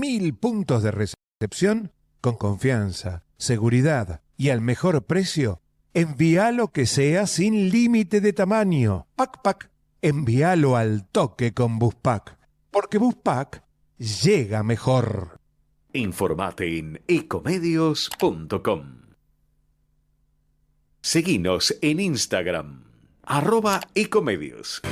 mil puntos de recepción con confianza, seguridad y al mejor precio, envía lo que sea sin límite de tamaño. Pack envíalo al toque con Buspack, porque Buspack llega mejor. Informate en ecomedios.com. Seguinos en Instagram, arroba ecomedios.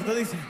Cierto, dice.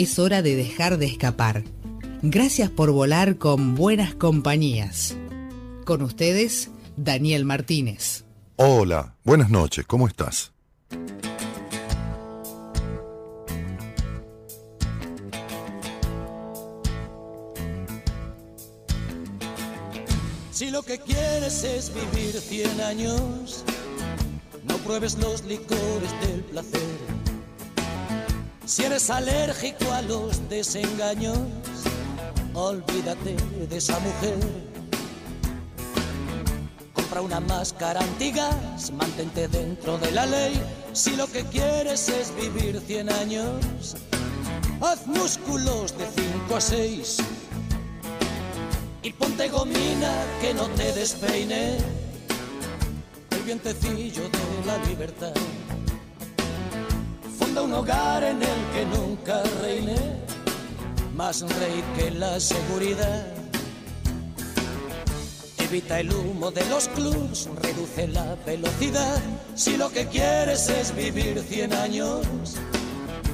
Es hora de dejar de escapar. Gracias por volar con buenas compañías. Con ustedes, Daniel Martínez. Hola, buenas noches, ¿cómo estás? Si lo que quieres es vivir 100 años, no pruebes los licores del placer. Si eres alérgico a los desengaños, olvídate de esa mujer. Compra una máscara antigas, mantente dentro de la ley. Si lo que quieres es vivir 100 años, haz músculos de 5 a 6 y ponte gomina que no te despeine el vientecillo de la libertad. Un hogar en el que nunca reine más rey que la seguridad. Evita el humo de los clubs, reduce la velocidad. Si lo que quieres es vivir 100 años,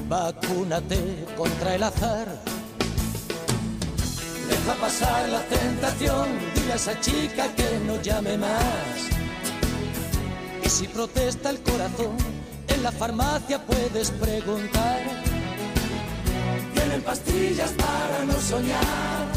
vacúnate contra el azar. Deja pasar la tentación, dile a esa chica que no llame más. Y si protesta el corazón, en la farmacia puedes preguntar. Tienen pastillas para no soñar.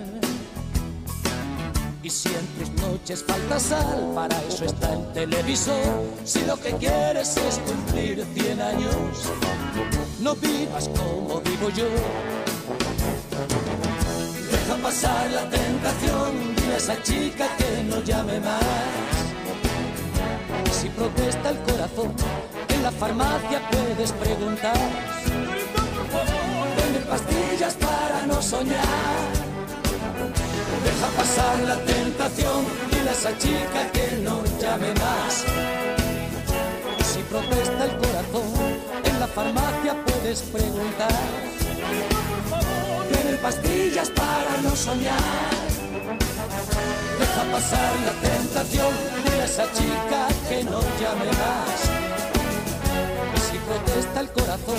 Y si en tus noches falta sal, para eso está el televisor. Si lo que quieres es cumplir 100 años, no vivas como vivo yo. Deja pasar la tentación, dile a esa chica que no llame más. Si protesta el corazón, en la farmacia puedes preguntar. Venden pastillas para no soñar. Deja pasar la tentación, dile a esa chica que no llame más. Si protesta el corazón, en la farmacia puedes preguntar. Tienen pastillas para no soñar. Deja pasar la tentación, dile a esa chica que no llame más. Si protesta el corazón,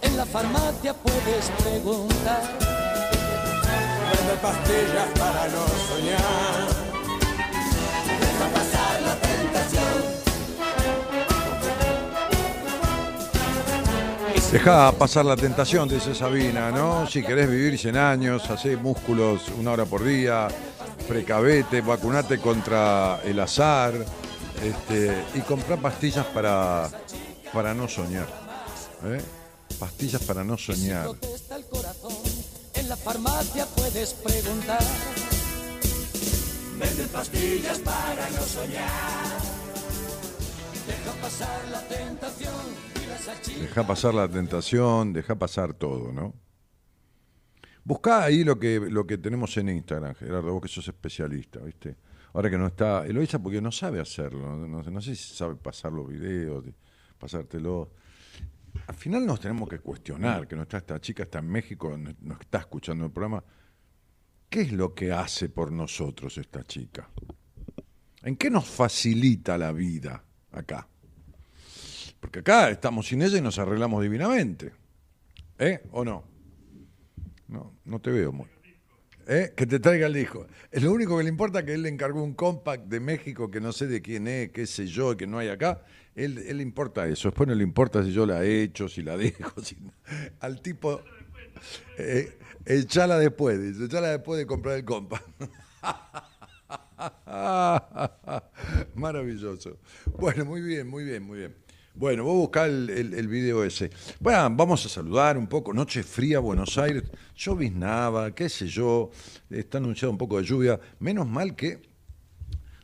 en la farmacia puedes preguntar. Pastillas para no soñar. Deja pasar la tentación. Deja pasar la tentación, dice Sabina, ¿no? Si querés vivir 100 años, hacé músculos una hora por día, precavete, vacunate contra el azar este, y comprá pastillas para, para no soñar. ¿eh? Pastillas para no soñar. La farmacia puedes preguntar. Venden pastillas para no soñar. Deja pasar la tentación, dile a esa chica Deja pasar la tentación, deja pasar todo, ¿no? Buscá ahí lo que, lo que tenemos en Instagram, Gerardo, vos que sos especialista, ¿viste? Ahora que no está Eloisa porque no sabe hacerlo, no, no sé si sabe pasar los videos, de- pasártelo. Al final nos tenemos que cuestionar, que nuestra esta chica está en México, no, no está escuchando el programa. ¿Qué es lo que hace por nosotros esta chica? ¿En qué nos facilita la vida acá? Porque acá estamos sin ella y nos arreglamos divinamente. ¿Eh? ¿O no? No, no te veo muy. ¿Eh? Que te traiga el disco. Es lo único que le importa que él le encargó un compact de México que no sé de quién es, qué sé yo, que no hay acá. Él, él le importa eso. Después no le importa si yo la he hecho, si la dejo. Si. Al tipo. Eh, echala después, dice. Echala después de comprar el compact. Maravilloso. Bueno, muy bien, muy bien, muy bien. Bueno, vos buscá el, el, video ese. Bueno, vamos a saludar un poco. Noche fría, Buenos Aires. Lloviznaba, qué sé yo. Está anunciado un poco de lluvia. Menos mal que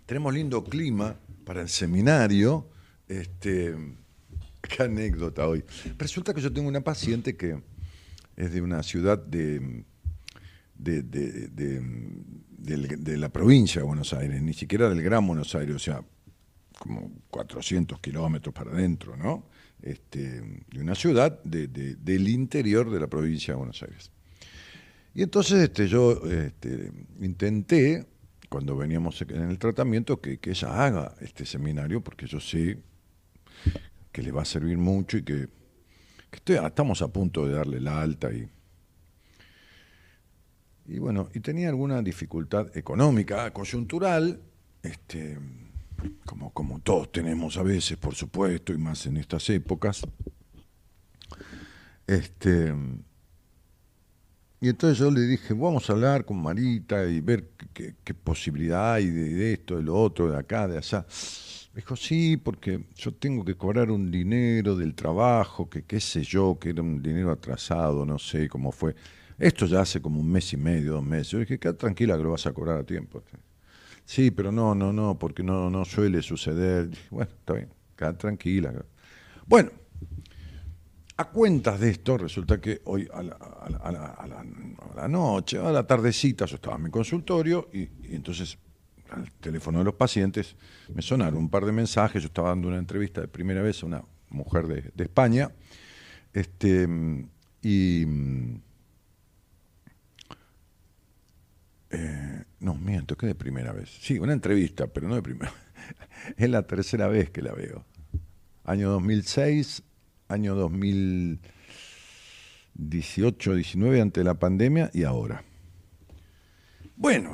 tenemos lindo clima para el seminario. Este, qué anécdota hoy. Resulta que yo tengo una paciente que es de una ciudad de, de, de- de la provincia de Buenos Aires, ni siquiera del Gran Buenos Aires, o sea, como 400 kilómetros para adentro, ¿no? Este, de una ciudad de- de- del interior de la provincia de Buenos Aires. Y entonces este, yo este, intenté, cuando veníamos en el tratamiento, que, que ella haga este seminario, porque yo sé que le va a servir mucho y que, que estoy- estamos a punto de darle la alta y, y bueno, y tenía alguna dificultad económica, coyuntural, este, como, como todos tenemos a veces, por supuesto, y más en estas épocas. Este, y entonces yo le dije, vamos a hablar con Marita y ver qué, qué- posibilidad hay de, esto, de lo otro, de acá, de allá. Dijo, sí, porque yo tengo que cobrar un dinero del trabajo, que qué sé yo, que era un dinero atrasado, no sé cómo fue. Esto ya hace como un mes y medio, dos meses. Yo dije, quédate tranquila que lo vas a cobrar a tiempo. Sí, pero no, no, no, porque no, no suele suceder. Bueno, está bien, quédate tranquila. Bueno, a cuentas de esto, resulta que hoy a la, noche, a la tardecita, yo estaba en mi consultorio y, entonces al teléfono de los pacientes me sonaron un par de mensajes. Yo estaba dando una entrevista de primera vez a una mujer de, de España. Este, y. eh, no, miento, que de primera vez. Sí, una entrevista, pero no de primera. Es la tercera vez que la veo. Año 2006, año 2018, 19 ante la pandemia y ahora. Bueno,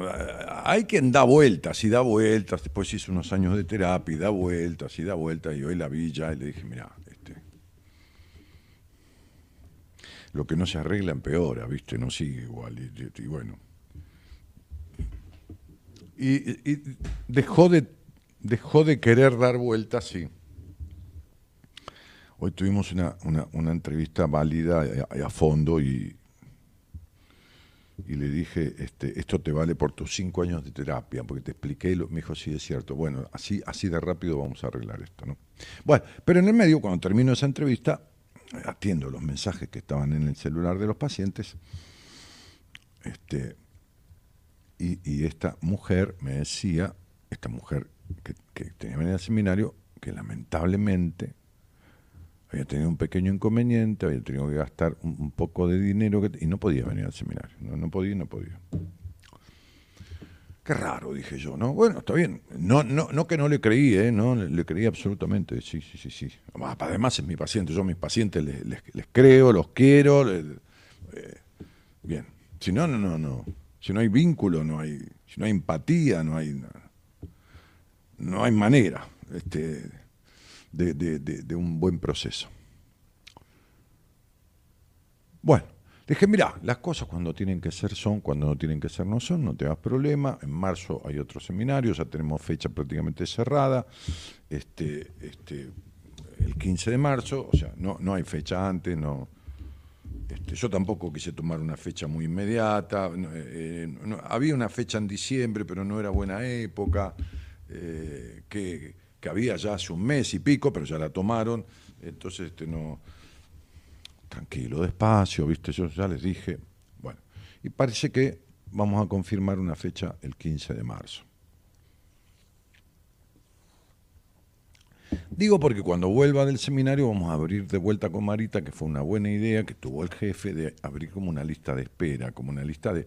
hay quien da vueltas y da vueltas, después hizo unos años de terapia y da vueltas y da vueltas y hoy la vi ya y le dije, mira, este, lo que no se arregla empeora, ¿viste? No sigue igual. Y- y bueno. Y, dejó, de, dejó de querer dar vueltas, sí. Hoy tuvimos una, una, entrevista válida a, a fondo y, y le dije, este, esto te vale por tus cinco años de terapia, porque te expliqué, lo- me dijo, sí, es cierto, bueno, así, así de rápido vamos a arreglar esto, ¿no? Bueno, pero en el medio, cuando termino esa entrevista, atiendo los mensajes que estaban en el celular de los pacientes, este, y, y esta mujer me decía, esta mujer que, que tenía venir al seminario, que lamentablemente había tenido un pequeño inconveniente, había tenido que gastar un, poco de dinero y no podía venir al seminario. No, no podía, no podía. Qué raro, dije yo, ¿no? Bueno, está bien. No, no, no que no le creí, ¿eh? No, le, creí absolutamente. Sí, sí, sí, sí. Además es mi paciente. Yo a mis pacientes les, les- creo, los quiero. eh, bien. Si no, no, no, no. Si no hay vínculo, no hay, si no hay empatía, no hay, no hay manera este, de, de- de- un buen proceso. Bueno, dije, mira, las cosas cuando tienen que ser son, cuando no tienen que ser no son, no te hagas problema. En marzo hay otro seminario, ya tenemos fecha prácticamente cerrada. Este, este, el 15 de marzo, o sea, no, no hay fecha antes, no. Este, yo tampoco quise tomar una fecha muy inmediata. eh, no- había una fecha en diciembre, pero no era buena época. eh, que, que había ya hace un mes y pico, pero ya la tomaron. Entonces, este, no. Tranquilo, despacio, ¿viste? Yo ya les dije. Bueno, y parece que vamos a confirmar una fecha el 15 de marzo. Digo porque cuando vuelva del seminario vamos a abrir de vuelta con Marita, que fue una buena idea que tuvo el jefe de abrir como una lista de espera, como una lista de,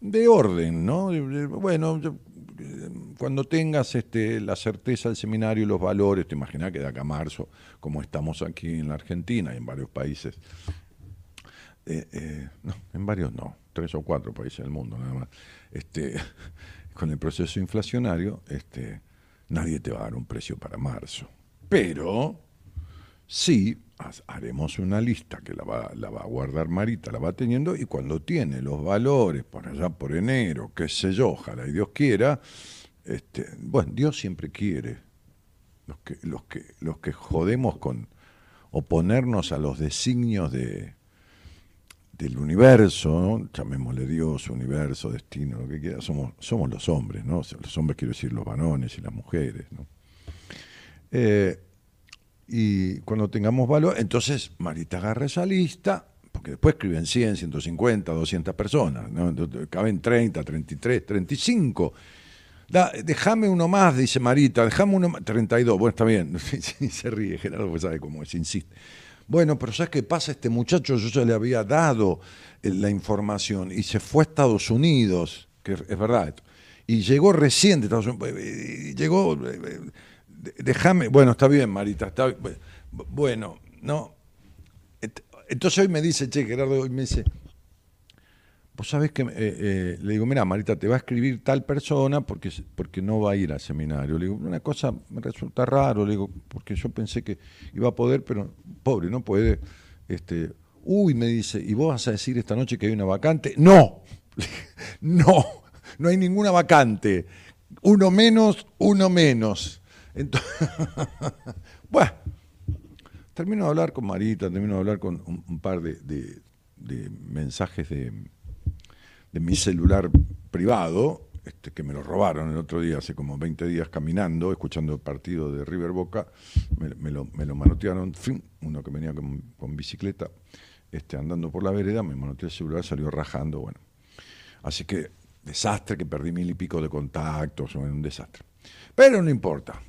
de orden, ¿no? Bueno, yo, eh, cuando tengas este, la certeza del seminario y los valores, te imaginas que de acá a marzo, como estamos aquí en la Argentina y en varios países, eh, eh, no, en varios no, tres o cuatro países del mundo nada más, este, con el proceso inflacionario, este, nadie te va a dar un precio para marzo. Pero sí haremos una lista que la va, la va a guardar Marita, la va teniendo, y cuando tiene los valores por allá por enero, qué sé yo, ojalá y Dios quiera, este, bueno, Dios siempre quiere. Los que, los que, los que jodemos con oponernos a los designios de, del universo, ¿no? llamémosle Dios, universo, destino, lo que quiera, somos, somos los hombres, ¿no? Los hombres quiero decir los varones y las mujeres, ¿no? Eh, y cuando tengamos valor, entonces Marita agarra esa lista, porque después escriben 100, 150, 200 personas, ¿no? Entonces, caben 30, 33, 35. Da, déjame uno más, dice Marita, déjame uno más, 32, bueno, está bien, se ríe Gerardo, pues sabe cómo es, insiste. Bueno, pero ¿sabes qué pasa? Este muchacho yo ya le había dado eh, la información y se fue a Estados Unidos, que es verdad, y llegó recién de Estados Unidos, eh, y llegó, eh, déjame, bueno, está bien, Marita, está bueno, no. Ent- Entonces hoy me dice, che, Gerardo, hoy me dice, vos sabés que, eh, eh, le digo, mira, Marita, te va a escribir tal persona porque, porque no va a ir al seminario. Le digo, una cosa me resulta raro, le digo, porque yo pensé que iba a poder, pero pobre, no puede. Este, uy, me dice, ¿y vos vas a decir esta noche que hay una vacante? No, no, no hay ninguna vacante. Uno menos, uno menos. Entonces, bueno, termino de hablar con Marita, termino de hablar con un, par de mensajes de, de mi celular privado, este, que me lo robaron el otro día, hace como 20 días caminando, escuchando el partido de River Boca, me, lo, me lo manotearon, fin, uno que venía con, bicicleta, este, andando por la vereda, me manoteó el celular, salió rajando, bueno. Así que, desastre, que perdí mil y pico de contactos, un desastre. Pero no importa,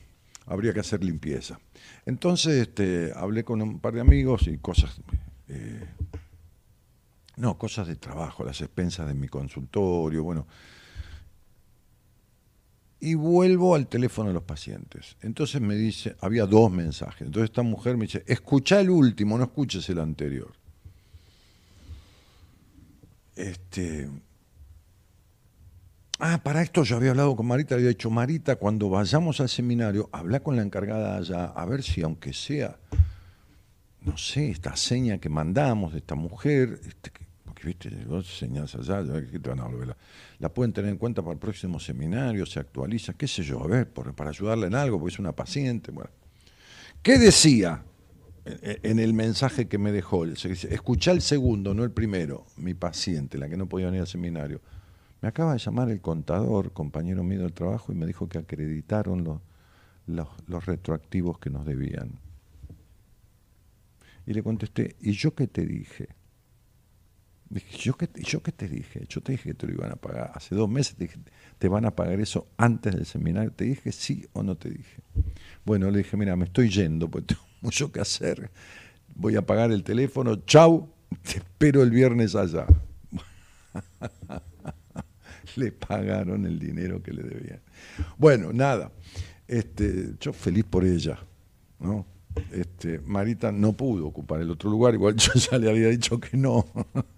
habría que hacer limpieza. Entonces, este, hablé con un par de amigos y cosas... eh, no, cosas de trabajo, las expensas de mi consultorio, bueno. Y vuelvo al teléfono de los pacientes. Entonces me dice, había dos mensajes. Entonces esta mujer me dice, escucha el último, no escuches el anterior. Este. Ah, para esto yo había hablado con Marita, le había dicho, Marita, cuando vayamos al seminario, habla con la encargada allá, a ver si aunque sea no sé, esta seña que mandamos de esta mujer, este, viste, vos señas allá, que te van a volver la, la pueden tener en cuenta para el próximo seminario, se actualiza, qué sé yo, a ver, para ayudarla en algo, porque es una paciente, bueno. ¿Qué decía en el mensaje que me dejó? Escuchá el segundo, no el primero, mi paciente, la que no podía venir al seminario. Me acaba de llamar el contador, compañero mío del trabajo, y me dijo que acreditaron los, los retroactivos que nos debían. Y le contesté, ¿y yo qué te dije? Dije, ¿yo qué, ¿yo qué te dije? Yo te dije que te lo iban a pagar. Hace dos meses te dije, ¿te van a pagar eso antes del seminario? ¿Te dije sí o no te dije? Bueno, le dije, mira, me estoy yendo, porque tengo mucho que hacer. Voy a pagar el teléfono, chau, te espero el viernes allá. le pagaron el dinero que le debían. Bueno, nada, este, yo feliz por ella, ¿no? Este, Marita no pudo ocupar el otro lugar, igual yo ya le había dicho que no,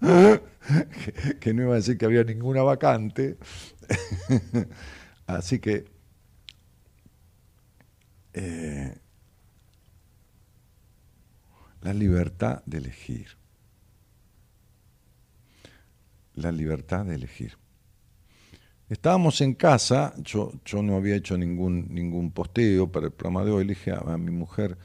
que, no iba a decir que había ninguna vacante. Así que eh, la libertad de elegir. La libertad de elegir. Estábamos en casa, yo, yo no había hecho ningún, ningún posteo para el programa de hoy, le dije a mi mujer,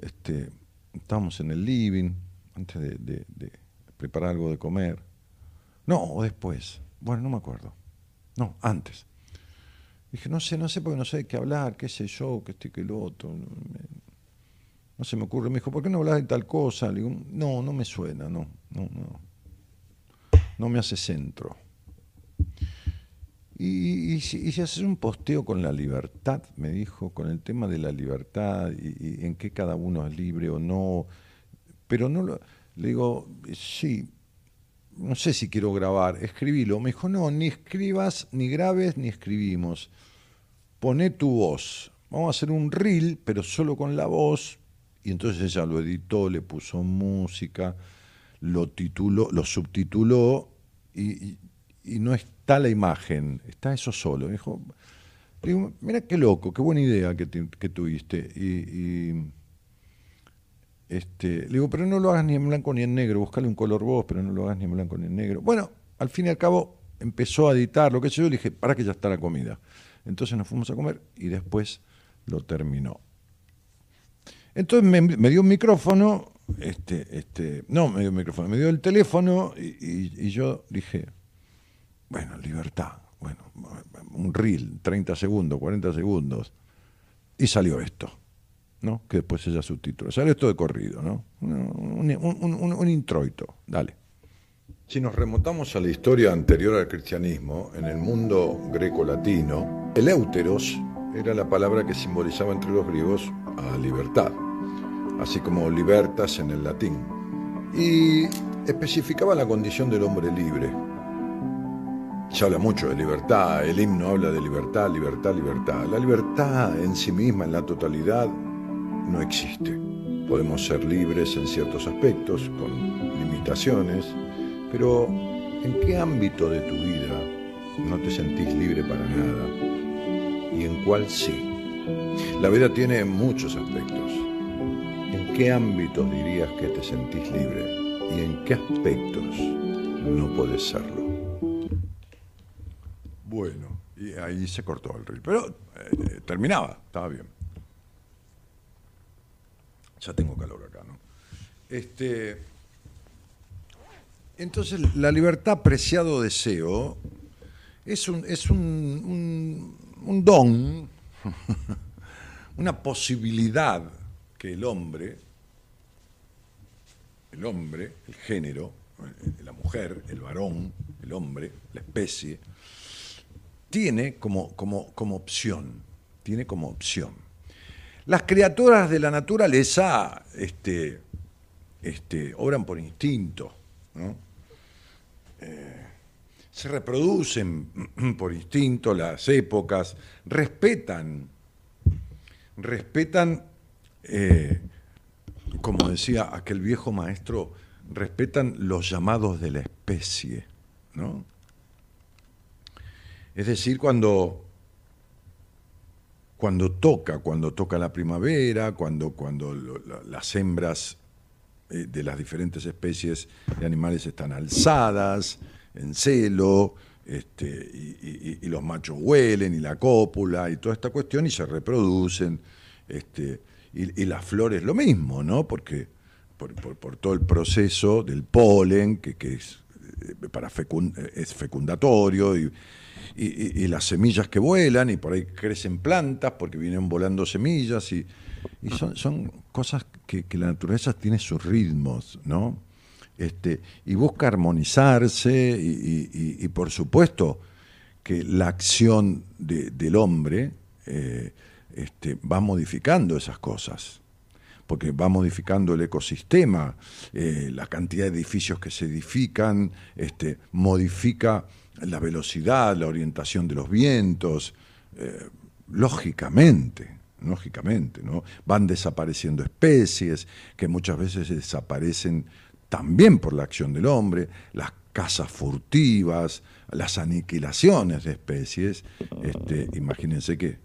este, estábamos en el living, antes de, preparar algo de comer. No, o después. Bueno, no me acuerdo. No, antes. Dije, no sé, no sé porque no sé de qué hablar, qué sé yo, que este, que el otro. No, se me ocurre. Me dijo, ¿por qué no hablas de tal cosa? Le no, no me suena, no, no, no. No me hace centro. Y, y si, y un posteo con la libertad, me dijo, con el tema de la libertad y, en qué cada uno es libre o no, pero no lo, le digo, sí, no sé si quiero grabar, escribilo. Me dijo, no, ni escribas, ni grabes, ni escribimos. Poné tu voz. Vamos a hacer un reel, pero solo con la voz. Y entonces ella lo editó, le puso música, lo tituló, lo subtituló y, no está la imagen, está eso solo. Dijo, digo, mira qué loco, qué buena idea que, que tuviste. Y, este, le digo, pero no lo hagas ni en blanco ni en negro, buscale un color vos, pero no lo hagas ni en blanco ni en negro. Bueno, al fin y al cabo empezó a editar, lo que sé yo, le dije, para que ya está la comida. Entonces nos fuimos a comer y después lo terminó. Entonces me, dio un micrófono, este, este, no me dio un micrófono, me dio el teléfono y yo dije, bueno, libertad, bueno, un reel, 30 segundos, 40 segundos, y salió esto, ¿no? Que después ella subtituló. Salió esto de corrido, ¿no? Un, un, introito, dale. Si nos remontamos a la historia anterior al cristianismo, en el mundo greco-latino, el éuteros era la palabra que simbolizaba entre los griegos a libertad, así como libertas en el latín, y especificaba la condición del hombre libre. Se habla mucho de libertad, el himno habla de libertad, libertad, libertad. La libertad en sí misma, en la totalidad, no existe. Podemos ser libres en ciertos aspectos, con limitaciones, pero ¿en qué ámbito de tu vida no te sentís libre para nada? ¿Y en cuál sí? La vida tiene muchos aspectos. ¿En qué ámbitos dirías que te sentís libre? ¿Y en qué aspectos no puedes serlo? Bueno, y ahí se cortó el reel. Pero eh, terminaba, estaba bien. Ya tengo calor acá, ¿no? Este, entonces, la libertad, preciado deseo, es un, es un, un- don, una posibilidad que el hombre, el hombre, el género, eh, la mujer, el varón, el hombre, la especie, tiene como, como, como opción, tiene como opción. Las criaturas de la naturaleza este, este, obran por instinto, ¿no? Eh, se reproducen por instinto las épocas, respetan, respetan, eh, como decía aquel viejo maestro, respetan los llamados de la especie, ¿no? Es decir, cuando, cuando toca, cuando toca la primavera, cuando, cuando las hembras eh, de las diferentes especies de animales están alzadas, en celo, este, y, los machos huelen, y la cópula, y toda esta cuestión, y se reproducen. Este, y, y las flores lo mismo, ¿no? Porque por, todo el proceso del polen, que, es, eh, para es fecundatorio, y, y- las semillas que vuelan, y por ahí crecen plantas, porque vienen volando semillas, y, y son, cosas que, la naturaleza tiene sus ritmos, ¿no? Este, y busca armonizarse, y, por supuesto que la acción de- del hombre eh, este, va modificando esas cosas porque va modificando el ecosistema, eh, la cantidad de edificios que se edifican, este, modifica la velocidad, la orientación de los vientos, eh, lógicamente, lógicamente, ¿no? Van desapareciendo especies que muchas veces desaparecen también por la acción del hombre, las cazas furtivas, las aniquilaciones de especies. Este, imagínense que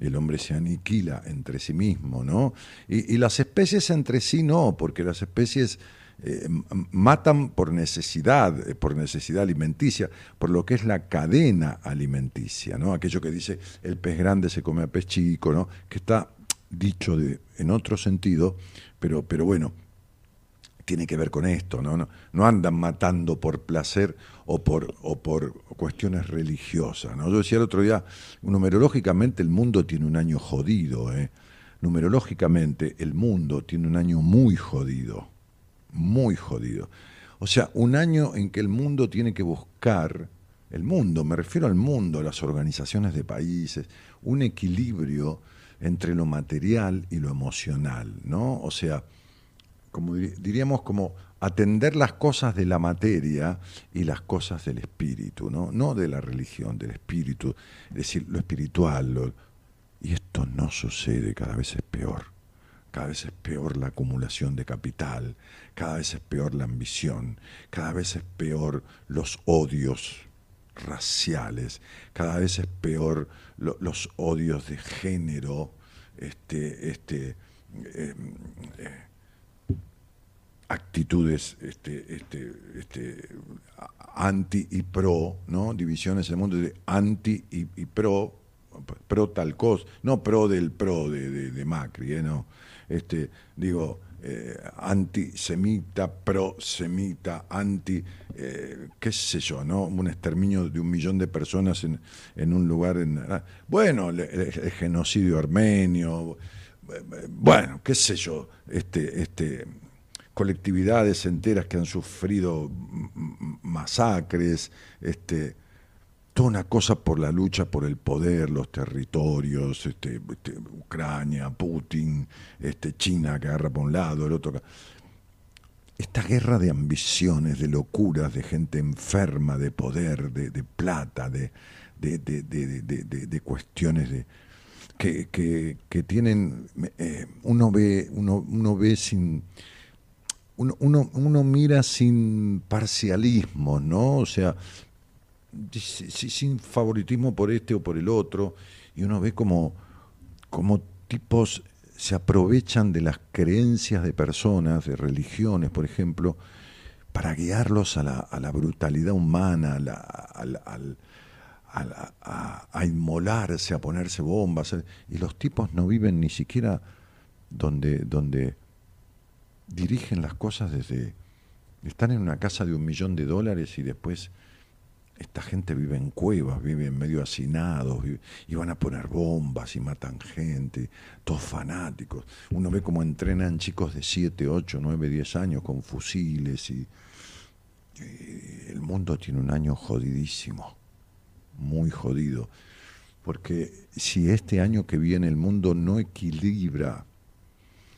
el hombre se aniquila entre sí mismo, ¿no? Y, y las especies entre sí no, porque las especies eh, matan por necesidad, eh, por necesidad alimenticia, por lo que es la cadena alimenticia, ¿no? Aquello que dice el pez grande se come a pez chico, ¿no? Que está dicho en otro sentido, pero, pero bueno, tiene que ver con esto, ¿no? No, no andan matando por placer o por, o por cuestiones religiosas, ¿no? Yo decía el otro día, numerológicamente el mundo tiene un año jodido, ¿eh? Numerológicamente el mundo tiene un año muy jodido, muy jodido. O sea, un año en que el mundo tiene que buscar, el mundo, me refiero al mundo, las organizaciones de países, un equilibrio entre lo material y lo emocional, ¿no? O sea, como diríamos, como atender las cosas de la materia y las cosas del espíritu, ¿no? No de la religión, del espíritu, es decir, lo espiritual. y esto no sucede, cada vez es peor. Cada vez es peor la acumulación de capital, cada vez es peor la ambición, cada vez es peor los odios raciales, cada vez es peor lo- los odios de género, este, este, eh, eh, actitudes este, este, este, anti y pro, ¿no? Divisiones en el mundo de anti y, pro, pro tal cosa, no pro del pro de, de- de Macri, ¿eh? No. Este, digo, eh, antisemita, pro-semita, anti, eh, qué sé yo, ¿no? Un exterminio de un millón de personas en, en un lugar. En, ah, bueno, el, el- el genocidio armenio, eh, bueno, qué sé yo, este, este, colectividades enteras que han sufrido masacres, este, toda una cosa por la lucha por el poder, los territorios, este, este, Ucrania, Putin, este, China que agarra por un lado, el otro. Esta guerra de ambiciones, de locuras, de gente enferma, de poder, de, plata, de, cuestiones de, que, tienen, eh, uno ve, uno, uno ve sin, uno, mira sin parcialismo, ¿no? O sea, sin favoritismo por este o por el otro, y uno ve como, como tipos se aprovechan de las creencias de personas, de religiones, por ejemplo, para guiarlos a la, brutalidad humana, a- a inmolarse, a ponerse bombas. Y los tipos no viven ni siquiera donde, donde dirigen las cosas desde... Están en una casa de un millón de dólares y después esta gente vive en cuevas, vive en medio hacinados, y van a poner bombas y matan gente, todos fanáticos. Uno ve cómo entrenan chicos de 7, 8, 9, 10 años con fusiles y, y el mundo tiene un año jodidísimo, muy jodido. Porque si este año que viene el mundo no equilibra,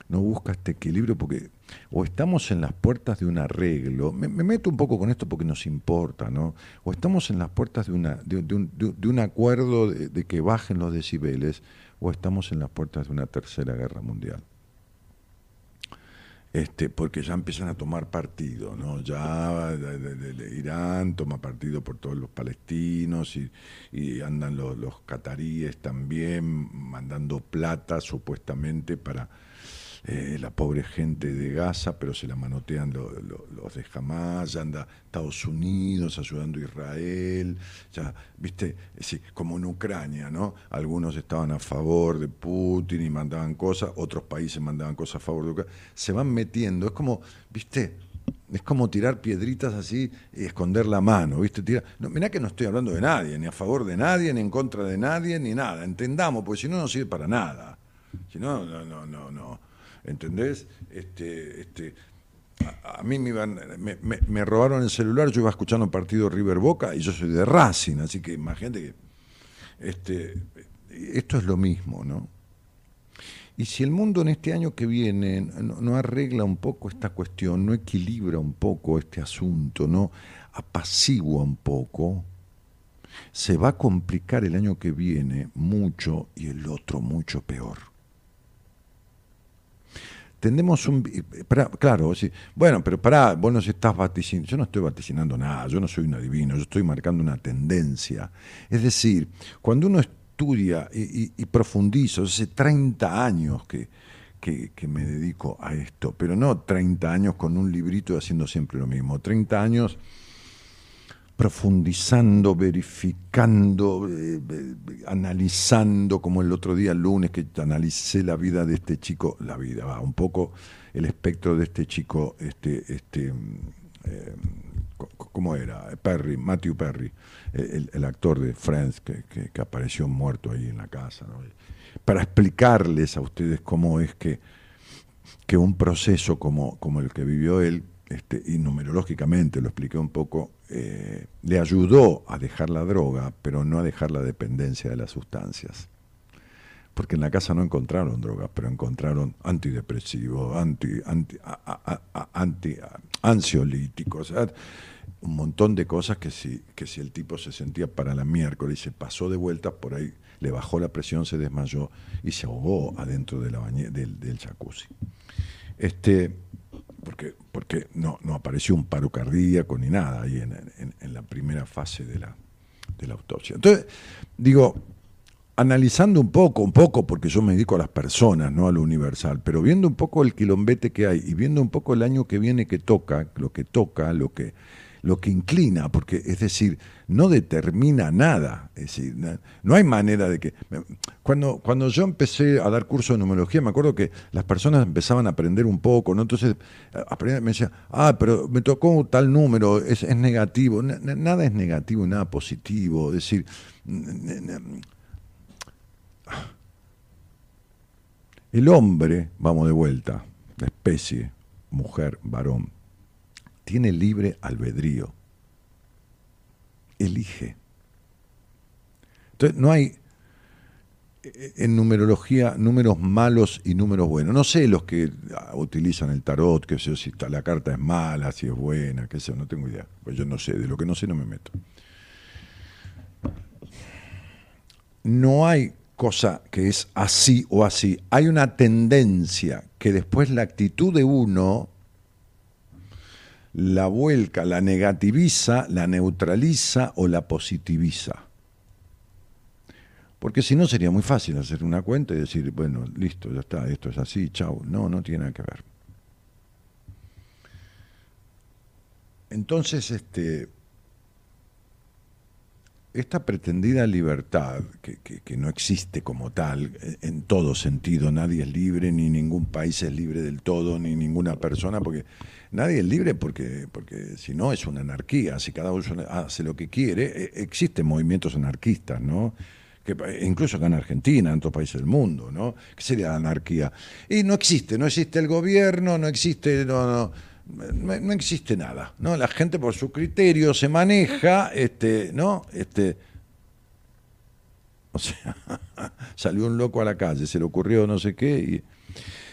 no busca este equilibrio, porque o estamos en las puertas de un arreglo, me, me meto un poco con esto porque nos importa, ¿no? O estamos en las puertas de, una, de, un, de- un acuerdo de, que bajen los decibeles, o estamos en las puertas de una tercera guerra mundial. Este, porque ya empiezan a tomar partido, ¿no? Ya Irán toma partido por todos los palestinos y, y andan los, los cataríes también mandando plata supuestamente para eh, la pobre gente de Gaza, pero se la manotean lo- lo- los de Hamas, ya anda Estados Unidos ayudando a Israel, ya, viste, decir, como en Ucrania, ¿no? Algunos estaban a favor de Putin y mandaban cosas, otros países mandaban cosas a favor de Ucrania. Se van metiendo, es como, viste, es como tirar piedritas así y esconder la mano, ¿viste? Tira... No, mirá que no estoy hablando de nadie, ni a favor de nadie, ni en contra de nadie, ni nada. Entendamos, porque si no, no sirve para nada. Si no, no, no, no, no. ¿Entendés? Este, este, a, a mí me, iban, me, robaron el celular, yo iba escuchando un partido River Boca y yo soy de Racing, así que imagínate que este, esto es lo mismo, ¿no? Y si el mundo en este año que viene no arregla un poco esta cuestión, no equilibra un poco este asunto, no apacigua un poco, se va a complicar el año que viene mucho y el otro mucho peor. Tendemos un... claro, bueno, pero pará, vos nos estás vaticinando, yo no estoy vaticinando nada, yo no soy un adivino, yo estoy marcando una tendencia. Es decir, cuando uno estudia y, y- y profundiza, hace 30 años que, que, que me dedico a esto, pero no 30 años con un librito haciendo siempre lo mismo, 30 años profundizando, verificando, eh, eh, analizando, como el otro día, el lunes, que analicé la vida de este chico, la vida, va, un poco el espectro de este chico, este, este, mm, eh, ¿cómo era? Perry, Matthew Perry, el, actor de Friends que, que- apareció muerto ahí en la casa. Para explicarles a ustedes cómo es que que un proceso como, como el que vivió él, este, y numerológicamente lo expliqué un poco, eh, le ayudó a dejar la droga, pero no a dejar la dependencia de las sustancias. Porque en la casa no encontraron drogas, pero encontraron antidepresivos, anti, anti, ansiolíticos, un montón de cosas que si, que si el tipo se sentía para la miércoles y se pasó de vueltas por ahí, le bajó la presión, se desmayó y se ahogó adentro del, del jacuzzi. Este, porque, porque no, no apareció un paro cardíaco ni nada ahí en, en- la primera fase de la, de la autopsia. Entonces, digo, analizando un poco, un poco, porque yo me dedico a las personas, no a lo universal, pero viendo un poco el quilombete que hay y viendo un poco el año que viene que toca, lo que toca, lo que, lo que inclina, porque es decir, no determina nada, es decir, no hay manera de que... Cuando, cuando yo empecé a dar curso de numerología, me acuerdo que las personas empezaban a aprender un poco, ¿no? Entonces, me decían, ah, pero me tocó tal número, es, es negativo. Na- na- nada es negativo nada positivo, es decir... El hombre, vamos de vuelta, la especie, mujer, varón, tiene libre albedrío. Elige. Entonces, no hay eh, en numerología números malos y números buenos. No sé los que ah, utilizan el tarot, que sé si la carta es mala, si es buena, qué sé no tengo idea. Pues yo no sé, de lo que no sé no me meto. no hay cosa que es así o así. Hay una tendencia que después la actitud de uno la vuelca, la negativiza, la neutraliza o la positiviza. Porque si no sería muy fácil hacer una cuenta y decir, bueno, listo, ya está, esto es así, chau. No, no tiene nada que ver. Entonces, este, esta pretendida libertad, que, que- que no existe como tal, en- en todo sentido, nadie es libre, ni ningún país es libre del todo, ni ninguna persona, porque nadie es libre porque, porque si no es una anarquía, si cada uno hace lo que quiere, eh, existen movimientos anarquistas, ¿no? Que, eh, incluso acá en Argentina, en otros países del mundo, ¿no? ¿Qué sería la anarquía? Y no existe, no existe el gobierno, no existe, no, no, no, no existe nada, ¿no? La gente por su criterio se maneja, este, ¿no? Este, o sea, salió un loco a la calle, se le ocurrió no sé qué, y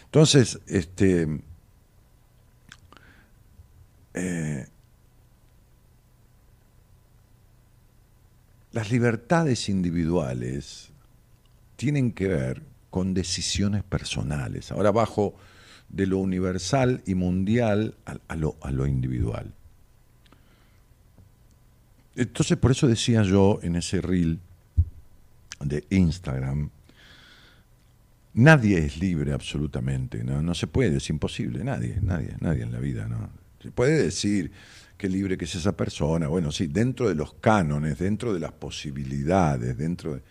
entonces, este, eh, las libertades individuales tienen que ver con decisiones personales. Ahora bajo de lo universal y mundial a, a lo, a lo individual. Entonces, por eso decía yo en ese reel de Instagram, Nadie es libre absolutamente, ¿no? No se puede, es imposible, nadie, nadie, nadie en la vida, ¿no? Se puede decir que libre que es esa persona, bueno, sí, dentro de los cánones, dentro de las posibilidades, dentro de...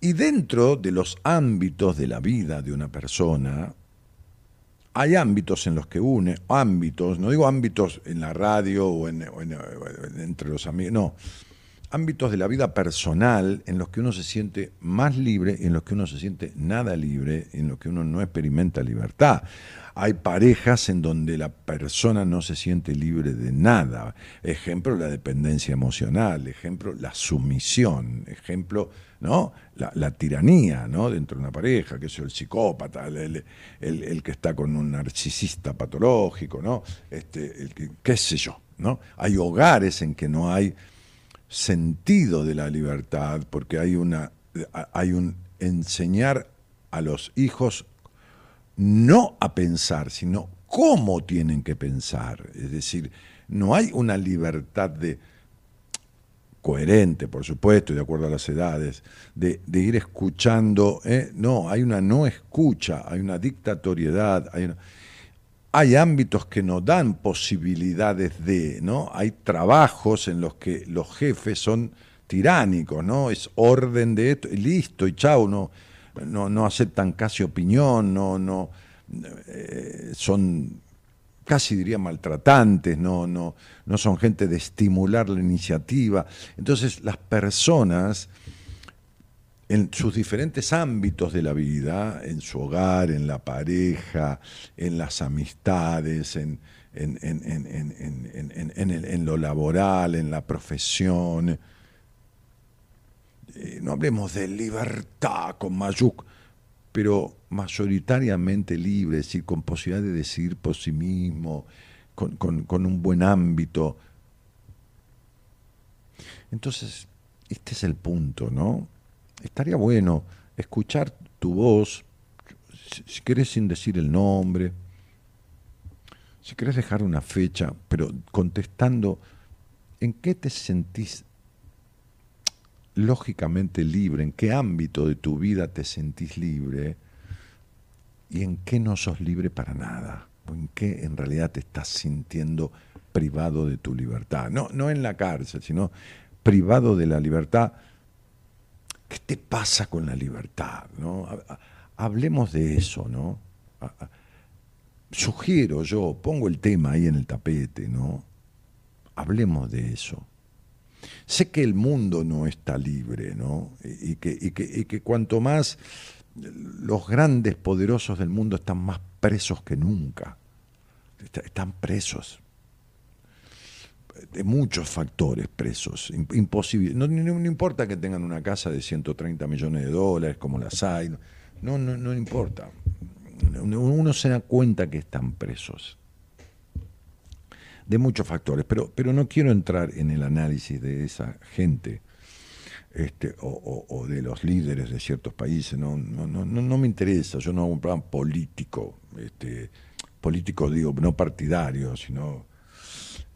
Y dentro de los ámbitos de la vida de una persona, hay ámbitos en los que une, ámbitos, no digo ámbitos en la radio o, en, entre los amigos, no, ámbitos de la vida personal en los que uno se siente más libre y en los que uno se siente nada libre en los que uno no experimenta libertad. Hay parejas en donde la persona no se siente libre de nada. Ejemplo, la dependencia emocional, ejemplo, la sumisión, ejemplo, ¿no? La, tiranía, ¿no? Dentro de una pareja, que es el psicópata, el, el, que está con un narcisista patológico, ¿no? Este, el, qué sé yo, ¿no? Hay hogares en que no hay sentido de la libertad, porque hay una hay un enseñar a los hijos no a pensar, sino cómo tienen que pensar. Es decir, no hay una libertad de coherente, por supuesto, y de acuerdo a las edades, de, ir escuchando. ¿eh? No, hay una no escucha, hay una dictatoriedad, hay, hay ámbitos que no dan posibilidades de, ¿no? Hay trabajos en los que los jefes son tiránicos, ¿no? Es orden de esto, y listo, y chau, no no, no aceptan casi opinión, no, no, eh, son casi diría maltratantes, no, no, no son gente de estimular la iniciativa. Entonces las personas en sus diferentes ámbitos de la vida, en su hogar, en la pareja, en las amistades, en, en, en lo laboral, en la profesión, eh, no hablemos de libertad con mayúsculas, pero mayoritariamente libre, es decir, con posibilidad de decidir por sí mismo, con, un buen ámbito. Entonces, este es el punto, ¿no? Estaría bueno escuchar tu voz, si, querés sin decir el nombre, si querés dejar una fecha, pero contestando, ¿en qué te sentís lógicamente libre, en qué ámbito de tu vida te sentís libre y en qué no sos libre para nada, o en qué en realidad te estás sintiendo privado de tu libertad. No, no en la cárcel, sino privado de la libertad. ¿Qué te pasa con la libertad? ¿no? Hablemos de eso, ¿no? Sugiero yo, pongo el tema ahí en el tapete, ¿no? Hablemos de eso. Sé que el mundo no está libre, ¿no? Y que, y que, cuanto más los grandes poderosos del mundo están más presos que nunca. Están presos. De muchos factores presos. Imposible. No, no, importa que tengan una casa de 130 millones de dólares como las hay. No, no, no importa. Uno se da cuenta que están presos de muchos factores, pero, pero no quiero entrar en el análisis de esa gente este, o, de los líderes de ciertos países, no, no, no, no me interesa, yo no hago un programa político, este, político digo, no partidario, sino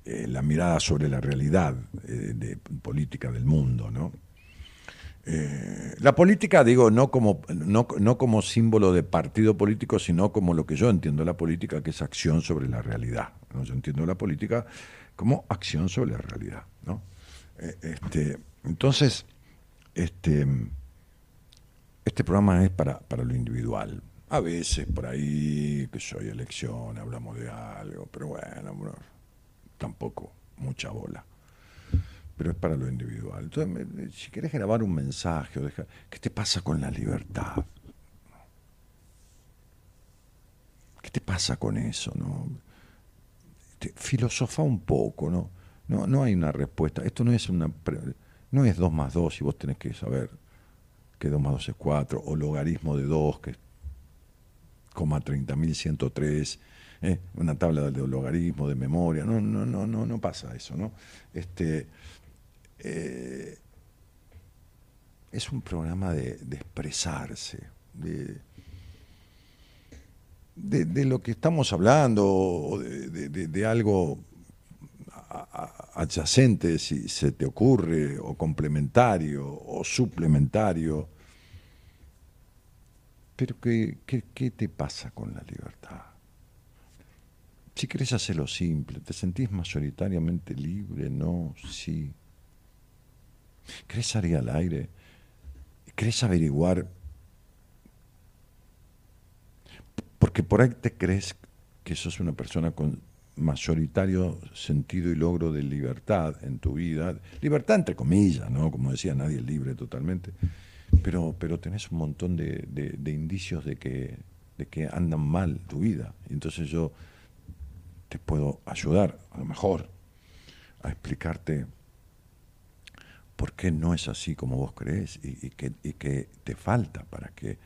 eh, la mirada sobre la realidad eh, de política del mundo, ¿no? Eh, la política, digo, no como, no, como símbolo de partido político, sino como lo que yo entiendo la política, que es acción sobre la realidad. ¿no? Yo entiendo la política como acción sobre la realidad. ¿no? Eh, este, entonces, este, este programa es para, para lo individual. A veces por ahí, que soy elección, hablamos de algo, pero bueno, tampoco mucha bola pero es para lo individual. Entonces, si quieres grabar un mensaje, o ¿qué te pasa con la libertad? ¿Qué te pasa con eso? No? filosofa un poco, ¿no? ¿no? No hay una respuesta. Esto no es una no es 2 más 2 y vos tenés que saber que 2 más 2 es 4, o logaritmo de 2, que es coma 30.103, ¿eh? una tabla de logaritmo de memoria. No, no, no, no, no pasa eso, ¿no? Este, eh, es un programa de, expresarse, de, de, lo que estamos hablando, o de, algo adyacente, si se te ocurre, o complementario, o suplementario. Pero ¿qué, qué, qué te pasa con la libertad? Si querés hacerlo simple, ¿te sentís mayoritariamente libre? No, sí. ¿Querés salir al aire? ¿Querés averiguar? Porque por ahí te crees que sos una persona con mayoritario sentido y logro de libertad en tu vida. Libertad entre comillas, ¿no? Como decía, nadie es libre totalmente. Pero, pero tenés un montón de, de- de indicios de que, de que andan mal tu vida. Entonces yo te puedo ayudar, a lo mejor, a explicarte por qué no es así como vos crees y, y que, y que te falta para que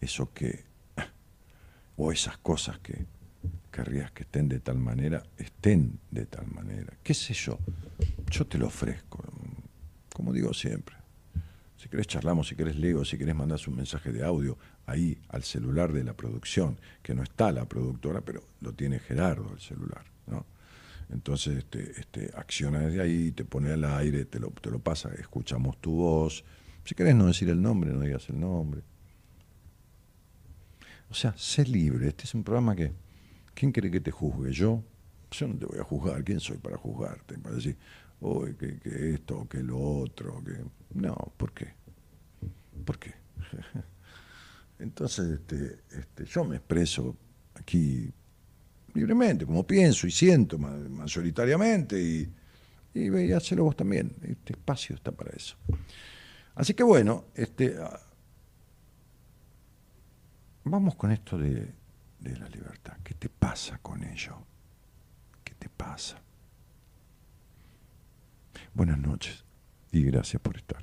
eso que, o esas cosas que querrías que estén de tal manera, estén de tal manera. ¿Qué sé yo? Yo te lo ofrezco, como digo siempre. Si querés charlamos, si querés leo, si querés mandás un mensaje de audio ahí al celular de la producción, que no está la productora, pero lo tiene Gerardo el celular, ¿no? Entonces este, este, acciona desde ahí, te pone al aire, te lo, te lo pasa, escuchamos tu voz. Si querés no decir el nombre, no digas el nombre. O sea, sé libre. Este es un programa que, ¿quién quiere que te juzgue? ¿Yo? Yo no te voy a juzgar. ¿Quién soy para juzgarte? Para decir, uy, que, que esto, que lo otro, que... No, ¿por qué? ¿Por qué? Entonces, este, este, yo me expreso aquí libremente, como pienso y siento ma- mayoritariamente, y, y, y hacelo vos también. Este espacio está para eso. Así que bueno, este, ah, vamos con esto de la libertad. ¿Qué te pasa con ello? ¿Qué te pasa? Buenas noches y gracias por estar.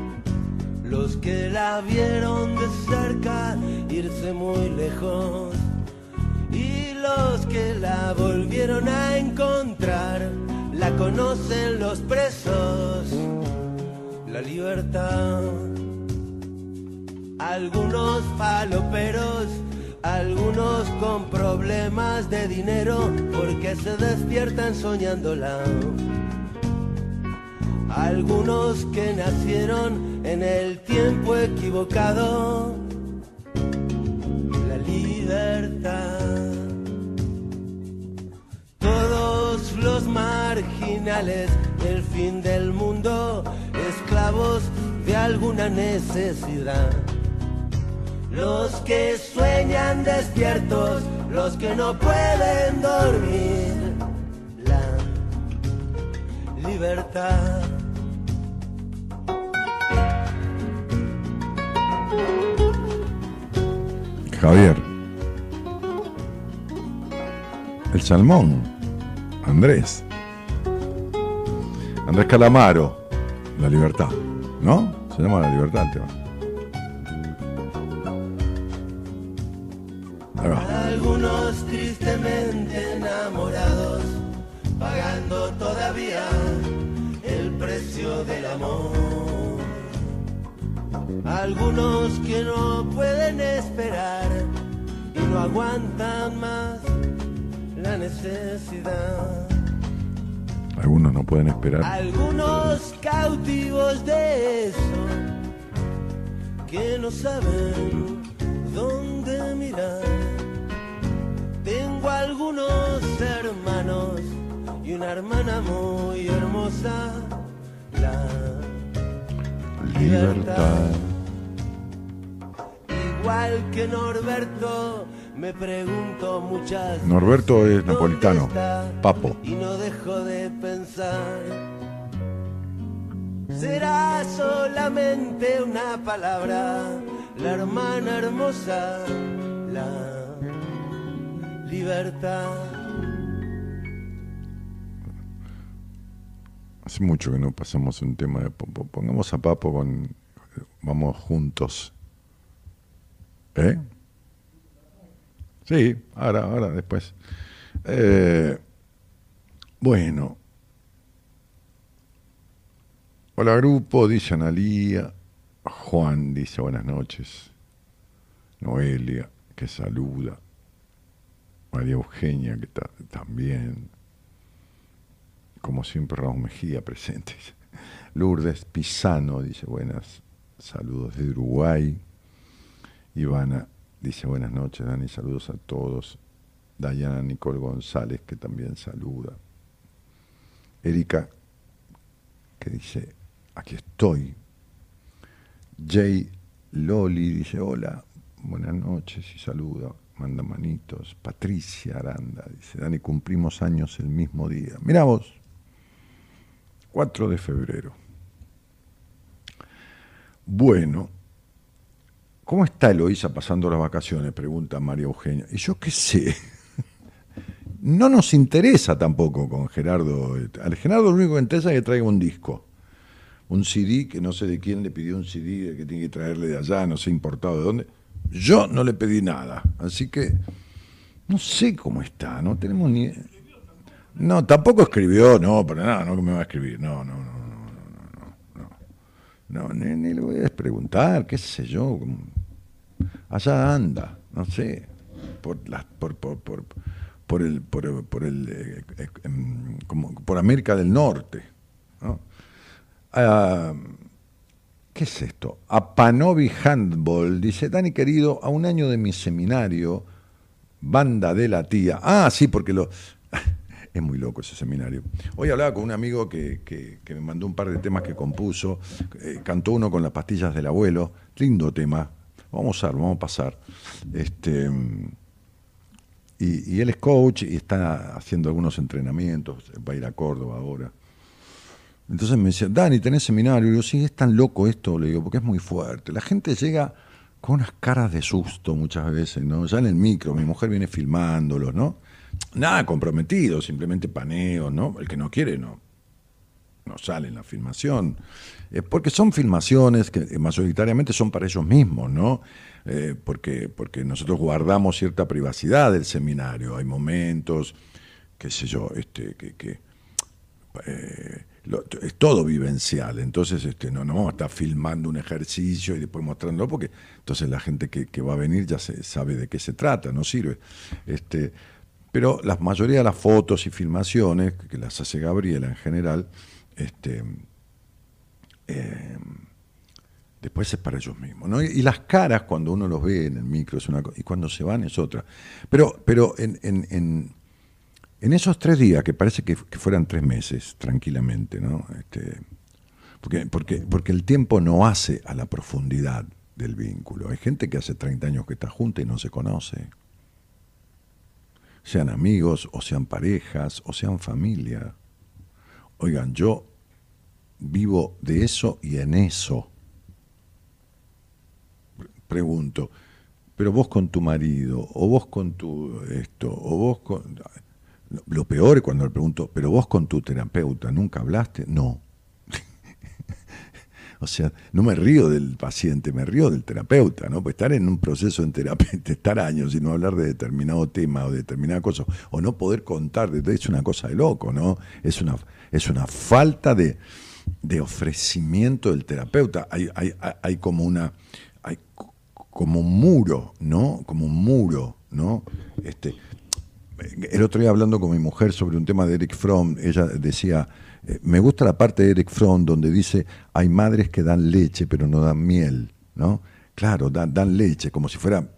los que la vieron de cerca irse muy lejos. Y los que la volvieron a encontrar la conocen los presos. La libertad. Algunos faloperos algunos con problemas de dinero porque se despiertan soñándola. Algunos que nacieron en el tiempo equivocado. La libertad. Todos los marginales del fin del mundo, esclavos de alguna necesidad. Los que sueñan despiertos, los que no pueden dormir. La libertad. Javier. El Salmón. Andrés. Andrés Calamaro. La libertad. ¿No? Se llama La libertad el tema. Algunos que no pueden esperar y no aguantan más la necesidad. Algunos no pueden esperar. Algunos cautivos de eso que no saben dónde mirar. Tengo algunos hermanos y una hermana muy hermosa. La Libertad. Igual que Norberto, me pregunto muchas Norberto es ¿Dónde napolitano. Papo. y no dejo de pensar. Será solamente una palabra, la hermana hermosa, la libertad. Hace mucho que no pasamos un tema de Popo. Pongamos a Papo con Vamos juntos. ¿Eh? Sí, ahora, ahora, después. Eh, bueno. Hola grupo, dice Analía. Juan dice buenas noches. Noelia, que saluda. María Eugenia, que ta- también. Como siempre, Raúl Mejía presente. Lourdes Pisano dice buenas saludos de Uruguay. Ivana dice buenas noches, Dani, saludos a todos. Dayana Nicole González, que también saluda. Erika, que dice, aquí estoy. Jay Loli dice, hola, buenas noches y saluda, manda manitos. Patricia Aranda dice, Dani, cumplimos años el mismo día. Mirá vos, 4 de febrero. Bueno, ¿cómo está Eloísa pasando las vacaciones? Pregunta María Eugenia. Y yo qué sé. No nos interesa tampoco con Gerardo. Al Gerardo lo único que interesa es que traiga un disco. Un CD que no sé de quién le pidió un CD que tiene que traerle de allá, no sé importado de dónde. Yo no le pedí nada. Así que no sé cómo está, no tenemos ni. No, tampoco escribió, no, para nada, no me va a escribir. No, no, no, no, no, no. No, ni, le voy a preguntar, qué sé yo. Allá anda, no sé, por el, por, el- eh, eh, em, por América del Norte, ¿no? Ah, ¿Qué es esto? Apanovi Handball dice, Dani querido, a un año de mi seminario, Banda de la Tía. Ah, sí, porque lo... Es muy loco ese seminario. Hoy hablaba con un amigo que me mandó un par de temas que compuso. Eh, cantó uno con las pastillas del abuelo. Lindo tema. Vamos a ver, vamos a pasar. Este, y, y él es coach y está haciendo algunos entrenamientos. Va a ir a Córdoba ahora. Entonces me decía, Dani, ¿tenés seminario? Y yo, sí, es tan loco esto, le digo, porque es muy fuerte. La gente llega con unas caras de susto muchas veces, ¿no? Ya en el micro, mi mujer viene filmándolos, ¿no? Nada comprometido, simplemente paneo, ¿no? El que no quiere, no, no sale en la filmación. Eh, porque son filmaciones que eh, mayoritariamente son para ellos mismos, ¿no? Eh, porque, porque nosotros guardamos cierta privacidad del seminario. Hay momentos, qué sé yo, este, que, es todo vivencial, entonces este, no, no vamos a estar filmando un ejercicio y después mostrándolo, porque entonces la gente que, que va a venir ya se, sabe de qué se trata, no sirve. Este, pero la mayoría de las fotos y filmaciones, que las hace Gabriela en general, este, eh, después es para ellos mismos. ¿no? Y, las caras, cuando uno los ve en el micro, es una cosa, y cuando se van es otra. Pero, pero en, en- esos tres días, que parece que, que fueran tres meses, tranquilamente, ¿no? Este, porque, porque, porque el tiempo no hace a la profundidad del vínculo. Hay gente que hace 30 años que está junta y no se conoce. Sean amigos, o sean parejas, o sean familia. Oigan, yo vivo de eso y en eso. Pregunto, pero vos con tu marido, o vos con tu esto, o vos con... Lo peor es cuando le pregunto, pero vos con tu terapeuta, ¿nunca hablaste? No. O sea, no me río del paciente, me río del terapeuta, ¿no? Pues estar en un proceso en terapia, estar años y no hablar de determinado tema o de determinada cosa, o no poder contar, es una cosa de loco, ¿no? Es una, es una falta de, de ofrecimiento del terapeuta. Hay, hay, hay- como una. Hay co- como un muro, ¿no? Como un muro, ¿no? Este, el otro día hablando con mi mujer sobre un tema de Eric Fromm, ella decía, eh, me gusta la parte de Eric Fromm donde dice, hay madres que dan leche pero no dan miel, ¿no? Claro, dan, leche, como si fuera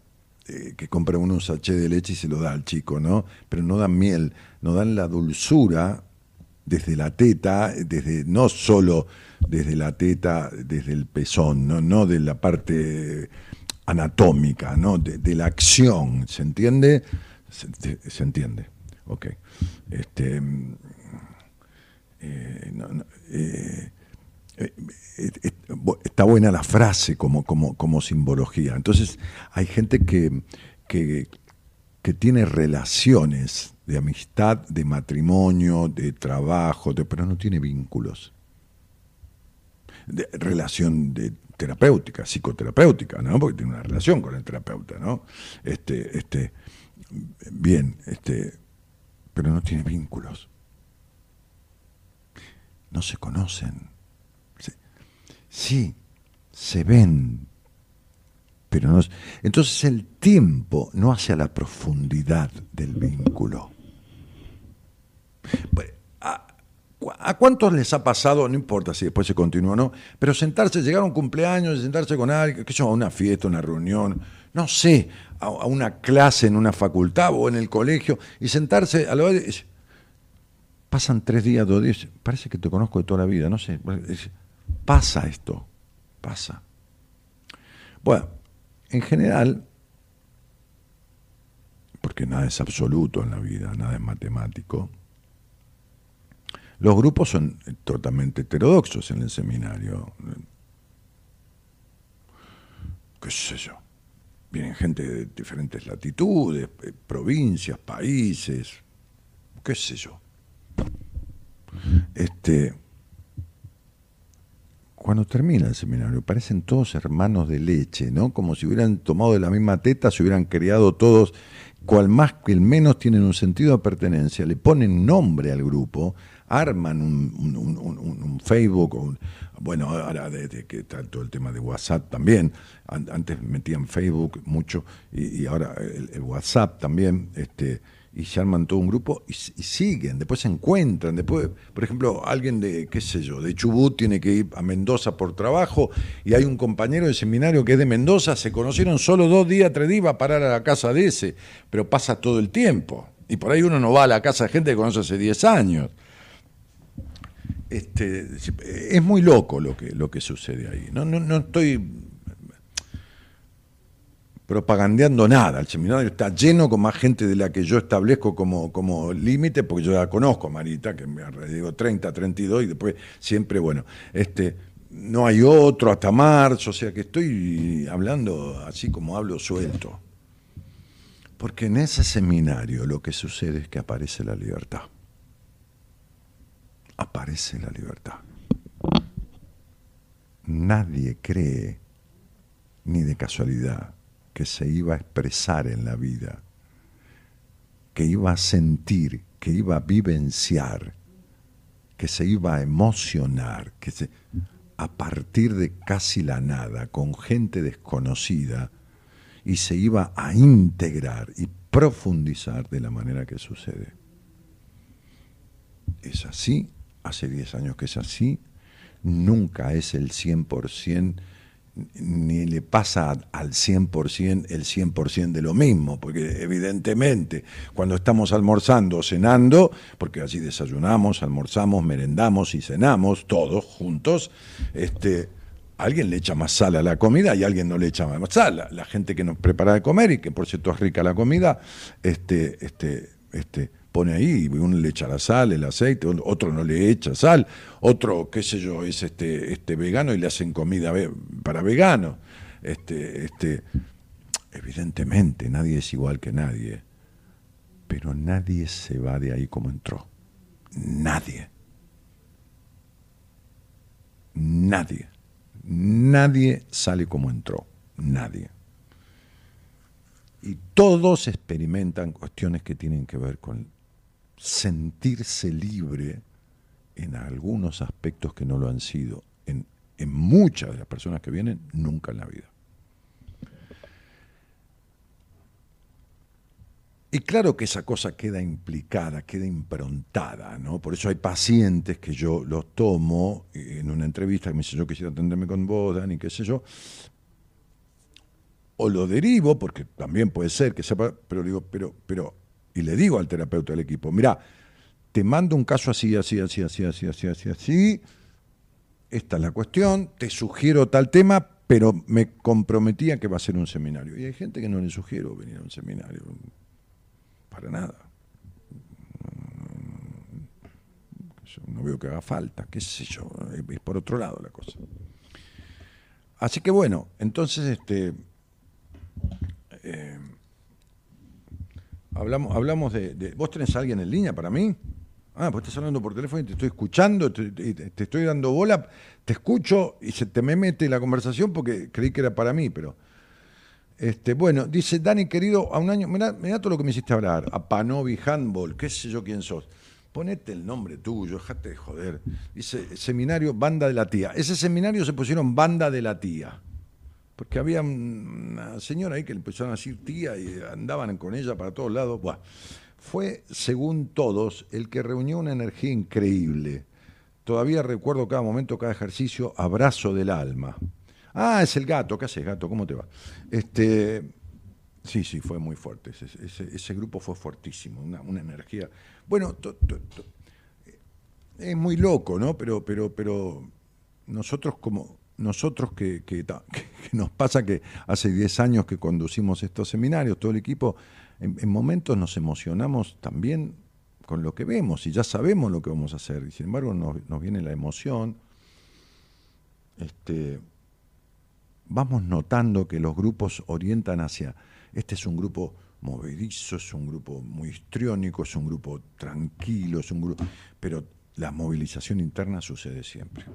eh, que compra uno un sachet de leche y se lo da al chico, ¿no? Pero no dan miel, no dan la dulzura desde la teta, desde no solo desde la teta, desde el pezón, no, no de la parte anatómica, ¿no? De, la acción, ¿se entiende? Se, se- entiende. Ok. Este, eh, eh, eh, está buena la frase como, como, como simbología. Entonces, hay gente que, que, que tiene relaciones de amistad, de matrimonio, de trabajo, pero no tiene vínculos. Relación de terapéutica, psicoterapéutica, ¿no? Porque tiene una relación con el terapeuta, ¿no? Este, este, bien, este, pero no tiene vínculos. No se conocen. Sí, se ven, pero no. Entonces el tiempo no hace a la profundidad del vínculo. ¿A, cuántos les ha pasado, no importa si después se continúa o no, pero sentarse, llegar a un cumpleaños, sentarse con alguien, que yo, a una fiesta, una reunión, no sé, a, una clase en una facultad o en el colegio, y sentarse a hora de- pasan tres días, dos días, parece que te conozco de toda la vida, no sé, pasa esto, pasa. Bueno, en general, porque nada es absoluto en la vida, nada es matemático, los grupos son totalmente heterodoxos en el seminario. ¿Qué sé yo? Vienen gente de diferentes latitudes, eh, provincias, países, qué sé yo. Este, cuando termina el seminario, parecen todos hermanos de leche, ¿no? Como si hubieran tomado de la misma teta, se hubieran criado todos, cual más que el menos tienen un sentido de pertenencia, le ponen nombre al grupo, arman un, un- un- Facebook, bueno, ahora desde que está todo el tema de WhatsApp también, an- antes metían Facebook mucho y, y ahora el, el WhatsApp también, este, y se arman todo un grupo y, siguen, después se encuentran, después, por ejemplo, alguien de, qué sé yo, de Chubut tiene que ir a Mendoza por trabajo y hay un compañero de seminario que es de Mendoza, se conocieron solo dos días, tres días, va a parar a la casa de ese, pero pasa todo el tiempo. Y por ahí uno no va a la casa de gente que conoce hace 10 años. Este, es muy loco lo que, lo que sucede ahí. No, no, no estoy propagandeando nada. El seminario está lleno con más gente de la que yo establezco como, como límite, porque yo la conozco, Marita, que me digo 30, 32, y después siempre, bueno, este, no hay otro hasta marzo, o sea que estoy hablando así como hablo suelto. Porque en ese seminario lo que sucede es que aparece la libertad. Aparece la libertad. Nadie cree, ni de casualidad, que se iba a expresar en la vida, que iba a sentir, que iba a vivenciar, que se iba a emocionar, que se, a partir de casi la nada, con gente desconocida, y se iba a integrar y profundizar de la manera que sucede. Es así, hace 10 años que es así, nunca es el 100%, ni le pasa al 100% el 100% de lo mismo, porque evidentemente cuando estamos almorzando o cenando, porque así desayunamos, almorzamos, merendamos y cenamos todos juntos, este, alguien le echa más sal a la comida y alguien no le echa más sal. La, la gente que nos prepara de comer y que por cierto es rica la comida, este, este, este, pone ahí, uno le echa la sal, el aceite, otro no le echa sal, otro, qué sé yo, es este, este vegano y le hacen comida para veganos. Este, este, evidentemente, nadie es igual que nadie, pero nadie se va de ahí como entró. Nadie. Nadie. Nadie sale como entró. Nadie. Y todos experimentan cuestiones que tienen que ver con sentirse libre en algunos aspectos que no lo han sido. En, en muchas de las personas que vienen, nunca en la vida. Y claro que esa cosa queda implicada, queda improntada, ¿no? Por eso hay pacientes que yo los tomo en una entrevista que me dice, yo quisiera atenderme con vos, Dani, qué sé yo, o lo derivo, porque también puede ser que sepa, pero digo, pero, pero, y le digo al terapeuta del equipo, mira, te mando un caso así, así, así, así, así, así, así, así, esta es la cuestión, te sugiero tal tema, pero me comprometía que va a ser un seminario. Y hay gente que no le sugiero venir a un seminario, para nada. No veo que haga falta, qué sé yo, es por otro lado la cosa. Así que bueno, entonces este eh, Hablamos, hablamos de, ¿Vos tenés a alguien en línea para mí? Ah, pues estás hablando por teléfono y te estoy escuchando, te estoy dando bola, te escucho y se te me mete la conversación porque creí que era para mí, pero. Este, bueno, dice Dani, querido, a un año, mirá, mirá todo lo que me hiciste hablar, a Panovi Handball, qué sé yo quién sos. Ponete el nombre tuyo, dejate de joder. Dice, seminario Banda de la Tía. Ese seminario se pusieron Banda de la Tía. Porque había una señora ahí que le empezaron a decir tía y andaban con ella para todos lados. Buah. Fue, según todos, el que reunió una energía increíble. Todavía recuerdo cada momento, cada ejercicio, abrazo del alma. Ah, es el gato, ¿qué haces, gato? ¿Cómo te va? Este, sí, sí, fue muy fuerte. Ese, grupo fue fuertísimo, una, una energía. Bueno, to- es muy loco, ¿no? Pero, pero, pero nosotros como nosotros que, que nos pasa que hace 10 años que conducimos estos seminarios, todo el equipo, en, en momentos nos emocionamos también con lo que vemos y ya sabemos lo que vamos a hacer. Y sin embargo nos, nos viene la emoción. Este, vamos notando que los grupos orientan hacia, este es un grupo movedizo, es un grupo muy histriónico, es un grupo tranquilo, es un grupo, pero la movilización interna sucede siempre.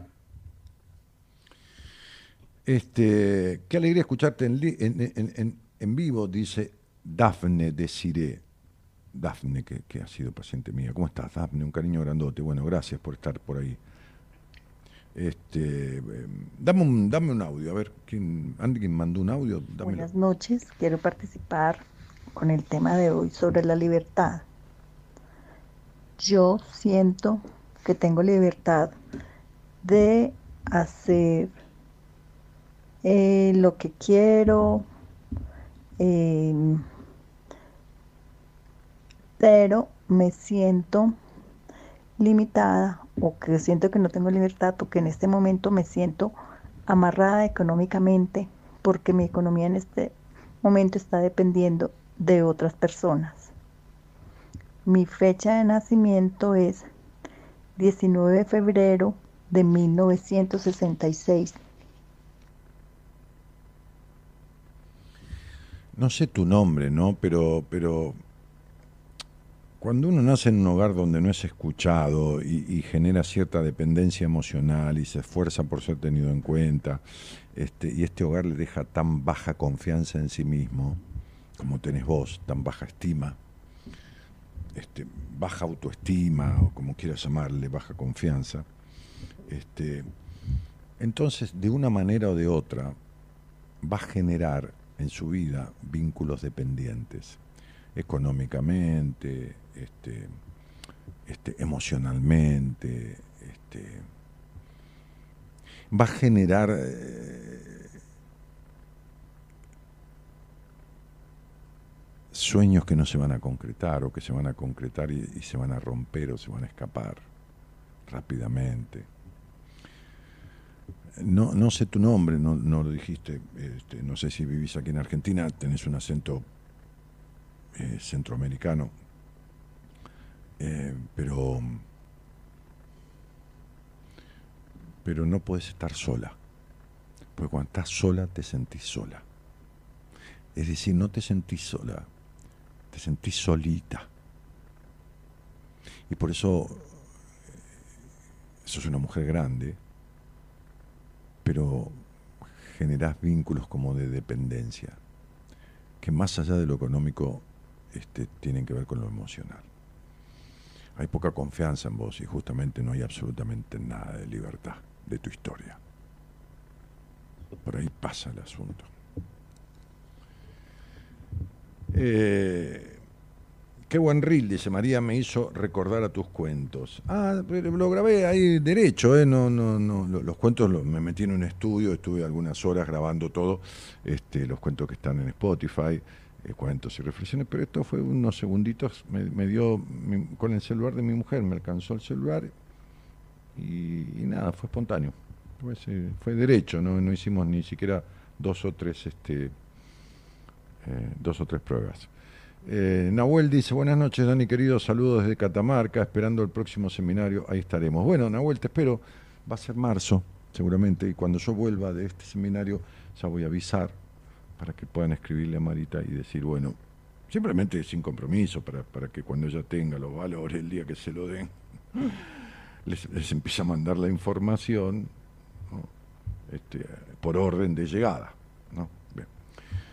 Este, qué alegría escucharte en, vivo, dice Dafne de Siré. Dafne, que, ha sido paciente mía. ¿Cómo estás, Dafne? Un cariño grandote. Bueno, gracias por estar por ahí. Este, eh, dame, un, dame un audio, a ver, ¿quién, alguien mandó un audio? Buenas noches, quiero participar con el tema de hoy sobre la libertad. Yo siento que tengo libertad de hacer eh, lo que quiero, em, pero me siento limitada o que siento que no tengo libertad o que en este momento me siento amarrada económicamente porque mi economía en este momento está dependiendo de otras personas. Mi fecha de nacimiento es 19 de febrero de 1966. No sé tu nombre, ¿no? Pero, pero cuando uno nace en un hogar donde no es escuchado y, genera cierta dependencia emocional y se esfuerza por ser tenido en cuenta, este, y este hogar le deja tan baja confianza en sí mismo, como tenés vos, tan baja estima, este, baja autoestima, o como quieras llamarle, baja confianza, este, entonces de una manera o de otra va a generar en su vida vínculos dependientes, económicamente, este, este, emocionalmente, este, va a generar eh, sueños que no se van a concretar o que se van a concretar y, y se van a romper o se van a escapar rápidamente. No, no sé tu nombre, no, no lo dijiste. este, no sé si vivís aquí en Argentina, tenés un acento eh, centroamericano. Eh, pero, pero no puedes estar sola. Porque cuando estás sola, te sentís sola. Es decir, no te sentís sola, te sentís solita. Y por eso, eh, sos una mujer grande, pero generás vínculos como de dependencia, que más allá de lo económico este, tienen que ver con lo emocional. Hay poca confianza en vos y justamente no hay absolutamente nada de libertad de tu historia. Por ahí pasa el asunto. Eh, qué buen reel, dice María, me hizo recordar a tus cuentos. Ah, lo grabé ahí derecho, ¿eh? No, no, no. lo- Los cuentos los- me metí en un estudio, estuve algunas horas grabando todo, este, los cuentos que están en Spotify, eh, cuentos y reflexiones, pero esto fue unos segunditos, me, dio con el celular de mi mujer, me alcanzó el celular y, nada, fue espontáneo. Fue, ese- fue derecho, no, no hicimos ni siquiera dos o tres, este, eh, dos o tres pruebas. Eh, Nahuel dice, buenas noches Dani querido, saludos desde Catamarca, esperando el próximo seminario, ahí estaremos. Bueno, Nahuel, te espero, va a ser marzo, seguramente, y cuando yo vuelva de este seminario ya voy a avisar para que puedan escribirle a Marita y decir, bueno, Simplemente sin compromiso, para, para que cuando ella tenga los valores, el día que se lo den, les, les empieza a mandar la información este, por orden de llegada. ¿no?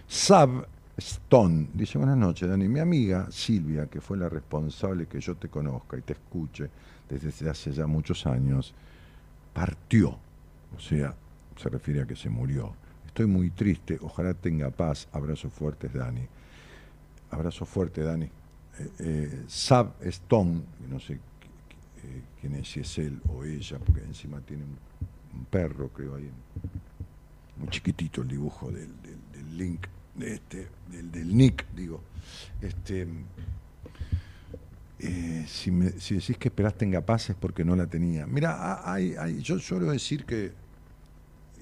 Sab Stone dice, buenas noches, Dani. Mi amiga Silvia, que fue la responsable que yo te conozca y te escuche desde hace ya muchos años, partió. O sea, se refiere a que se murió. Estoy muy triste, ojalá tenga paz. Abrazos fuertes, Dani. Abrazo fuerte, Dani. Eh, eh, Sab Stone, no sé eh, quién es, si es él o ella, porque encima tiene un, perro, creo ahí. Muy chiquitito el dibujo del, link, este, del, del nick, digo. Este, eh, si, me- si decís que esperás tenga paz es porque no la tenía. Mira, ha- hay, hay- yo suelo decir que,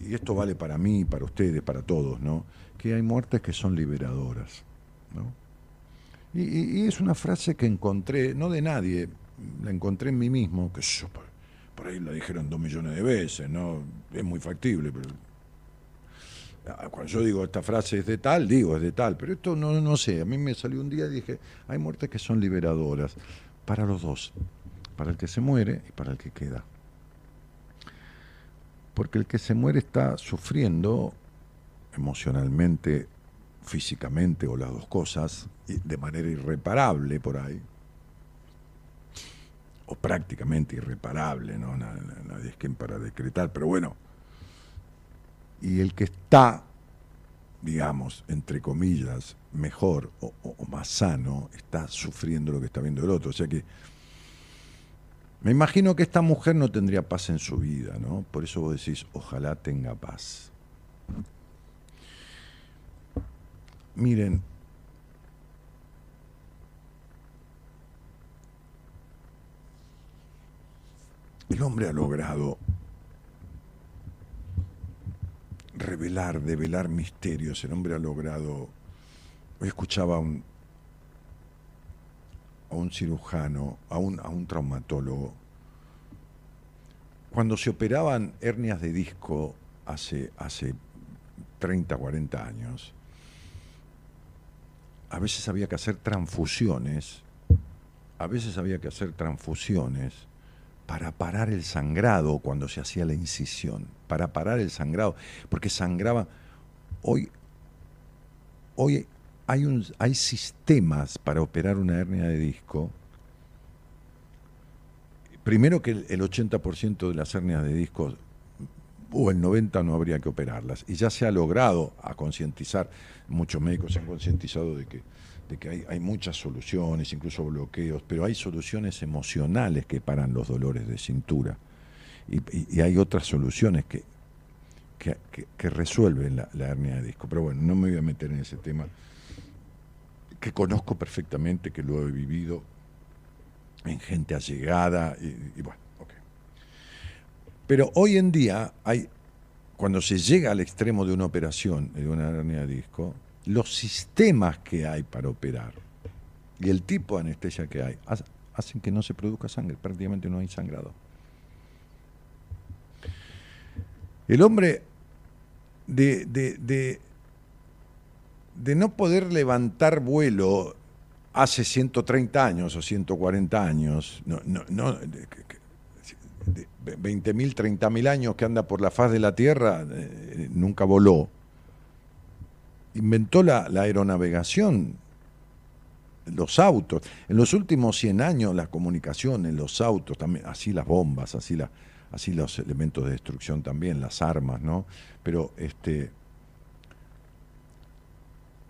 y esto vale para mí, para ustedes, para todos, ¿no? Que hay muertes que son liberadoras, ¿no? Y, es una frase que encontré, no de nadie, la encontré en mí mismo, que yo, por, por ahí la dijeron dos millones de veces, ¿no? Es muy factible, pero cuando yo digo esta frase es de tal, digo es de tal, pero esto no, no sé, a mí me salió un día y dije, hay muertes que son liberadoras para los dos, para el que se muere y para el que queda. Porque el que se muere está sufriendo emocionalmente, físicamente o las dos cosas, de manera irreparable por ahí, o prácticamente irreparable, ¿no? Na- na- Nadie es quien para decretar, pero bueno, y el que está, digamos, entre comillas, mejor o, más sano, está sufriendo lo que está viendo el otro. O sea que me imagino que esta mujer no tendría paz en su vida, ¿no? Por eso vos decís, ojalá tenga paz. Miren, el hombre ha logrado revelar, develar misterios. El hombre ha logrado. Hoy escuchaba a un, a un cirujano, a un, a un traumatólogo. Cuando se operaban hernias de disco hace, hace 30, 40 años, a veces había que hacer transfusiones, a veces había que hacer transfusiones para parar el sangrado cuando se hacía la incisión, para parar el sangrado, porque sangraba. Hoy, hoy hay, hay sistemas para operar una hernia de disco. Primero que el, el 80% de las hernias de disco o el 90% no habría que operarlas. Y ya se ha logrado a concientizar, muchos médicos se han concientizado de que, que hay, muchas soluciones, incluso bloqueos, pero hay soluciones emocionales que paran los dolores de cintura. Y, hay otras soluciones que, que, que- resuelven la, hernia de disco. Pero bueno, no me voy a meter en ese tema, que conozco perfectamente, que lo he vivido en gente allegada, y, y bueno, ok. Pero hoy en día hay, cuando se llega al extremo de una operación, de una hernia de disco, los sistemas que hay para operar y el tipo de anestesia que hay ha- hacen que no se produzca sangre, prácticamente no hay sangrado. El hombre de, de, de, no poder levantar vuelo hace 130 años o 140 años, no, no, no, de- que- que- de 20.000, 30.000 años que anda por la faz de la Tierra, eh, nunca voló. Inventó la, la aeronavegación, los autos. En los últimos 100 años las comunicaciones, los autos, también, así las bombas, así, así los elementos de destrucción también, las armas, ¿no? Pero este,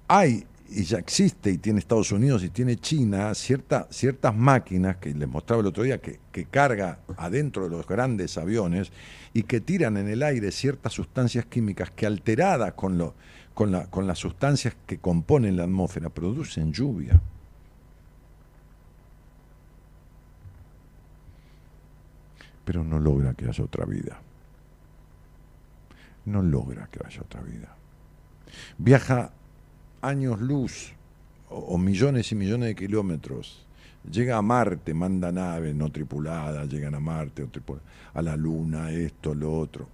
hay, y ya existe, y tiene Estados Unidos y tiene China, cierta, ciertas máquinas que les mostraba el otro día que, que carga adentro de los grandes aviones y que tiran en el aire ciertas sustancias químicas que alteradas con, lo, con, la- con las sustancias que componen la atmósfera producen lluvia. Pero no logra que haya otra vida. No logra que haya otra vida. Viaja años luz o, millones y millones de kilómetros. Llega a Marte, manda naves no tripuladas, llegan a Marte, o a la Luna, esto, lo otro.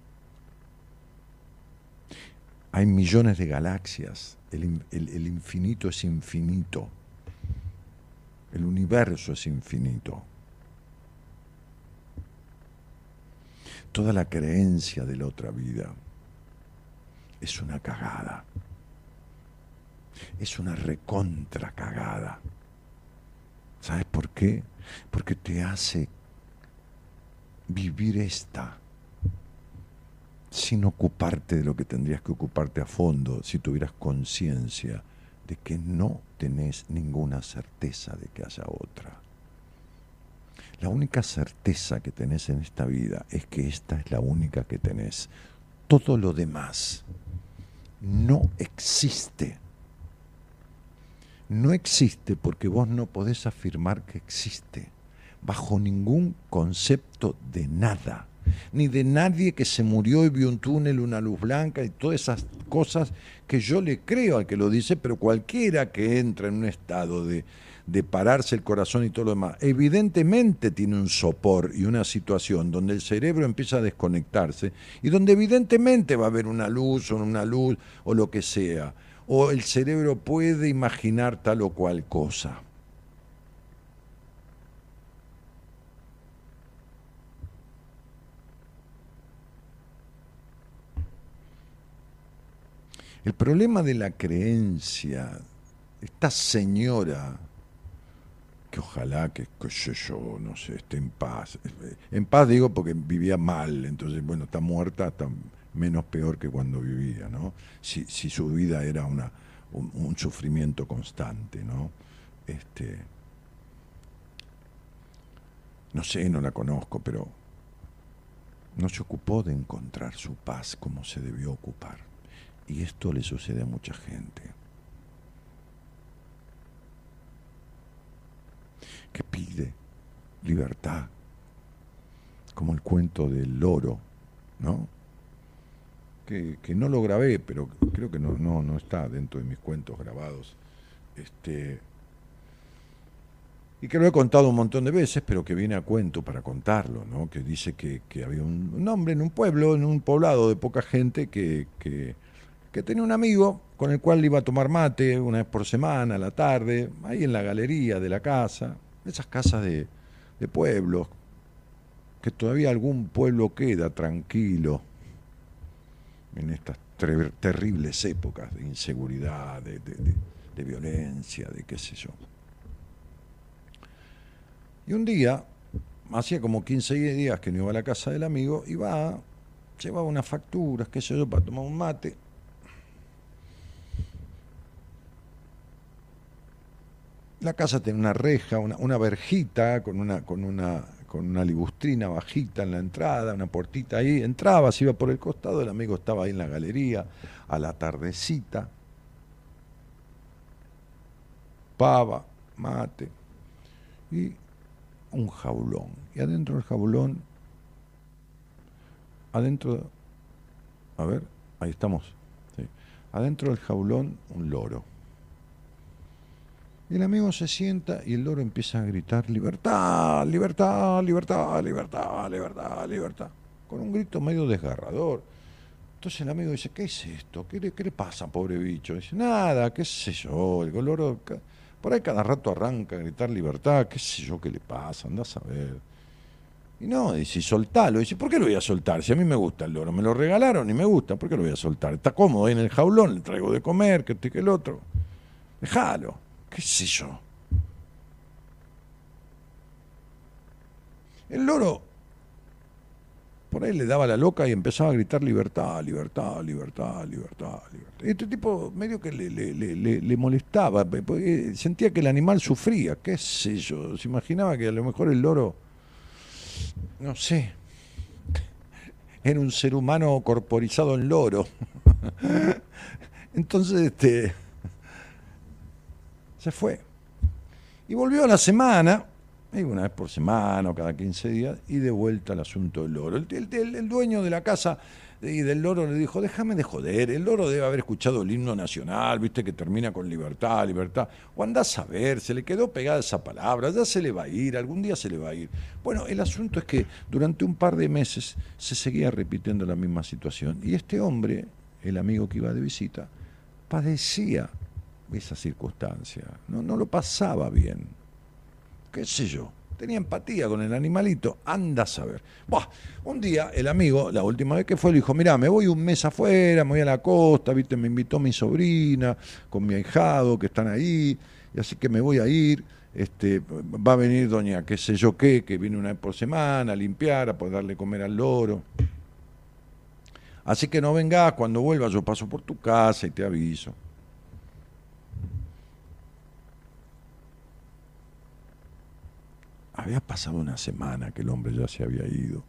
Hay millones de galaxias, el, in- el- el infinito es infinito. El universo es infinito. Toda la creencia de la otra vida es una cagada. Es una recontra cagada. ¿Sabes por qué? Porque te hace vivir esta sin ocuparte de lo que tendrías que ocuparte a fondo si tuvieras conciencia de que no tenés ninguna certeza de que haya otra. La única certeza que tenés en esta vida es que esta es la única que tenés. Todo lo demás no existe. No existe porque vos no podés afirmar que existe bajo ningún concepto de nada ni de nadie que se murió y vio un túnel, una luz blanca y todas esas cosas que yo le creo al que lo dice, pero cualquiera que entra en un estado de, de pararse el corazón y todo lo demás, evidentemente tiene un sopor y una situación donde el cerebro empieza a desconectarse y donde evidentemente va a haber una luz o una luz o lo que sea, o el cerebro puede imaginar tal o cual cosa. El problema de la creencia, esta señora, que ojalá que, qué sé yo, no sé, esté en paz. En paz digo porque vivía mal, entonces, bueno, está muerta, menos peor que cuando vivía, ¿no? Si, si su vida era una, un, un sufrimiento constante, ¿no? Este, no sé, no la conozco, pero no se ocupó de encontrar su paz como se debió ocupar. Y esto le sucede a mucha gente. Que pide libertad, como el cuento del loro, ¿no? Que, que no lo grabé, pero creo que no, no, no está dentro de mis cuentos grabados. Este, y que lo he contado un montón de veces, pero que viene a cuento para contarlo, ¿no? Que dice que, que había un, un hombre en un pueblo, en un poblado de poca gente, que, que que tenía un amigo con el cual iba a tomar mate una vez por semana, a la tarde, ahí en la galería de la casa, esas casas de, pueblos, que todavía algún pueblo queda tranquilo en estas ter- terribles épocas de inseguridad, de, violencia, de qué sé yo. Y un día, hacía como 15 días que no iba a la casa del amigo, iba, llevaba unas facturas, qué sé yo, para tomar un mate. La casa tenía una reja, una, una verjita con una, con una, con una libustrina bajita en la entrada, una puertita ahí. Entraba, se iba por el costado, el amigo estaba ahí en la galería, a la tardecita. Pava, mate y un jaulón. Y adentro del jaulón, adentro, a ver, ahí estamos. Adentro del jaulón, un loro. El amigo se sienta y el loro empieza a gritar, libertad, libertad, libertad, libertad, libertad, libertad, con un grito medio desgarrador. Entonces el amigo dice, ¿qué es esto? ¿Qué le, qué le pasa, pobre bicho? Dice, nada, qué sé yo, el loro, por ahí cada rato arranca a gritar libertad, qué sé yo qué le pasa, andás a ver. Y no, dice, soltalo. Dice, ¿por qué lo voy a soltar? Si a mí me gusta el loro, me lo regalaron y me gusta, ¿por qué lo voy a soltar? Está cómodo ahí en el jaulón, le traigo de comer, que este que el otro. Déjalo, qué sé yo. El loro por ahí le daba la loca y empezaba a gritar libertad, libertad, libertad, libertad, libertad. Y este tipo medio que le, le- le- le- le molestaba, sentía que el animal sufría, qué sé yo, se imaginaba que a lo mejor el loro, no sé, era un ser humano corporizado en loro. Entonces, este, se fue. Y volvió a la semana, y una vez por semana o cada 15 días, y de vuelta al asunto del loro. El, el- dueño de la casa y del loro le dijo, déjame de joder, el loro debe haber escuchado el himno nacional, viste que termina con libertad, libertad. O andás a ver, se le quedó pegada esa palabra, ya se le va a ir, algún día se le va a ir. Bueno, el asunto es que durante un par de meses se seguía repitiendo la misma situación. Y este hombre, el amigo que iba de visita, padecía esa circunstancia, no, no lo pasaba bien. qué sé yo. Tenía empatía con el animalito, anda a saber. Un día el amigo, la última vez que fue, le dijo, mirá, me voy un mes afuera, me voy a la costa, viste, me invitó mi sobrina con mi ahijado que están ahí, y así que me voy a ir. Este, va a venir doña qué sé yo qué, que viene una vez por semana a limpiar, a poder darle comer al loro. Así que no vengas, cuando vuelva yo paso por tu casa y te aviso. Había pasado una semana que el hombre ya se había ido.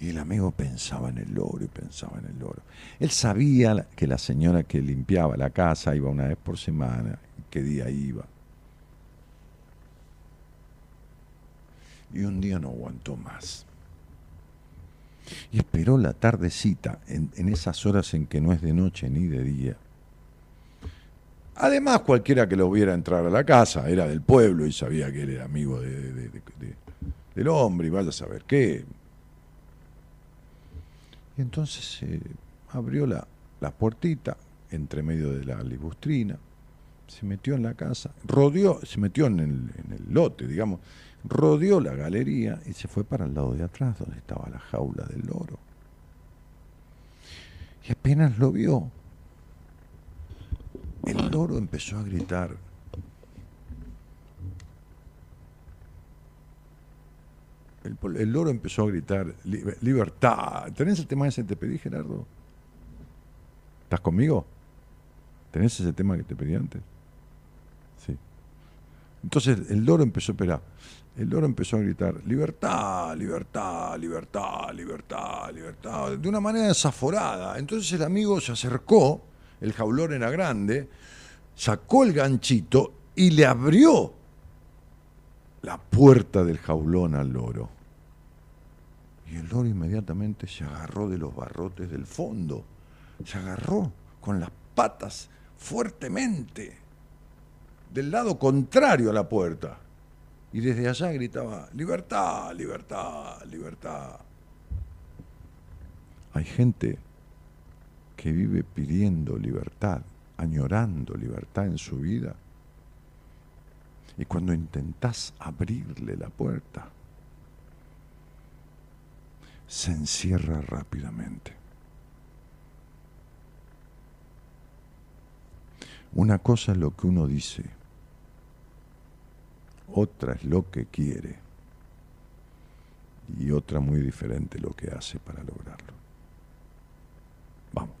Y el amigo pensaba en el loro y pensaba en el loro. Él sabía que la señora que limpiaba la casa iba una vez por semana qué día iba. Y un día no aguantó más. Y esperó la tardecita, en, en esas horas en que no es de noche ni de día. Además, cualquiera que lo viera entrar a la casa era del pueblo y sabía que él era amigo de- de- de- de- del hombre y vaya a saber qué. Y entonces se abrió la, la puertita entre medio de la libustrina, se metió en la casa, rodeó, se metió en el, en el lote, digamos, rodeó la galería y se fue para el lado de atrás, donde estaba la jaula del loro. Y apenas lo vio, el loro empezó a gritar. El, loro empezó a gritar, "Li- libertad. ¿Tenés el tema ese que te pedí, Gerardo? ¿Estás conmigo? ¿Tenés ese tema que te pedí antes? Sí. Entonces el loro empezó a esperar. El loro empezó a gritar, libertad, libertad, libertad, libertad, libertad, de una manera desaforada. Entonces el amigo se acercó, el jaulón era grande, sacó el ganchito y le abrió la puerta del jaulón al loro. Y el loro inmediatamente se agarró de los barrotes del fondo, se agarró con las patas fuertemente del lado contrario a la puerta. Y desde allá gritaba, libertad, libertad, libertad. Hay gente que vive pidiendo libertad, añorando libertad en su vida. Y cuando intentás abrirle la puerta, se encierra rápidamente. Una cosa es lo que uno dice, otra es lo que quiere y otra muy diferente lo que hace para lograrlo. Vamos.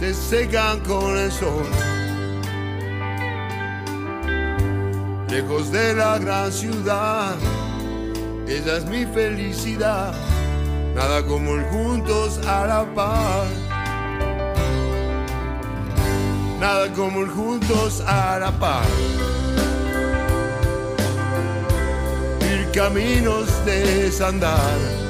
Se secan con el sol. Lejos de la gran ciudad, esa es mi felicidad. Nada como el juntos a la par. Nada como el juntos a la par. Ir caminos de desandar.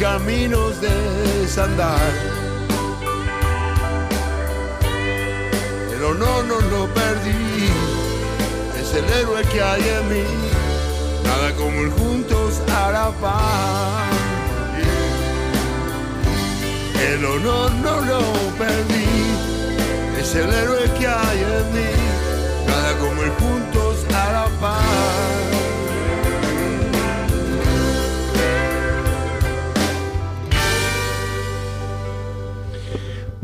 caminos de desandar. Pero no, no lo perdí, es el héroe que hay en mí, nada como el juntos hará paz. El honor no lo perdí, es el héroe que hay en mí, nada como el juntos hará paz.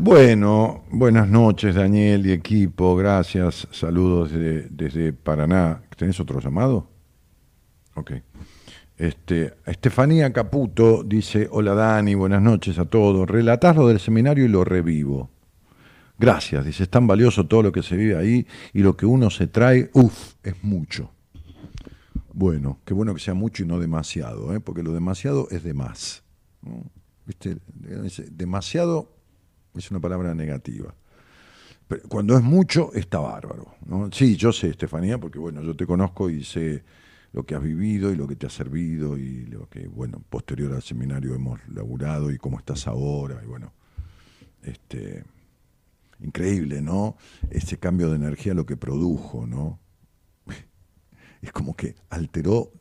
Bueno, buenas noches Daniel y equipo, gracias, saludos de- desde Paraná. ¿Tenés otro llamado? Ok. Este, Estefanía Caputo dice, hola Dani, buenas noches a todos. Relatás lo del seminario y lo revivo. Gracias, dice, es tan valioso todo lo que se vive ahí y lo que uno se trae, uff, es mucho. Bueno, qué bueno que sea mucho y no demasiado, ¿eh? porque lo demasiado es de más. ¿no? ¿Viste? Demasiado es una palabra negativa. Pero cuando es mucho, está bárbaro. ¿no? Sí, yo sé, Estefanía, porque bueno, yo te conozco y sé lo que has vivido y lo que te ha servido y lo que, bueno, posterior al seminario hemos laburado y cómo estás ahora. Y bueno, este, increíble, ¿no? Ese cambio de energía lo que produjo, ¿no? Es como que alteró,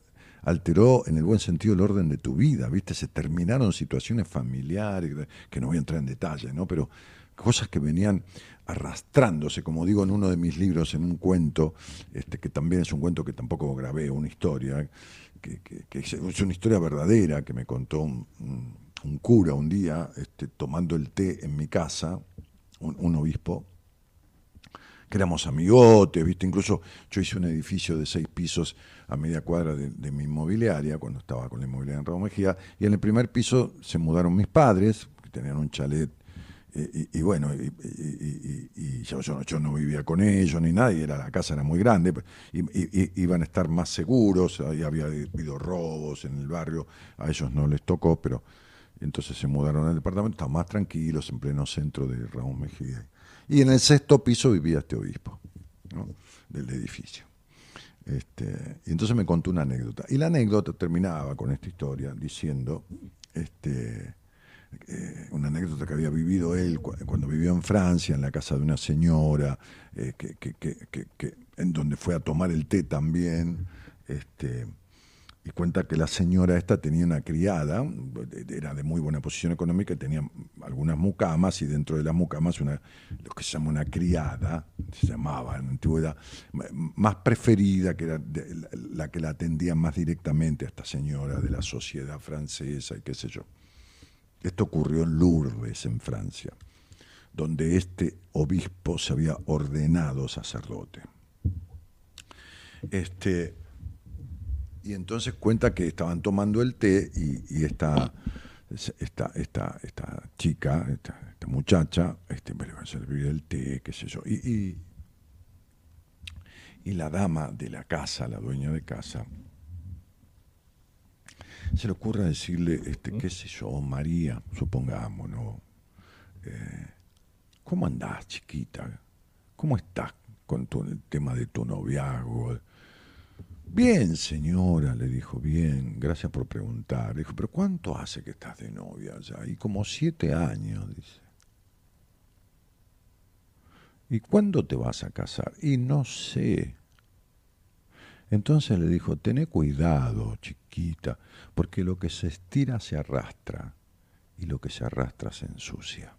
alteró en el buen sentido el orden de tu vida, ¿viste? Se terminaron situaciones familiares, que no voy a entrar en detalle, ¿no? Pero cosas que venían arrastrándose, como digo en uno de mis libros, en un cuento, este, que también es un cuento que tampoco grabé, una historia, que, es una historia verdadera que me contó un cura un día, este, tomando el té en mi casa, un, un obispo, que éramos amigotes, ¿viste? Incluso yo hice un edificio de seis pisos a media cuadra de, mi inmobiliaria, cuando estaba con la inmobiliaria en Raúl Mejía, y en el primer piso se mudaron mis padres, que tenían un chalet, eh, y, bueno, y, yo, no- vivía con ellos ni nadie, era, la casa era muy grande, y, y- iban a estar más seguros, había habido robos en el barrio, a ellos no les tocó, pero entonces se mudaron al departamento, estaban más tranquilos, en pleno centro de Raúl Mejía. Y en el sexto piso vivía este obispo del edificio. Este, y entonces me contó una anécdota. Y la anécdota terminaba con esta historia diciendo, este, eh, una anécdota que había vivido él cu- cuando vivió en Francia, en la casa de una señora, eh, en donde fue a tomar el té también. Este, y cuenta que la señora esta tenía una criada, era de muy buena posición económica, tenía algunas mucamas y dentro de las mucamas una, lo que se llama una criada, se llamaba en la antigüedad, más preferida, que era la que la atendía más directamente a esta señora de la sociedad francesa y qué sé yo. Esto ocurrió en Lourdes, en Francia, donde este obispo se había ordenado sacerdote. Este, y entonces cuenta que estaban tomando el té y, esta, esta, esta, esta chica, esta, muchacha, este, me le va a servir el té, qué sé yo. Y, y, la dama de la casa, la dueña de casa, se le ocurre decirle, este, qué sé yo, María, supongamos, ¿no? Eh, ¿Cómo andás, chiquita? ¿Cómo estás con tu- el tema de tu noviazgo? Bien, señora, le dijo, bien, gracias por preguntar. Le dijo, pero ¿cuánto hace que estás de novia ya? Y como siete años, dice. ¿Y cuándo te vas a casar? Y no sé. Entonces le dijo, tené cuidado, chiquita, porque lo que se estira se arrastra y lo que se arrastra se ensucia.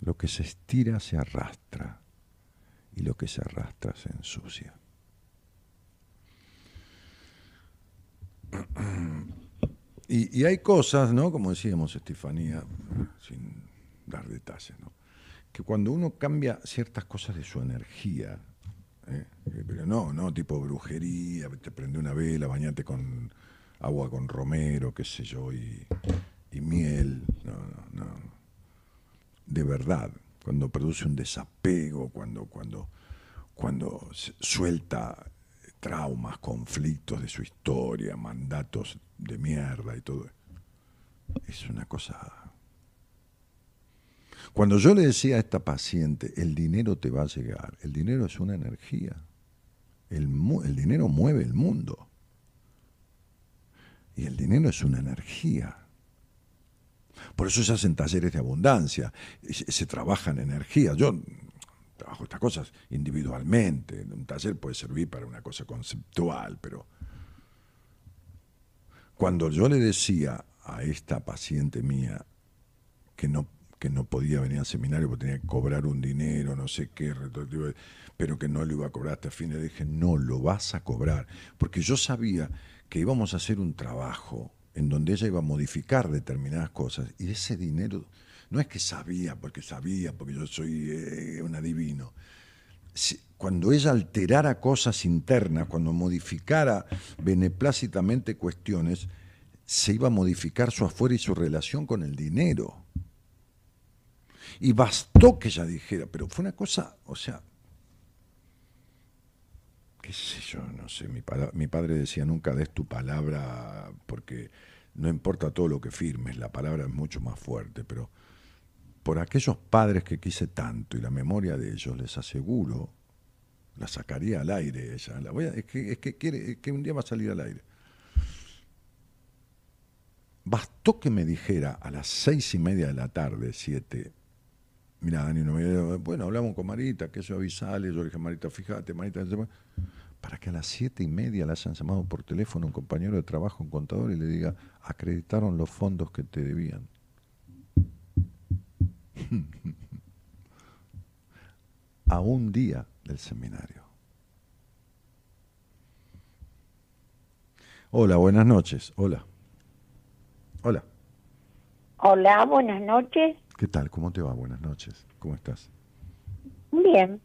Lo que se estira se arrastra y lo que se arrastra se ensucia. Y, hay cosas, ¿no? Como decíamos, Estefanía, sin dar detalles, ¿no? Que cuando uno cambia ciertas cosas de su energía, ¿eh? Eh, pero no, no tipo brujería, te prende una vela, bañate con agua con romero, qué sé yo, y, y miel, no, no, no. De verdad, cuando produce un desapego, cuando, cuando, cuando suelta traumas, conflictos de su historia, mandatos de mierda y todo. Es una cosa... Cuando yo le decía a esta paciente, el dinero te va a llegar, el dinero es una energía, el, el dinero mueve el mundo. Y el dinero es una energía. Por eso se hacen talleres de abundancia, se, se trabaja en energía. Yo trabajo estas cosas individualmente. Un taller puede servir para una cosa conceptual, pero cuando yo le decía a esta paciente mía que no, que no podía venir al seminario porque tenía que cobrar un dinero, no sé qué, pero que no lo iba a cobrar hasta fin, le dije, no, lo vas a cobrar, porque yo sabía que íbamos a hacer un trabajo en donde ella iba a modificar determinadas cosas y ese dinero no es que sabía, porque sabía, porque yo soy eh, un adivino. Cuando ella alterara cosas internas, cuando modificara beneplácitamente cuestiones, se iba a modificar su afuera y su relación con el dinero. Y bastó que ella dijera, pero fue una cosa, o sea, qué sé yo, no sé, mi, mi padre decía, nunca des tu palabra porque no importa todo lo que firmes, la palabra es mucho más fuerte, pero por aquellos padres que quise tanto y la memoria de ellos, les aseguro, la sacaría al aire ella. La es, que, es que un día va a salir al aire. Bastó que me dijera a las seis y media de la tarde, siete, mira, Dani, no me- bueno, hablamos con Marita, que eso avisale, yo le dije, Marita, fíjate, Marita, para que a las siete y media le hayan llamado por teléfono un compañero de trabajo, un contador, y le diga, acreditaron los fondos que te debían. A un día del seminario. Hola, buenas noches. Hola. Hola. Hola, buenas noches. ¿Qué tal? ¿Cómo te va? Buenas noches. ¿Cómo estás? Bien,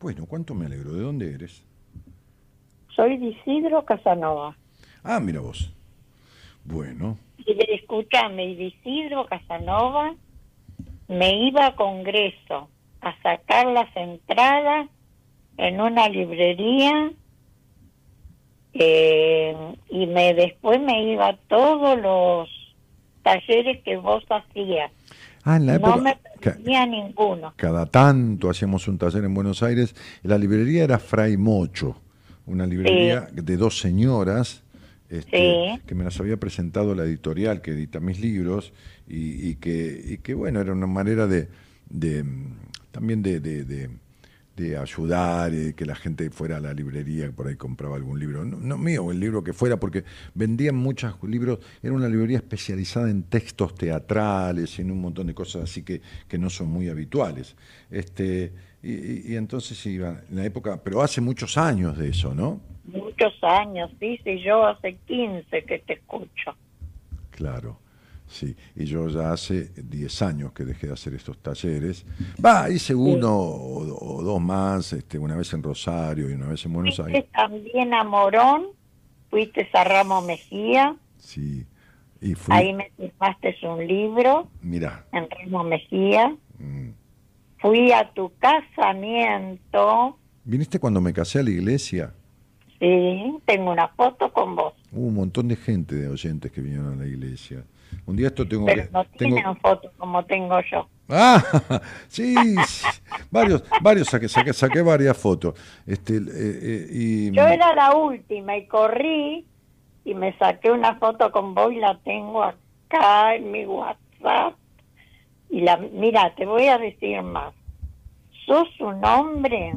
Bueno, cuánto me alegro. ¿De dónde eres? soy de Isidro Casanova. Ah, mira vos. Bueno, Y de, escúchame, de Isidro Casanova me iba a Congreso a sacar las entradas en una librería eh, y me después me iba a todos los talleres que vos hacías. Ah, en la época. No me perdía ninguno. cada tanto hacíamos un taller en Buenos Aires. La librería era Fray Mocho, una librería de dos señoras este, Sí. que me las había presentado la editorial que edita mis libros y, y que, y que, bueno, era una manera de, de, también de, de- de- de ayudar, eh, que la gente fuera a la librería, por ahí compraba algún libro, no, no mío, el libro que fuera, porque vendían muchos libros, era una librería especializada en textos teatrales y en un montón de cosas así que, que no son muy habituales. Este, y, y- entonces iba, en la época, pero hace muchos años de eso, ¿no? Muchos años, dice yo hace 15 que te escucho. Claro, sí. Y yo ya hace 10 años que dejé de hacer estos talleres. Va, hice uno o, o dos más, este, una vez en Rosario y una vez en Buenos Aires. Fuiste también a Morón, fuiste a Ramos Mejía, Sí. Y fui, ahí me firmaste un libro mira, en Ramos Mejía. mm, Fui a tu casamiento, ¿viniste cuando me casé a la iglesia? sí, tengo una foto con vos, Hubo un montón de gente de oyentes que vinieron a la iglesia. Un día esto tengo pero que... no tengo- tienen foto como tengo yo. Ah, sí, sí. varios, varios saqué, saqué, saqué varias fotos. Este, eh, eh, y, Yo era la última y corrí y me saqué una foto con vos y la tengo acá en mi WhatsApp. Y la, mira, te voy a decir más. Sos un hombre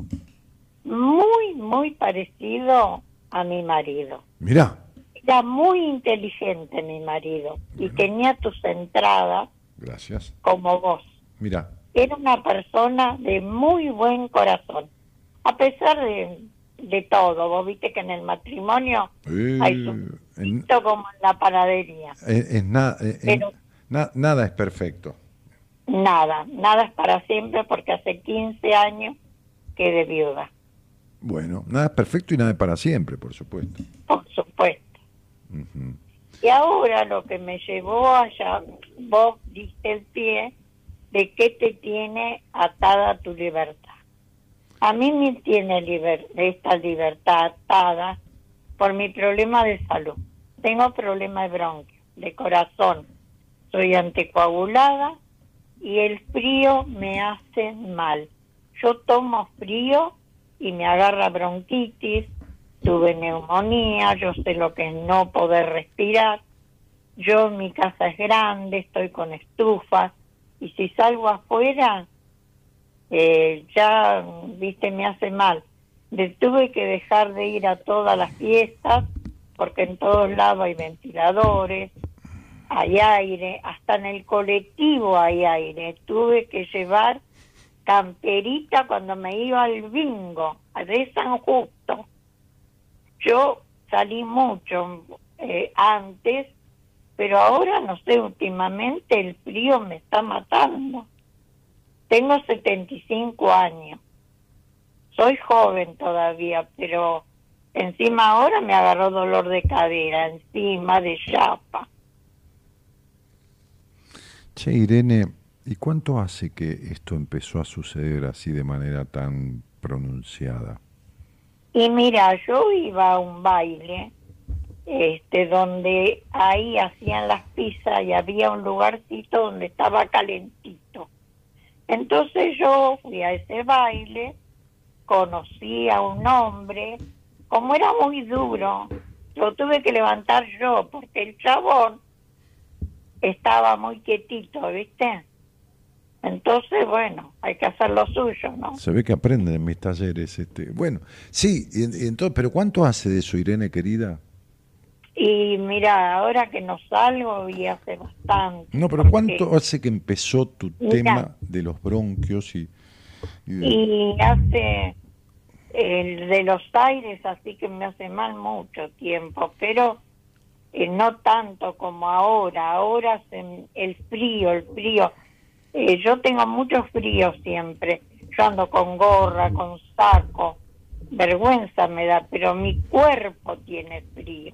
muy, muy parecido a mi marido. Mirá, Era muy inteligente mi marido y tenía tus entradas gracias. como vos. Mirá, Era una persona de muy buen corazón. A pesar de, de todo, vos viste que en el matrimonio eh, hay su en- como en la panadería. es, es na- eh, na- nada es perfecto. Nada, nada es para siempre porque hace 15 años quedé viuda, Bueno, nada es perfecto y nada es para siempre, por supuesto. por supuesto. Y ahora lo que me llevó allá, vos diste el pie de que te tiene atada tu libertad. A mí me tiene liber- esta libertad atada por mi problema de salud. Tengo problema de bronquio, de corazón. Soy anticoagulada y el frío me hace mal. Yo tomo frío y me agarra bronquitis, tuve neumonía, yo sé lo que es no poder respirar. Yo mi casa es grande, estoy con estufas y si salgo afuera eh, ya, viste, me hace mal. De- tuve que dejar de ir a todas las fiestas porque en todos lados hay ventiladores, hay aire, hasta en el colectivo hay aire. Tuve que llevar camperita cuando me iba al bingo de San Justo. Yo salí mucho eh, antes, pero ahora no sé, últimamente el frío me está matando. Tengo 75 años. Soy joven todavía, pero encima ahora me agarró dolor de cadera, encima de chapa. Che, Irene, ¿y cuánto hace que esto empezó a suceder así de manera tan pronunciada? Y mira, yo iba a un baile, este, donde ahí hacían las pizzas y había un lugarcito donde estaba calentito. Entonces yo fui a ese baile, conocí a un hombre, como era muy duro, lo tuve que levantar yo porque el chabón estaba muy quietito, ¿viste? Entonces, bueno, hay que hacer lo suyo, ¿no? Se ve que aprenden en mis talleres. Este. Bueno, sí, y, y entonces, pero ¿cuánto hace de eso, Irene, querida? Y mira, ahora que no salgo y hace bastante. No, pero porque- ¿cuánto hace que empezó tu Mira. tema de los bronquios y, y de- Y hace el de los aires, así que me hace mal mucho tiempo, pero eh, no tanto como ahora. Ahora se- el frío, el frío. Eh, yo tengo mucho frío siempre. Yo ando con gorra, con saco. Vergüenza me da, pero mi cuerpo tiene frío.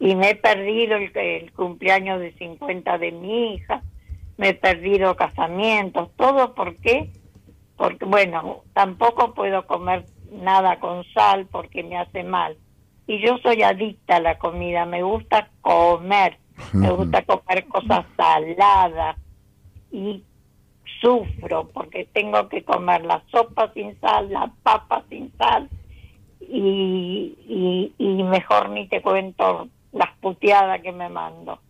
Y me he perdido el, el cumpleaños de 50 de mi hija, me he perdido casamientos, todo ¿por qué? Porque, bueno, tampoco puedo comer nada con sal porque me hace mal. Y yo soy adicta a la comida, me gusta comer, me gusta comer cosas saladas y sufro porque tengo que comer la sopa sin sal, la papa sin sal y, y, y mejor ni te cuento las puteadas que me mando.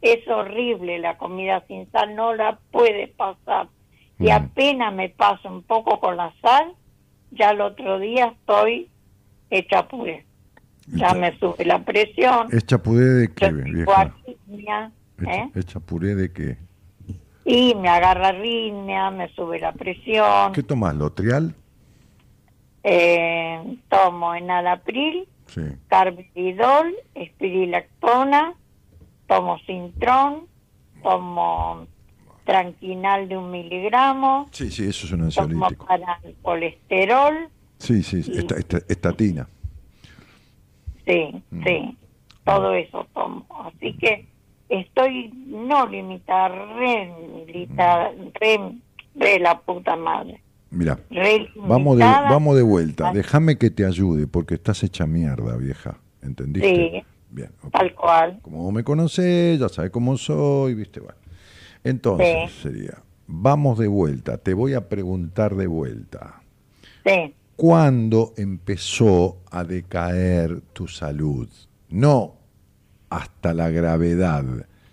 Es horrible la comida sin sal, no la puedes pasar. Y apenas me paso un poco con la sal, ya el otro día estoy hecha puré. Ya me sube la presión, ¿Hecha puré de qué, vieja? arritmia, ¿eh? Hecha, hecha puré de qué? y me agarra arritmia, me sube la presión. ¿Qué tomás, lotrial? Eh, tomo enalapril, Sí. carvedidol, espirilactona, tomo sintrón, tomo tranquinal de un miligramo, Sí, sí, eso es un tomo ansiolítico. para el colesterol, Sí, sí, esta- esta- estatina. Sí, Mm. sí, todo eso tomo. Así que estoy no limitada, re, limitada, re, re la puta madre. Mira, vamos de, vamos de vuelta. Déjame que te ayude porque estás hecha mierda, vieja. ¿Entendiste? Sí, Bien, tal cual. Como vos me conocés, ya sabes cómo soy, ¿viste? Bueno. Entonces Sí. sería, vamos de vuelta, te voy a preguntar de vuelta. Sí. ¿Cuándo empezó a decaer tu salud? No hasta la gravedad,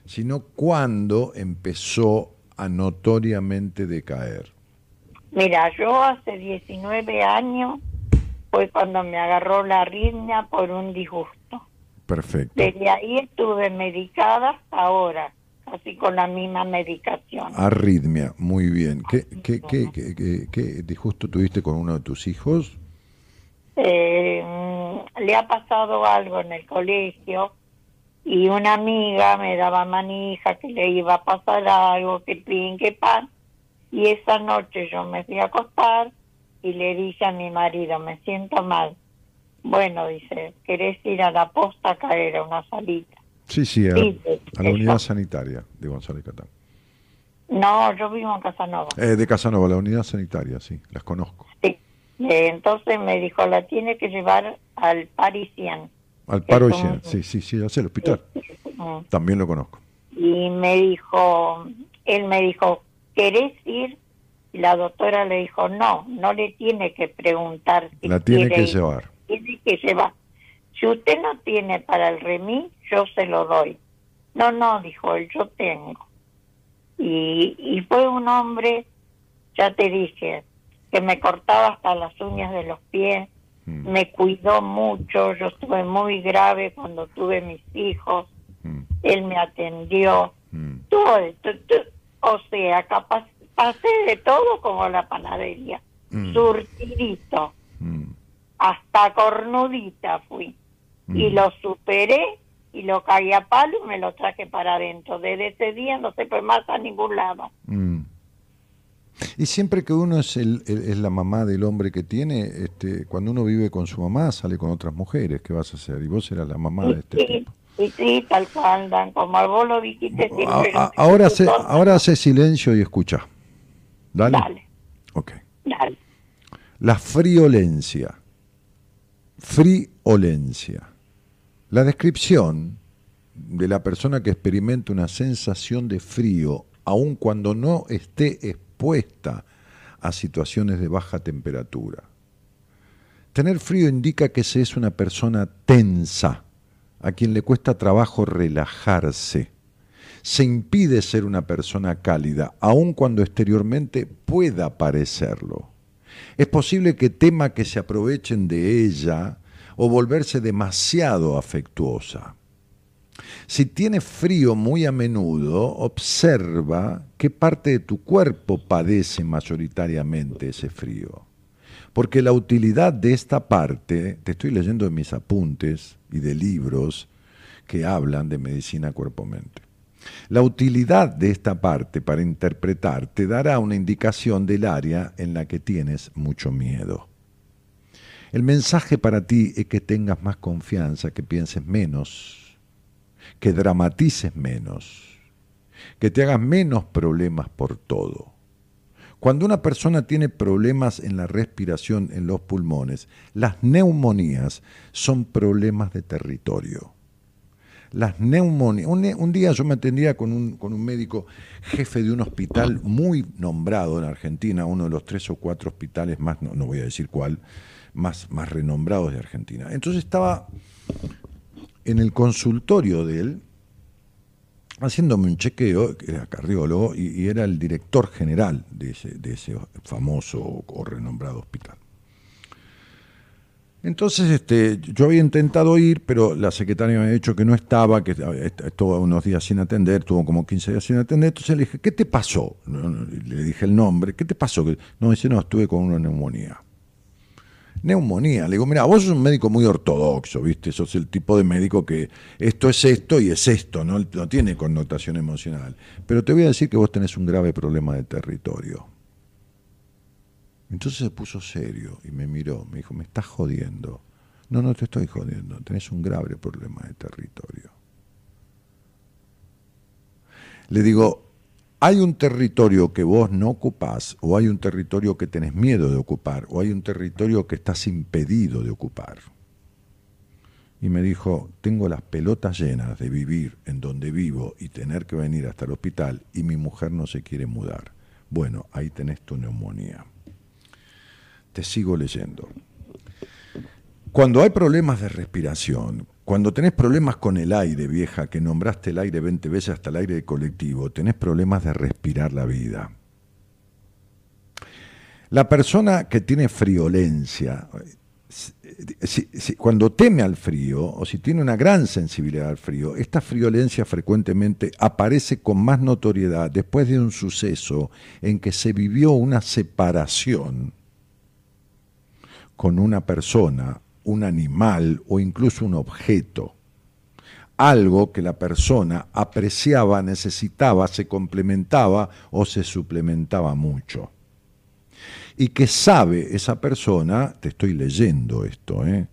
sino cuándo empezó a notoriamente decaer. Mira, yo hace 19 años fue cuando me agarró la arritmia por un disgusto. Perfecto. Desde ahí estuve medicada hasta ahora, casi con la misma medicación. Arritmia, muy bien. ¿Qué, qué, qué, qué, qué- qué disgusto tuviste con uno de tus hijos? Eh, mm, le ha pasado algo en el colegio y una amiga me daba manija que le iba a pasar algo, que pin, que pan. Y esa noche yo me fui a acostar y le dije a mi marido, me siento mal. Bueno, dice, ¿querés ir a la posta a caer a una salita? Sí, sí, a, Sí, a la unidad sanitaria de González Catán. No, yo vivo en Casanova. Eh, de Casanova, la unidad sanitaria, sí, las conozco. Sí. Eh, entonces me dijo, la tiene que llevar al Parisien. Al un- cien. Sí, sí, sí, ya sé, el hospital. También lo conozco. y me dijo, él me dijo, ¿querés ir? Y la doctora le dijo, no, no le tiene que preguntar si La tiene quiere que ir, llevar. Tiene que llevar. Si usted no tiene para el remis, yo se lo doy. No, no, dijo él, yo tengo. Y, y fue un hombre, ya te dije, que me cortaba hasta las uñas de los pies, Mm. me cuidó mucho, yo estuve muy grave cuando tuve mis hijos, Mm. él me atendió, todo, esto, to- o sea, capaz, pasé de todo como la panadería, Mm. surtidito, hasta cornudita fui, y lo superé y lo caí a palo y me lo traje para adentro. Desde ese día no se fue más a ningún lado. Mm. Y siempre que uno es, el- el- es la mamá del hombre que tiene, este, cuando uno vive con su mamá, sale con otras mujeres. ¿Qué vas a hacer? Y vos eras la mamá de este Sí, y sí, tal cual, Dan, como vos lo dijiste A- siempre. a- ahora, hace, ahora hace silencio y escucha. Dale. Dale, Ok. dale. La friolencia. Friolencia. La descripción de la persona que experimenta una sensación de frío, aun cuando no esté expuesta a situaciones de baja temperatura. Tener frío indica que se es una persona tensa, a quien le cuesta trabajo relajarse. Se impide ser una persona cálida, aun cuando exteriormente pueda parecerlo. Es posible que tema que se aprovechen de ella o volverse demasiado afectuosa. Si tienes frío muy a menudo, observa qué parte de tu cuerpo padece mayoritariamente ese frío. Porque la utilidad de esta parte, te estoy leyendo de mis apuntes y de libros que hablan de medicina cuerpo-mente. La utilidad de esta parte para interpretar te dará una indicación del área en la que tienes mucho miedo. El mensaje para ti es que tengas más confianza, que pienses menos, que dramatices menos, que te hagas menos problemas por todo. Cuando una persona tiene problemas en la respiración, en los pulmones, las neumonías son problemas de territorio. Las neumonías. Un, día yo me atendía con un, con un médico jefe de un hospital muy nombrado en Argentina, uno de los tres o cuatro hospitales más, no, no voy a decir cuál, más, más renombrados de Argentina. Entonces estaba en el consultorio de él, haciéndome un chequeo, que era cardiólogo, y, era el director general de ese, de ese famoso o, renombrado hospital. Entonces, este, yo había intentado ir, pero la secretaria me había dicho que no estaba, que estuvo unos días sin atender, estuvo como 15 días sin atender. Entonces le dije, ¿qué te pasó? Le dije el nombre, ¿qué te pasó? No, dice, no, estuve con una neumonía. Neumonía. Le digo, mira, vos sos un médico muy ortodoxo, ¿viste? Sos el tipo de médico que esto es esto y es esto, no, no tiene connotación emocional. Pero te voy a decir que vos tenés un grave problema de territorio. Entonces se puso serio y me miró, me dijo, me estás jodiendo. No, no te estoy jodiendo, tenés un grave problema de territorio. Le digo, hay un territorio que vos no ocupás, o hay un territorio que tenés miedo de ocupar, o hay un territorio que estás impedido de ocupar. Y me dijo, tengo las pelotas llenas de vivir en donde vivo y tener que venir hasta el hospital y mi mujer no se quiere mudar. Bueno, ahí tenés tu neumonía. Te sigo leyendo. Cuando hay problemas de respiración, cuando tenés problemas con el aire, vieja, que nombraste el aire 20 veces hasta el aire colectivo, tenés problemas de respirar la vida. La persona que tiene friolencia, si- cuando teme al frío o si tiene una gran sensibilidad al frío, esta friolencia frecuentemente aparece con más notoriedad después de un suceso en que se vivió una separación con una persona, un animal o incluso un objeto. Algo que la persona apreciaba, necesitaba, se complementaba o se suplementaba mucho. Y que sabe esa persona, te estoy leyendo esto, ¿eh?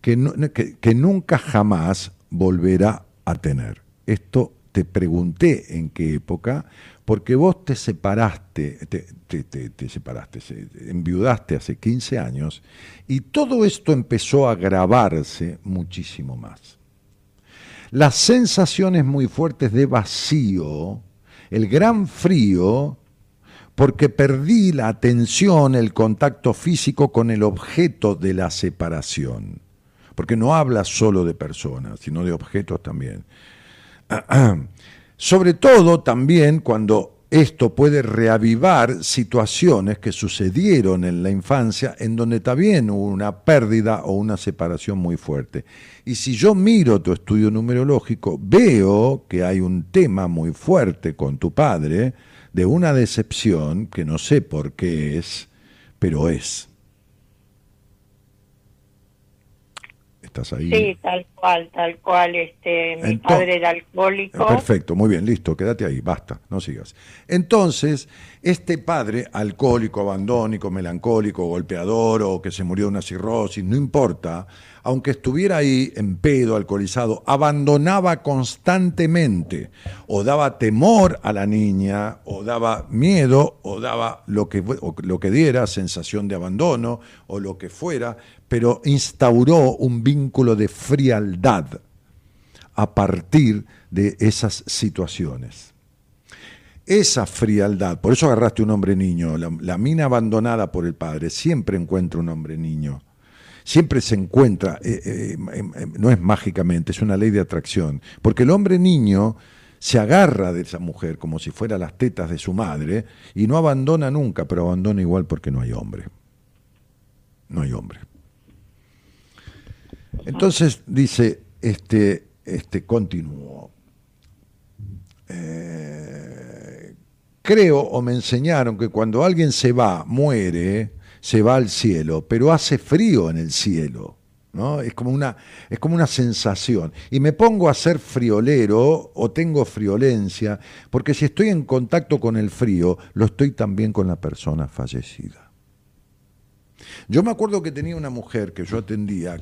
que, que nunca jamás volverá a tener. Esto te pregunté en qué época, porque vos te separaste, te, te- te- te separaste, se- enviudaste hace 15 años, y todo esto empezó a agravarse muchísimo más. Las sensaciones muy fuertes de vacío, el gran frío, porque perdí la atención, el contacto físico con el objeto de la separación. Porque no habla solo de personas, sino de objetos también. Sobre todo también cuando esto puede reavivar situaciones que sucedieron en la infancia en donde también hubo una pérdida o una separación muy fuerte. Y si yo miro tu estudio numerológico, veo que hay un tema muy fuerte con tu padre de una decepción que no sé por qué es, pero es. ¿Estás ahí? Sí, tal cual, tal cual. Este, mi padre era alcohólico. Perfecto, muy bien, listo, quédate ahí, basta, no sigas. Entonces, este padre, alcohólico, abandónico, melancólico, golpeador o que se murió de una cirrosis, no importa, aunque estuviera ahí en pedo, alcoholizado, abandonaba constantemente, o daba temor a la niña, o daba miedo, o daba lo que, lo que diera, sensación de abandono, o lo que fuera, pero instauró un vínculo de frialdad a partir de esas situaciones. Esa frialdad, por eso agarraste un hombre niño, la, la mina abandonada por el padre siempre encuentra un hombre niño, siempre se encuentra, eh, eh, em, em, no es mágicamente, es una ley de atracción, porque el hombre niño se agarra de esa mujer como si fuera las tetas de su madre y no abandona nunca, pero abandona igual porque no hay hombre. No hay hombre. Entonces dice, este, este continuó. Eh, creo o me enseñaron que cuando alguien se va, muere, se va al cielo, pero hace frío en el cielo. ¿no? Es, como una, es como una sensación. Y me pongo a ser friolero o tengo friolencia, porque si estoy en contacto con el frío, lo estoy también con la persona fallecida. Yo me acuerdo que tenía una mujer que yo atendía,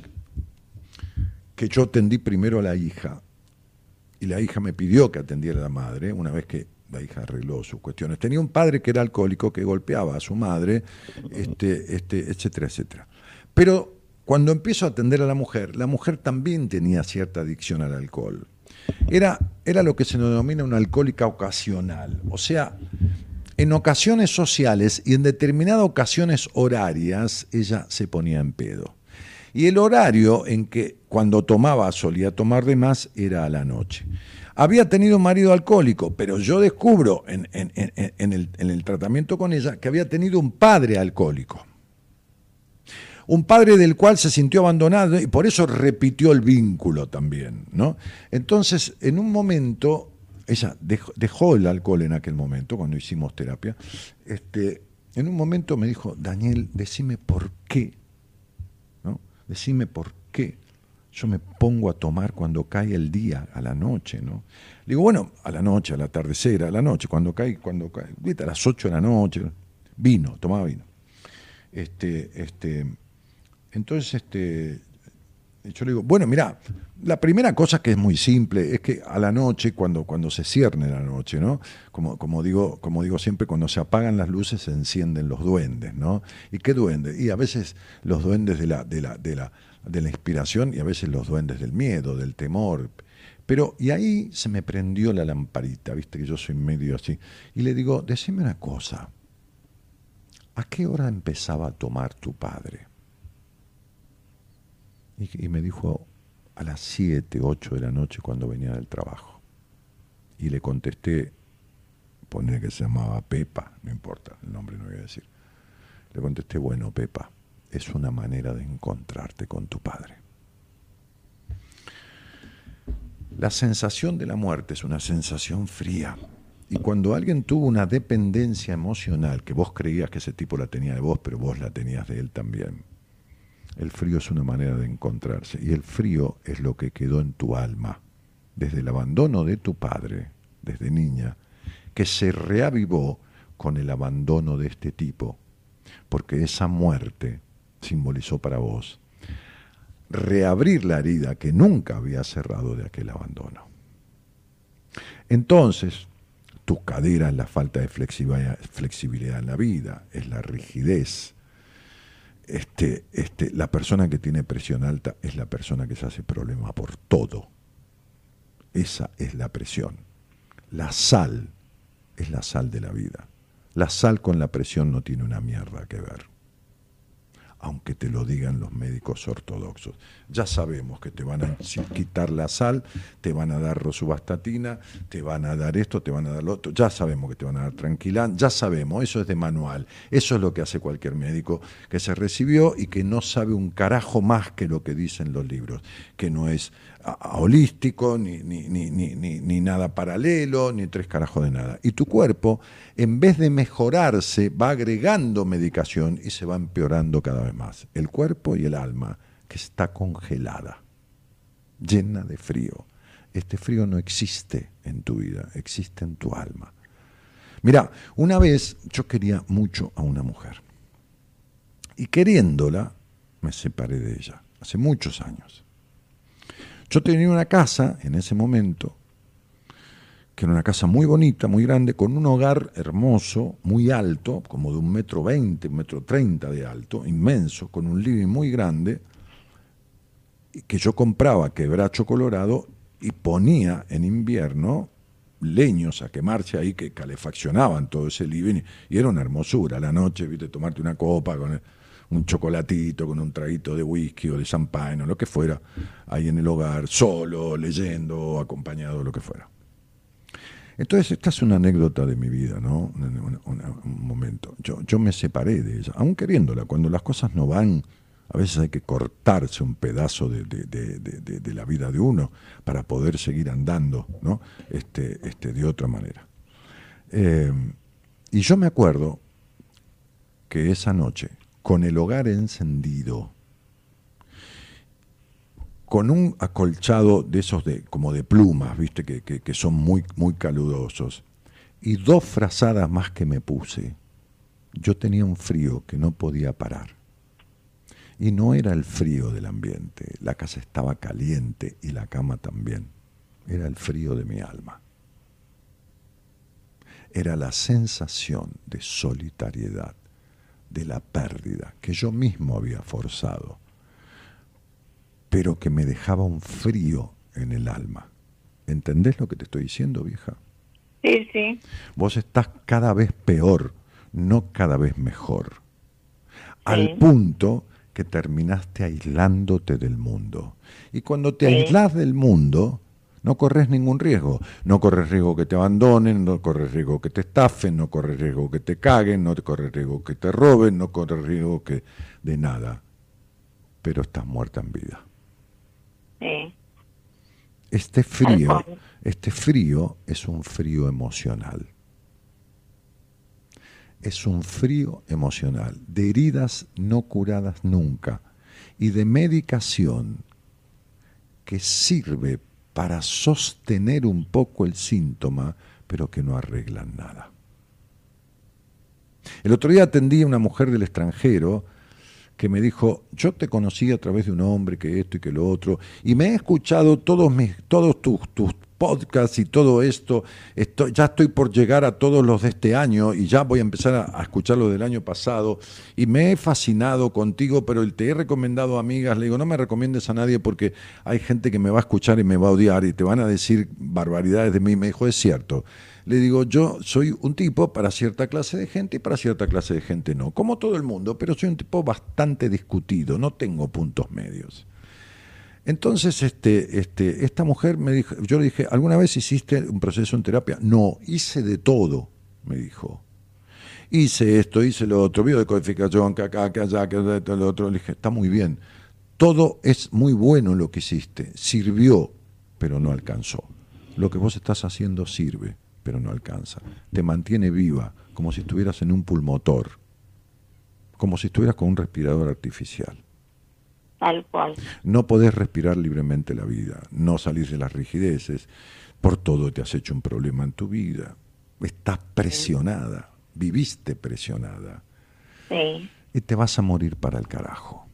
que yo atendí primero a la hija, y la hija me pidió que atendiera a la madre, una vez que la hija arregló sus cuestiones. Tenía un padre que era alcohólico, que golpeaba a su madre, este, este, etcétera, etcétera. Pero cuando empiezo a atender a la mujer, la mujer también tenía cierta adicción al alcohol. Era, era lo que se denomina una alcohólica ocasional. O sea, en ocasiones sociales y en determinadas ocasiones horarias, ella se ponía en pedo. Y el horario en que cuando tomaba, solía tomar de más, era a la noche. Había tenido un marido alcohólico, pero yo descubro en, el tratamiento con ella que había tenido un padre alcohólico. Un padre del cual se sintió abandonado y por eso repitió el vínculo también. ¿no? Entonces, en un momento, ella dejó, dejó el alcohol en aquel momento, cuando hicimos terapia, este, en un momento me dijo, Daniel, decime por qué ¿no? Decime por qué yo me pongo a tomar cuando cae el día, a la noche, ¿no? Le digo, bueno, a la noche, al atardecer, a la noche, cuando cae, cuando cae, a las 8 de la noche, vino, tomaba vino. Este, este, entonces, este, yo le digo, bueno, mira, la primera cosa que es muy simple es que a la noche, cuando, cuando se cierne la noche, ¿no? Como, como, digo, como digo siempre, cuando se apagan las luces se encienden los duendes, ¿no? ¿Y qué duendes? Y a veces los duendes de la, de la, de la, de la inspiración y a veces los duendes del miedo, del temor. Pero, y ahí se me prendió la lamparita, viste que yo soy medio así. Y le digo, decime una cosa, ¿a qué hora empezaba a tomar tu padre? Y, y me dijo a las 7, 8 de la noche cuando venía del trabajo. Y le contesté, poner que se llamaba Pepa, no importa, el nombre no voy a decir. Le contesté, bueno, Pepa, es una manera de encontrarte con tu padre. La sensación de la muerte es una sensación fría. Y cuando alguien tuvo una dependencia emocional, que vos creías que ese tipo la tenía de vos, pero vos la tenías de él también, el frío es una manera de encontrarse. Y el frío es lo que quedó en tu alma, desde el abandono de tu padre, desde niña, que se reavivó con el abandono de este tipo, porque esa muerte simbolizó para vos reabrir la herida que nunca había cerrado de aquel abandono. Entonces, tu cadera es la falta de flexibilidad en la vida, es la rigidez. Este, este, la persona que tiene presión alta es la persona que se hace problema por todo. Esa es la presión. La sal es la sal de la vida. La sal con la presión no tiene una mierda que ver. Aunque te lo digan los médicos ortodoxos. Ya sabemos que te van a quitar la sal, te van a dar rosubastatina, te van a dar esto, te van a dar lo otro, ya sabemos que te van a dar tranquilán, ya sabemos, eso es de manual, eso es lo que hace cualquier médico que se recibió y que no sabe un carajo más que lo que dicen los libros, que no es holístico, ni, ni, ni, ni, nada paralelo, ni tres carajos de nada. Y tu cuerpo, en vez de mejorarse, va agregando medicación y se va empeorando cada vez más. El cuerpo y el alma, que está congelada, llena de frío. Este frío no existe en tu vida, existe en tu alma. Mira, una vez yo quería mucho a una mujer. Y queriéndola, me separé de ella, hace muchos años. Yo tenía una casa en ese momento, que era una casa muy bonita, muy grande, con un hogar hermoso, muy alto, como de un metro veinte, un metro treinta de alto, inmenso, con un living muy grande, que yo compraba quebracho colorado y ponía en invierno leños a quemarse ahí que calefaccionaban todo ese living y era una hermosura la noche, viste, tomarte una copa con un chocolatito con un traguito de whisky o de champagne o lo que fuera, ahí en el hogar, solo, leyendo, acompañado, lo que fuera. Entonces, esta es una anécdota de mi vida, ¿no? Un, momento. Yo, yo me separé de ella, aún queriéndola. Cuando las cosas no van, a veces hay que cortarse un pedazo de, la vida de uno para poder seguir andando, ¿no? Este, este, de otra manera. Eh, y yo me acuerdo que esa noche con el hogar encendido, con un acolchado de esos de, como de plumas, viste, que, que, son muy, muy calurosos, y dos frazadas más que me puse, yo tenía un frío que no podía parar. Y no era el frío del ambiente, la casa estaba caliente y la cama también. Era el frío de mi alma. Era la sensación de solitariedad de la pérdida que yo mismo había forzado, pero que me dejaba un frío en el alma. ¿Entendés lo que te estoy diciendo, vieja? Sí, sí. Vos estás cada vez peor, no cada vez mejor. Al punto que terminaste aislándote del mundo. Y cuando te aislás del mundo, no corres ningún riesgo. No corres riesgo que te abandonen, no corres riesgo que te estafen, no corres riesgo que te caguen, no corres riesgo que te roben, no corres riesgo que de nada. Pero estás muerta en vida. Sí. Este frío, este frío es un frío emocional. Es un frío emocional, de heridas no curadas nunca y de medicación que sirve para sostener un poco el síntoma, pero que no arreglan nada. El otro día atendí a una mujer del extranjero que me dijo, yo te conocí a través de un hombre que esto y que lo otro, y me he escuchado todos, mis, todos tus, tus podcast y todo esto, estoy, ya estoy por llegar a todos los de este año y ya voy a empezar a, escuchar los del año pasado y me he fascinado contigo, pero te he recomendado amigas, le digo, no me recomiendes a nadie porque hay gente que me va a escuchar y me va a odiar y te van a decir barbaridades de mí. Me dijo, es cierto. Le digo, yo soy un tipo para cierta clase de gente y para cierta clase de gente no, como todo el mundo, pero soy un tipo bastante discutido, no tengo puntos medios. Entonces, este, este, esta mujer me dijo, yo le dije, ¿alguna vez hiciste un proceso en terapia? No, hice de todo, me dijo. Hice esto, hice lo otro, biodecodificación, que acá, que allá, que lo otro. Le dije, está muy bien. Todo es muy bueno lo que hiciste. Sirvió, pero no alcanzó. Lo que vos estás haciendo sirve, pero no alcanza. Te mantiene viva, como si estuvieras en un pulmotor, como si estuvieras con un respirador artificial. Tal cual. No podés respirar libremente la vida, no salís de las rigideces, por todo te has hecho un problema en tu vida. Estás presionada, viviste presionada. Sí. Y te vas a morir para el carajo.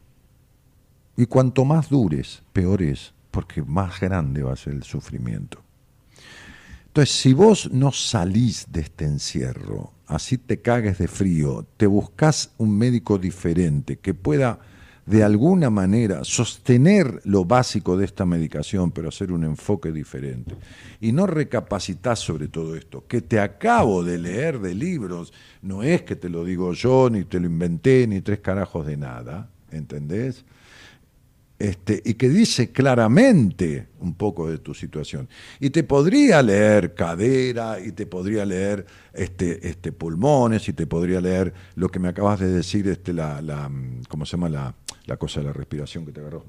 Y cuanto más dures, peor es, porque más grande va a ser el sufrimiento. Entonces, si vos no salís de este encierro, así te cagues de frío, te buscas un médico diferente que pueda de alguna manera sostener lo básico de esta medicación, pero hacer un enfoque diferente. Y no recapacitar sobre todo esto, que te acabo de leer de libros, no es que te lo digo yo, ni te lo inventé, ni tres carajos de nada. ¿entendés? Este, y que dice claramente un poco de tu situación. Y te podría leer cadera, y te podría leer este, este, pulmones, y te podría leer lo que me acabas de decir, este, la, la, ¿cómo se llama la, la cosa de la respiración que te agarró?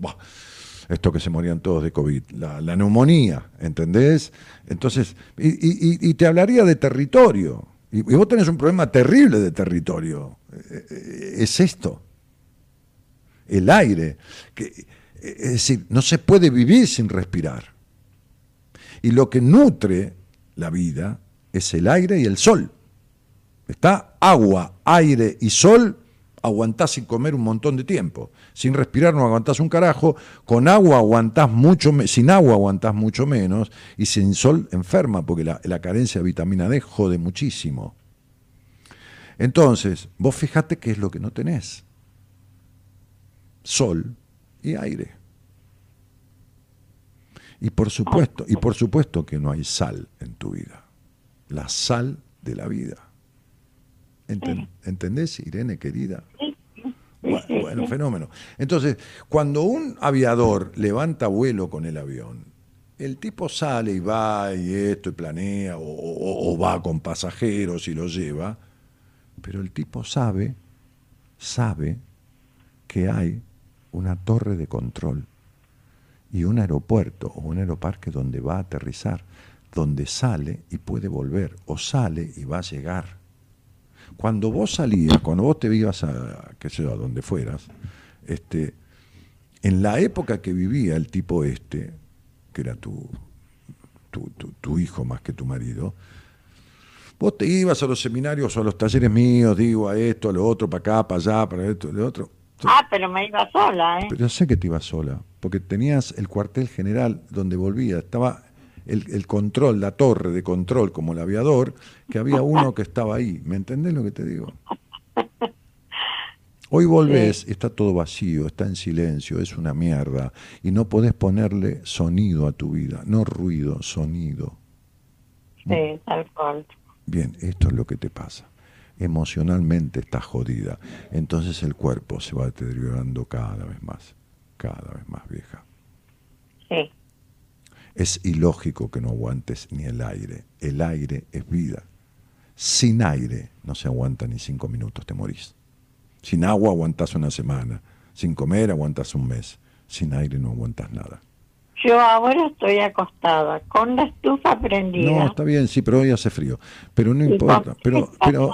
Esto que se morían todos de COVID, la, la neumonía, ¿entendés? Entonces, y, y- te hablaría de territorio. Y, y vos tenés un problema terrible de territorio. Eh, eh, Es esto el aire. Que, es decir, no se puede vivir sin respirar. Y lo que nutre la vida es el aire y el sol. Está agua, aire y sol, aguantás sin comer un montón de tiempo. Sin respirar no aguantás un carajo, con agua aguantás mucho, sin agua aguantás mucho menos, y sin sol enferma, porque la, la carencia de vitamina D jode muchísimo. Entonces, vos fijate qué es lo que no tenés sol y aire. Y por supuesto, y por supuesto que no hay sal en tu vida. La sal de la vida. Enten- ¿Entendés, Irene querida? Bueno, bueno, fenómeno. Entonces, cuando un aviador levanta vuelo con el avión, el tipo sale y va y esto y planea, o, o- o va con pasajeros y lo lleva, pero el tipo sabe, sabe que hay una torre de control y un aeropuerto o un aeroparque donde va a aterrizar, donde sale y puede volver, o sale y va a llegar. Cuando vos salías, cuando vos te ibas a, qué sé yo, a donde fueras, este, en la época que vivía el tipo este, que era tu, tu, hijo más que tu marido, vos te ibas a los seminarios o a los talleres míos, digo, a esto, a lo otro, para acá, para allá, para esto, lo otro. Ah, pero me iba sola, ¿eh? Pero sé que te ibas sola, porque tenías el cuartel general donde volvía, estaba el, el control, la torre de control como el aviador, que había uno que estaba ahí. ¿Me entendés lo que te digo? Hoy volvés, está todo vacío, está en silencio, es una mierda, y no podés ponerle sonido a tu vida, no ruido, sonido. Sí, tal cual. Bien, esto es lo que te pasa. Emocionalmente estás jodida. Entonces el cuerpo se va deteriorando cada vez más, cada vez más vieja. Sí. Es ilógico que no aguantes ni el aire. El aire es vida. Sin aire no se aguanta ni cinco minutos, te morís. Sin agua aguantas una semana. Sin comer aguantas un mes. Sin aire no aguantas nada. Yo ahora estoy acostada con la estufa prendida. No, está bien, sí, pero hoy hace frío. Pero no importa. Pero, pero,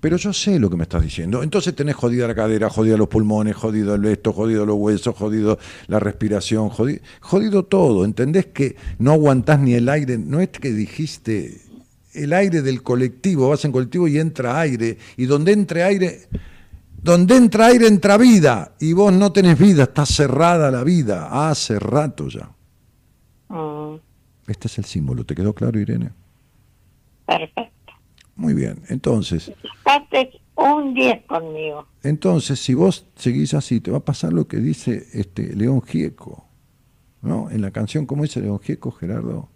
pero yo sé lo que me estás diciendo. Entonces tenés jodida la cadera, jodida los pulmones, jodido el esto, jodido los huesos, jodido la respiración, jodido, jodido todo. ¿Entendés que no aguantás ni el aire? No es que dijiste el aire del colectivo, vas en colectivo y entra aire. Y donde entre aire, donde entra aire entra vida. Y vos no tenés vida, está cerrada la vida. Hace rato ya. Mm, Este es el símbolo. ¿Te quedó claro, Irene? perfecto. Muy bien. Entonces, Sacaste un 10 conmigo. entonces, si vos seguís así, te va a pasar lo que dice este León Gieco, ¿no? En la canción, ¿cómo dice León Gieco, Gerardo?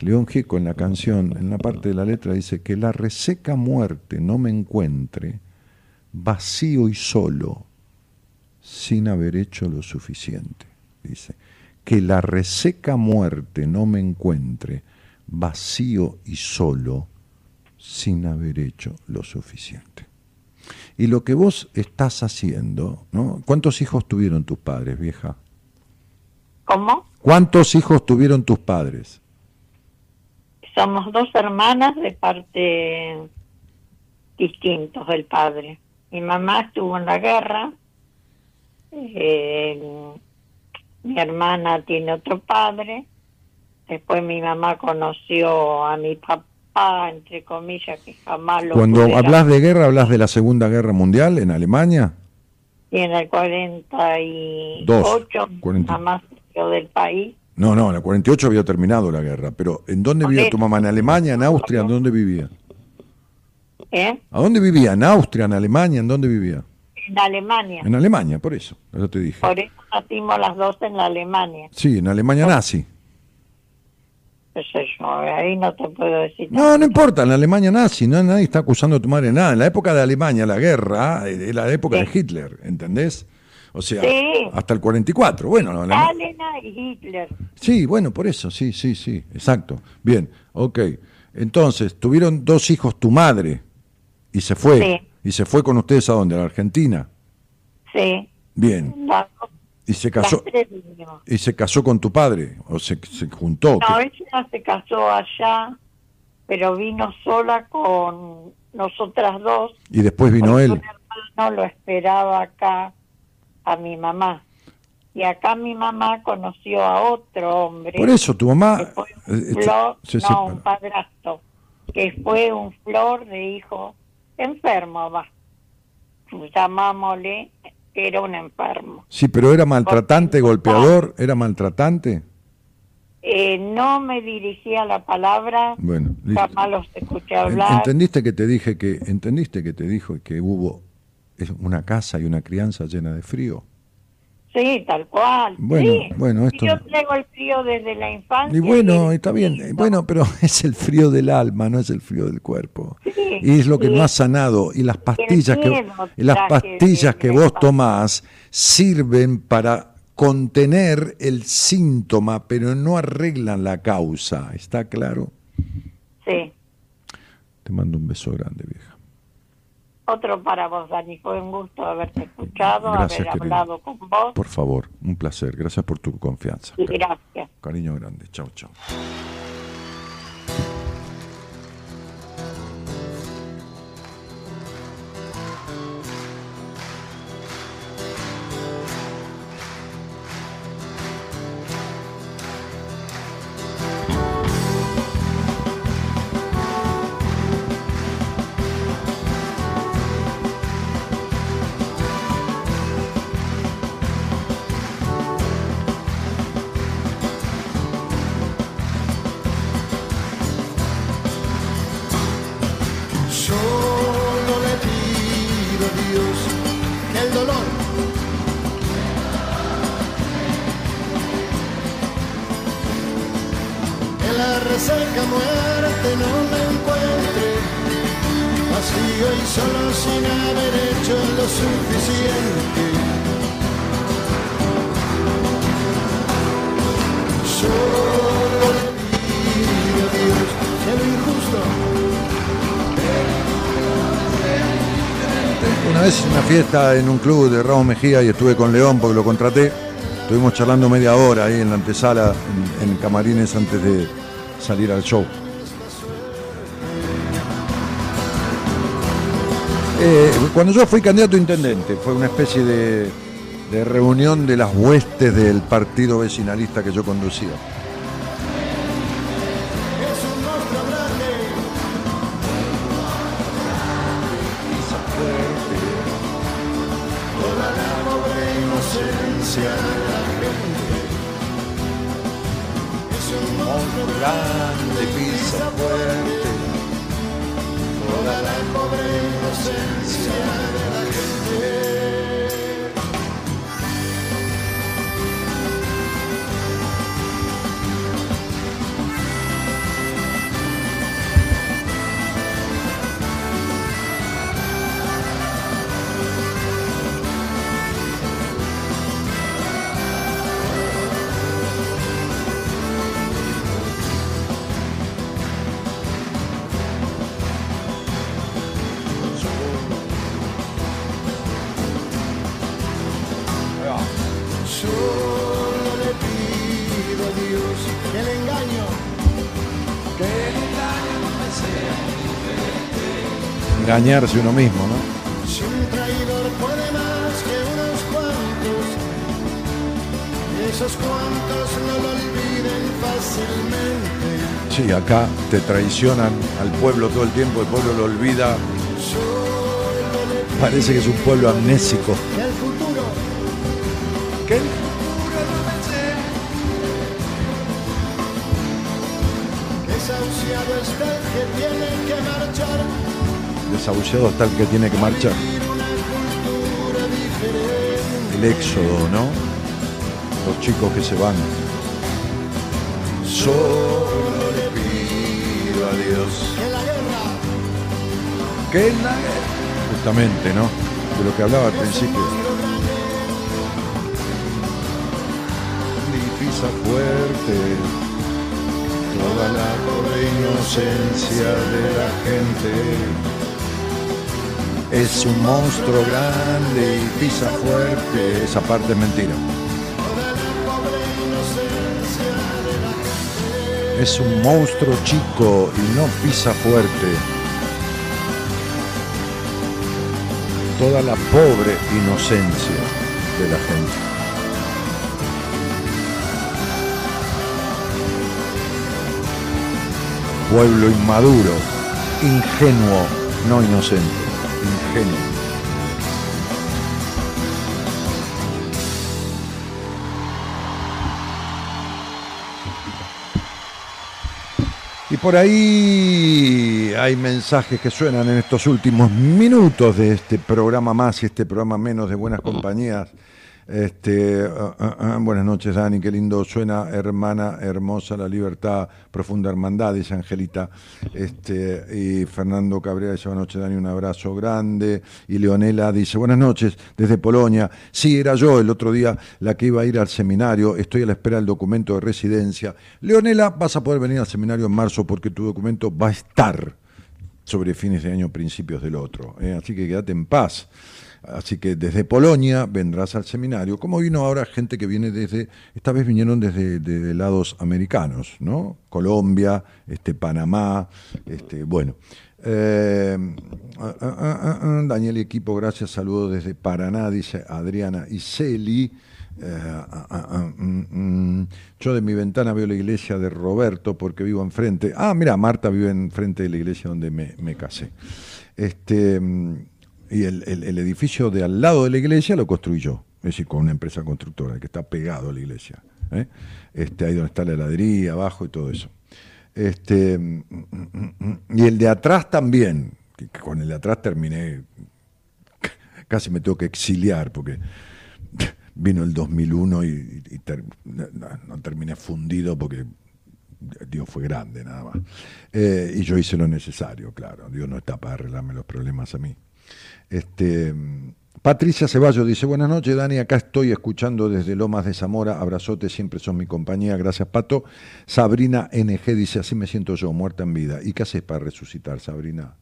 León Gieco en la canción, en la parte de la letra, dice que la reseca muerte no me encuentre vacío y solo, sin haber hecho lo suficiente. Dice, que la reseca muerte no me encuentre vacío y solo, sin haber hecho lo suficiente. Y lo que vos estás haciendo, ¿no? ¿Cuántos hijos tuvieron tus padres, vieja? ¿Cómo? ¿Cuántos hijos tuvieron tus padres? Somos dos hermanas de parte distintos del padre. Mi mamá estuvo en la guerra. eh, mi hermana tiene otro padre. Después mi mamá conoció a mi papá, entre comillas, que jamás lo Cuando hablas de guerra, hablas de la Segunda Guerra Mundial en Alemania. Y en el 48, Dos, mi 40. mamá salió del país. No, no, en el 48 había terminado la guerra, pero ¿en dónde vivía tu mamá? ¿En Alemania, en Austria? ¿En dónde vivía? ¿eh? ¿A dónde vivía? ¿En Austria, en Alemania? ¿En dónde vivía? En Alemania. En Alemania, por eso, eso te dije. Por eso nacimos las dos en la Alemania. Sí, en Alemania nazi. qué sé yo, ahí no te puedo decir. No, no importa, en la Alemania nazi, no, nadie está acusando a tu madre de nada. En la época de Alemania, la guerra, eh, era la época de Hitler, ¿entendés? O sea, Sí. hasta el 44. Bueno, no, la- y Hitler. sí, bueno, por eso, sí, sí, sí, exacto. Bien, ok. Entonces, tuvieron dos hijos tu madre y se fue. Sí. ¿Y se fue con ustedes a dónde? ¿A la Argentina? Sí. Bien. Las, ¿Y se casó, y se casó con tu padre? ¿O se, se juntó? No, ¿Qué- ella se casó allá, pero vino sola con nosotras dos. Y después vino él. Hermano lo esperaba acá a mi mamá. Y acá mi mamá conoció a otro hombre. Por eso, tu mamá... eh, un flor, se no, un padrastro, que fue un flor de hijo enfermo, va. Llamámosle, que era un enfermo. Sí, pero era maltratante, Porque- golpeador, era maltratante. Eh, no me dirigía la palabra, Bueno, jamás los escuché hablar. ¿Entendiste que te dije que entendiste que te dijo que hubo una casa y una crianza llena de frío? Sí, tal cual. Bueno, sí. bueno, esto- Yo traigo el frío desde la infancia. Y bueno, y- está bien, bueno, pero es el frío del alma, no es el frío del cuerpo. Sí, Y es lo que no has sanado. Y las pastillas que y las pastillas que vos tomás sirven para contener el síntoma, pero no arreglan la causa. ¿Está claro? Sí. Te mando un beso grande, vieja. Otro para vos, Dani. Fue un gusto haberte escuchado, Gracias, haber querido. hablado con vos. Por favor, un placer. Gracias por tu confianza. Y gracias. Cariño grande. Chao, chao. Una vez una fiesta en un club de Ramos Mejía y estuve con León porque lo contraté. Estuvimos charlando media hora ahí en la antesala, en, camarines antes de salir al show. Eh, cuando yo fui candidato a intendente, fue una especie de reunión de las huestes del partido vecinalista que yo conducía. Engañarse uno mismo, ¿no? Si un traidor puede más que unos cuantos, y esos cuantos no lo olviden fácilmente. Sí, acá te traicionan al pueblo todo el tiempo, el pueblo lo olvida. Parece que es un pueblo amnésico. que desahuciado está el tiene que marchar. Desahuciado está el que tiene que marchar. El éxodo, ¿no? Los chicos que se van. Solo pido a Dios. Que en la guerra. Justamente, ¿no? De lo que hablaba al principio. Y pisa fuerte toda la pobre inocencia de la gente. Es un monstruo grande y pisa fuerte. Esa parte es mentira. Es un monstruo chico y no pisa fuerte. Toda la pobre inocencia de la gente. Pueblo inmaduro, ingenuo, no inocente, Y por ahí hay mensajes que suenan en estos últimos minutos de este programa más y este programa menos de buenas compañías. Este, ah, ah, ah, buenas noches, Dani, qué lindo suena, hermana hermosa, la libertad, profunda hermandad, dice Angelita. Este, y Fernando Cabrera dice, buenas noches, Dani, un abrazo grande. Y Leonela dice, buenas noches, desde Polonia. Sí, era yo el otro día la que iba a ir al seminario, estoy a la espera del documento de residencia. Leonela, vas a poder venir al seminario en marzo porque tu documento va a estar sobre fines de año, principios del otro. ¿eh? Así que quédate en paz. Así que desde Polonia vendrás al seminario, como vino ahora gente que viene desde, esta vez vinieron desde, lados americanos, ¿no? Colombia, este, Panamá, este, bueno. Eh, ah, ah, ah, Daniel y equipo, gracias, saludos desde Paraná, dice Adriana Iseli. Eh, ah, ah, ah, mm, mm. yo de mi ventana veo la iglesia de Roberto porque vivo enfrente. Ah, mira, Marta vive enfrente de la iglesia donde me, me casé. Este, mm, y el, el- edificio de al lado de la iglesia lo construí yo, es decir, con una empresa constructora que está pegado a la iglesia. ¿eh? Este, ahí donde está la heladería, abajo y todo eso. Este, y el de atrás también, que con el de atrás terminé, casi me tengo que exiliar porque vino el 2001 y, no, terminé fundido porque Dios fue grande nada más. Eh, y yo hice lo necesario, claro. Dios no está para arreglarme los problemas a mí. Este, Patricia Ceballos dice, buenas noches Dani, acá estoy escuchando desde Lomas de Zamora, abrazote, siempre son mi compañía, gracias Pato. Sabrina NG dice, así me siento yo, muerta en vida. ¿Y qué haces para resucitar, Sabrina?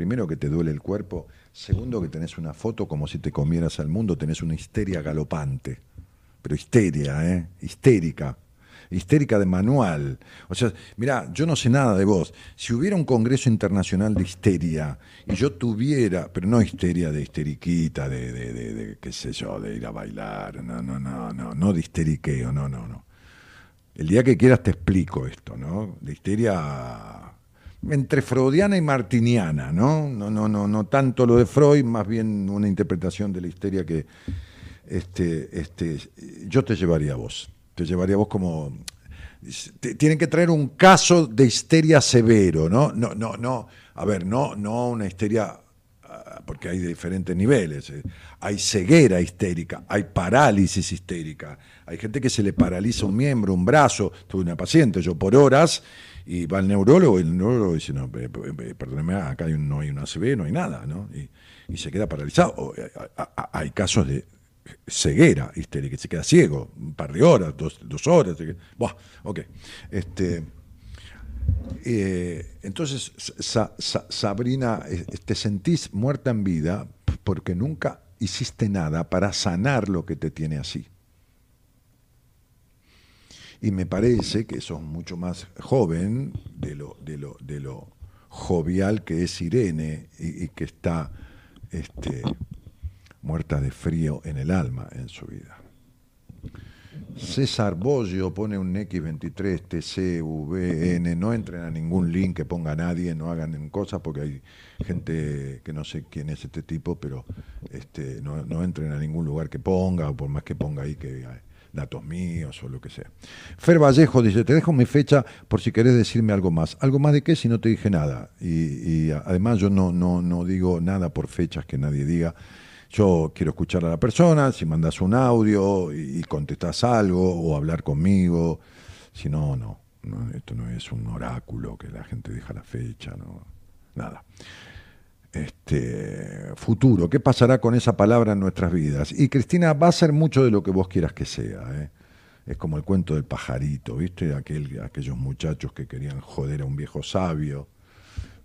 Primero que te duele el cuerpo, segundo que tenés una foto como si te comieras al mundo, tenés una histeria galopante, pero histeria, ¿eh? Histérica, histérica de manual. O sea, mira, yo no sé nada de vos. Si hubiera un congreso internacional de histeria y yo tuviera, pero no histeria de histeriquita, de, qué sé yo, de ir a bailar, no, no, no, no, no de histeriqueo, no, no, no. El día que quieras te explico esto, ¿no? De histeria entre freudiana y martiniana, ¿no? No, no, no, no tanto lo de Freud, más bien una interpretación de la histeria que este, este, yo te llevaría a vos. Te llevaría a vos como. te- tienen que traer un caso de histeria severo, ¿no? No, no, no. A ver, no, no una histeria ah, porque hay diferentes niveles. eh. Hay ceguera histérica, hay parálisis histérica, hay gente que se le paraliza un miembro, un brazo. Tuve una paciente, yo por horas, y va al neurólogo, y el neurólogo dice, no, pe- pe- pe- perdóneme, acá no hay una ACV, no hay nada, ¿no? Y, se queda paralizado. Eh, hay casos de ceguera histérica, se queda ciego, un par de horas, dos, dos horas. Buah, ok. Este, eh, entonces, Sa- Sa- Sabrina, te sentís muerta en vida porque nunca hiciste nada para sanar lo que te tiene así. Y me parece que sos mucho más joven de lo, de lo, de lo jovial que es Irene y, que está este, muerta de frío en el alma en su vida. César Boggio pone un X23, TCVN, no entren a ningún link que ponga nadie, no hagan cosas porque hay gente que no sé quién es este tipo, pero este, no, no entren a ningún lugar que ponga, o por más que ponga ahí que datos míos o lo que sea. Fer Vallejo dice, te dejo mi fecha por si querés decirme algo más. ¿Algo más de qué si no te dije nada? Y, además yo no, no, no digo nada por fechas que nadie diga. Yo quiero escuchar a la persona, si mandas un audio y, contestás algo o hablar conmigo, si no, no. no, esto no es un oráculo que la gente deja la fecha, no, nada. Este futuro, ¿qué pasará con esa palabra en nuestras vidas? Y Cristina, va a ser mucho de lo que vos quieras que sea, ¿eh? Es como el cuento del pajarito, ¿viste? Aquel, aquellos muchachos que querían joder a un viejo sabio.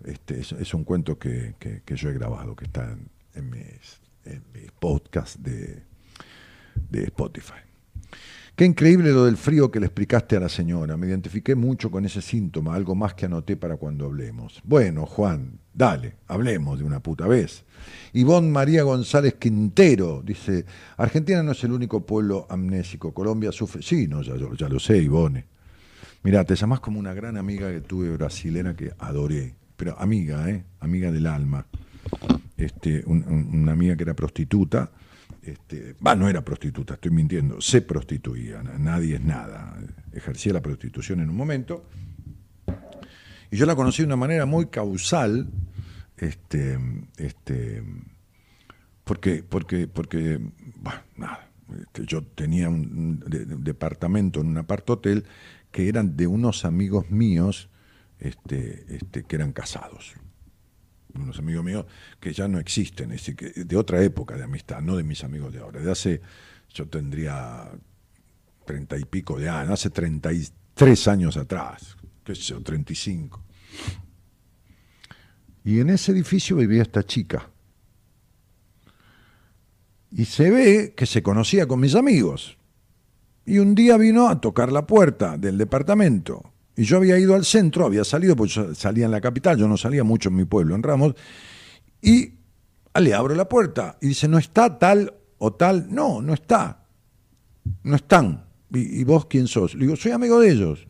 Este, es, un cuento que, que- yo he grabado, que está en, en mis podcasts de, de Spotify. Qué increíble lo del frío que le explicaste a la señora. Me identifiqué mucho con ese síntoma, algo más que anoté para cuando hablemos. Bueno, Juan, dale, hablemos de una puta vez. Ivonne María González Quintero dice, Argentina no es el único pueblo amnésico, Colombia sufre... Sí, no, ya, lo sé, Ivone. Mira, te llamás como una gran amiga que tuve brasilera que adoré, pero amiga, ¿eh? Amiga del alma. Este, un- un- una amiga que era prostituta, este, no era prostituta, estoy mintiendo, se prostituía, na- nadie es nada, ejercía la prostitución en un momento, y yo la conocí de una manera muy causal, este, este, porque, porque, porque, bueno, nada, este, yo tenía un, un de- de- departamento en un apartotel que eran de unos amigos míos, este, este, que eran casados unos amigos míos que ya no existen, de otra época de amistad, no de mis amigos de ahora. De hace, yo tendría treinta y pico de años, hace 33 años atrás, qué sé yo, 35. Y en ese edificio vivía esta chica. Y se ve que se conocía con mis amigos. Y un día vino a tocar la puerta del departamento. Y yo había ido al centro, había salido, pues salía en la capital, yo no salía mucho en mi pueblo, en Ramos, y le abro la puerta y dice, ¿no está tal o tal? No, no está. No están. ¿Y, y vos quién sos? Le digo, soy amigo de ellos.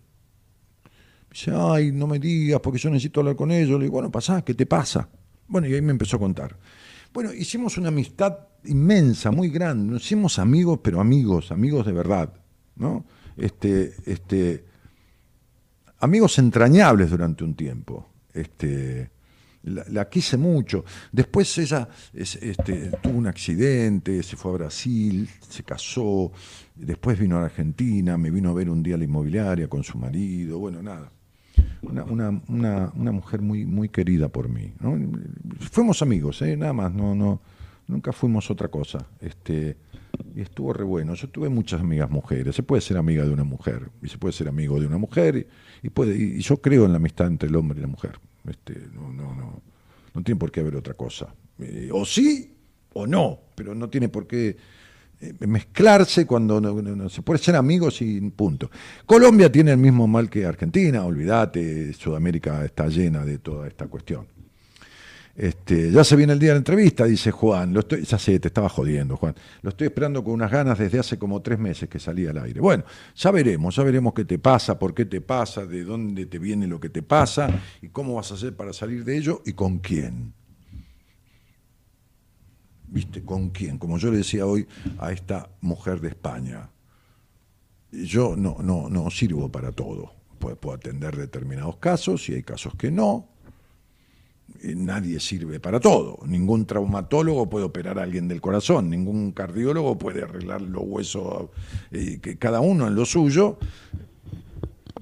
Dice, ay, no me digas, porque yo necesito hablar con ellos. Le digo, bueno, pasá, ¿qué te pasa? Bueno, y ahí me empezó a contar. Bueno, hicimos una amistad inmensa, muy grande. Nos hicimos amigos, pero amigos, amigos de verdad, ¿no? Este, este, amigos entrañables durante un tiempo. Este, la, quise mucho. Después ella es- este, tuvo un accidente, se fue a Brasil, se casó, después vino a Argentina, me vino a ver un día la inmobiliaria con su marido, bueno, nada. Una, una, una, una mujer muy, muy querida por mí. Fuimos amigos, ¿eh? nada más, no, no, nunca fuimos otra cosa. Este, y estuvo re bueno. Yo tuve muchas amigas mujeres. Se puede ser amiga de una mujer y se puede ser amigo de una mujer y, puede y, yo creo en la amistad entre el hombre y la mujer. Este, no, no, no, no tiene por qué haber otra cosa. Eh, o sí o no, pero no tiene por qué eh, mezclarse cuando no- se puede ser amigos y punto. Colombia tiene el mismo mal que Argentina, olvídate, Sudamérica está llena de toda esta cuestión. Este, ya se viene el día de la entrevista, dice Juan. Lo ya sé, te estaba jodiendo, Juan. Lo estoy esperando con unas ganas desde hace como tres meses que salí al aire. Bueno, ya veremos, ya veremos qué te pasa, por qué te pasa, de dónde te viene lo que te pasa y cómo vas a hacer para salir de ello y con quién. ¿Viste? ¿Con quién? Como yo le decía hoy a esta mujer de España. Yo no, no, no sirvo para todo. Puedo atender determinados casos y hay casos que no. Eh, Nadie sirve para todo. Ningún traumatólogo puede operar a alguien del corazón, ningún cardiólogo puede arreglar los huesos, eh, que cada uno en lo suyo.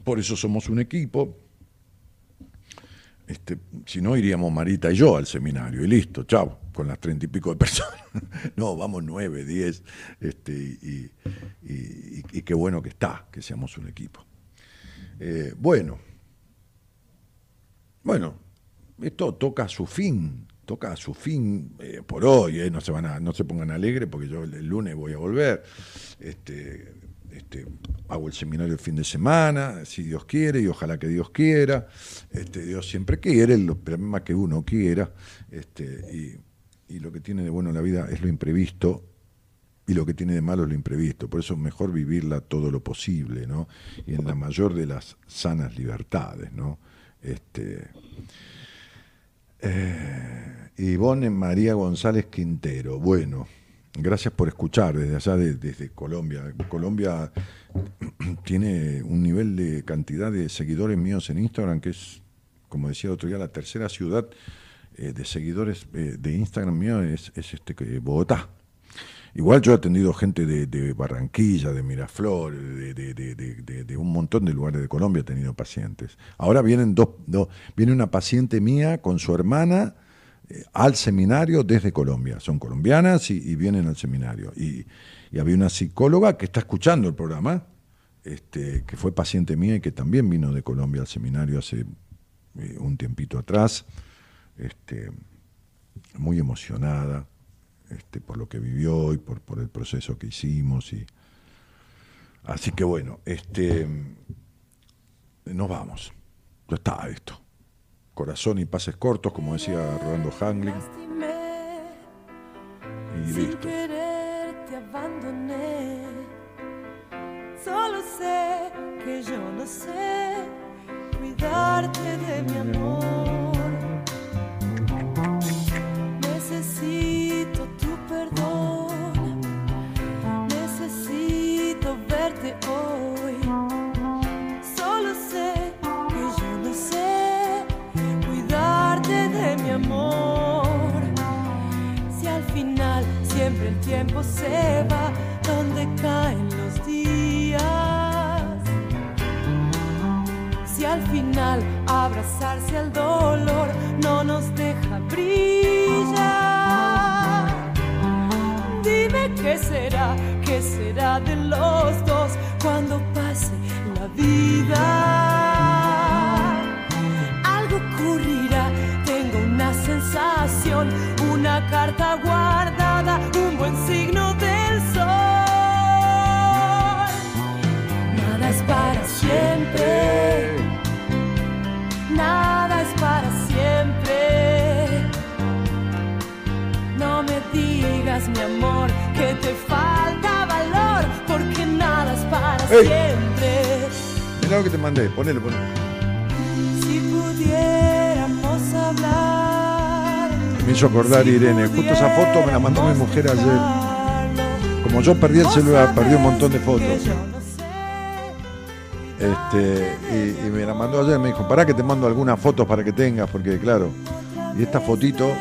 Por eso somos un equipo. Este, si no, iríamos Marita y yo al seminario y listo, chao, con las treinta y pico de personas. no, vamos nueve, diez, este, y, qué bueno que está, que seamos un equipo. Eh, bueno, bueno, esto toca a su fin, toca a su fin eh, por hoy, eh, no, se van a, no se pongan alegres porque yo el, lunes voy a volver. Este, este, hago el seminario el fin de semana, si Dios quiere, y ojalá que Dios quiera. Este, Dios siempre quiere, lo más que uno quiera. Este, y, lo que tiene de bueno la vida es lo imprevisto, y lo que tiene de malo es lo imprevisto. Por eso es mejor vivirla todo lo posible, ¿no? Y en la mayor de las sanas libertades, ¿no? Este, eh, Ivonne María González Quintero. Bueno, gracias por escuchar desde allá, de- desde Colombia. Colombia tiene un nivel de cantidad de seguidores míos en Instagram que es, como decía el otro día, la tercera ciudad eh, de seguidores eh, de Instagram mío es, es este, Bogotá. Igual yo he atendido gente de, Barranquilla, de Miraflores, de, un montón de lugares de Colombia he tenido pacientes. Ahora vienen dos, dos- viene una paciente mía con su hermana eh, al seminario desde Colombia. Son colombianas y, vienen al seminario. Y, y había una psicóloga que está escuchando el programa, este, que fue paciente mía y que también vino de Colombia al seminario hace eh, un tiempito atrás, este, muy emocionada este, por lo que vivió y por, por el proceso que hicimos. Y... Así que bueno, este, nos vamos. Ya está esto. Corazón y pases cortos, como decía Rolando Hangling. Y Sin listo. Solo sé que yo no sé cuidarte de mi amor. Tiempo se va donde caen los días. Si al final abrazarse al dolor no nos deja brillar. Dime qué será, qué será de los dos cuando pase la vida. Algo ocurrirá, tengo una sensación, una carta guardada, signo del sol. Nada es para siempre, nada es para siempre. No me digas, mi amor, que te falta valor, porque nada es para Ey. siempre. Mirá lo que te mandé, ponele, ponele. Me hizo acordar Irene. Justo esa foto me la mandó mi mujer ayer. Como yo perdí el celular, perdí un montón de fotos. Este, y, y me la mandó ayer, me dijo, pará que te mando algunas fotos para que tengas, porque claro, y esta fotito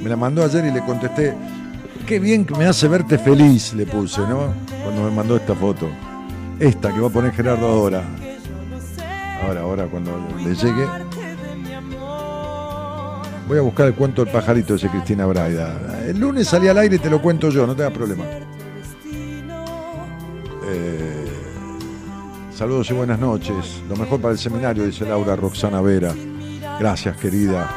me la mandó ayer y le contesté, qué bien que me hace verte feliz, le puse, ¿no? Cuando me mandó esta foto. Esta que va a poner Gerardo ahora. Ahora, ahora, cuando le llegue. Voy a buscar el cuento del pajarito ese Cristina Braida. El lunes salí al aire y te lo cuento yo, no te da problema. Eh, saludos y buenas noches. Lo mejor para el seminario, dice Laura Roxana Vera. Gracias, querida.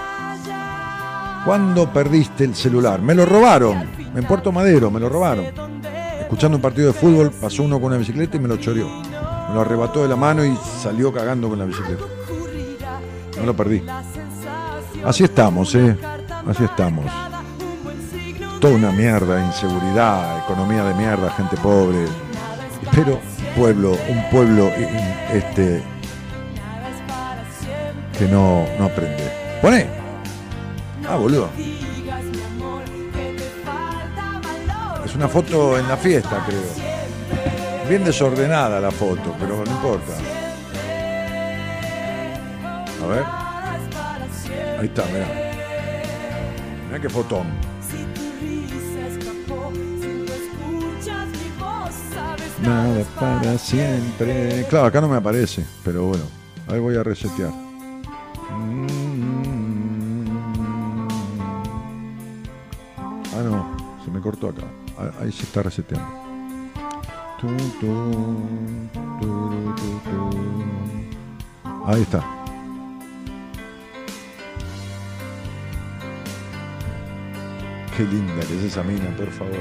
¿Cuándo perdiste el celular? Me lo robaron. En Puerto Madero, me lo robaron. Escuchando un partido de fútbol, pasó uno con una bicicleta y me lo choreó. Me lo arrebató de la mano y salió cagando con la bicicleta. No lo perdí. Así estamos, ¿eh? Así estamos. Toda una mierda, inseguridad, economía de mierda, gente pobre. Pero pueblo, un pueblo eh, eh, este que no, no aprende. Poné. Ah, boludo. Es una foto en la fiesta, creo. Bien desordenada la foto, pero no importa. A ver. Ahí está, mirá. Mirá qué fotón. Nada para siempre. Claro, acá no me aparece, pero bueno. Ahí voy a resetear. Ah, no, se me cortó acá. Ah, Ahí se está reseteando. Ahí está. Qué linda que es esa mina, por favor.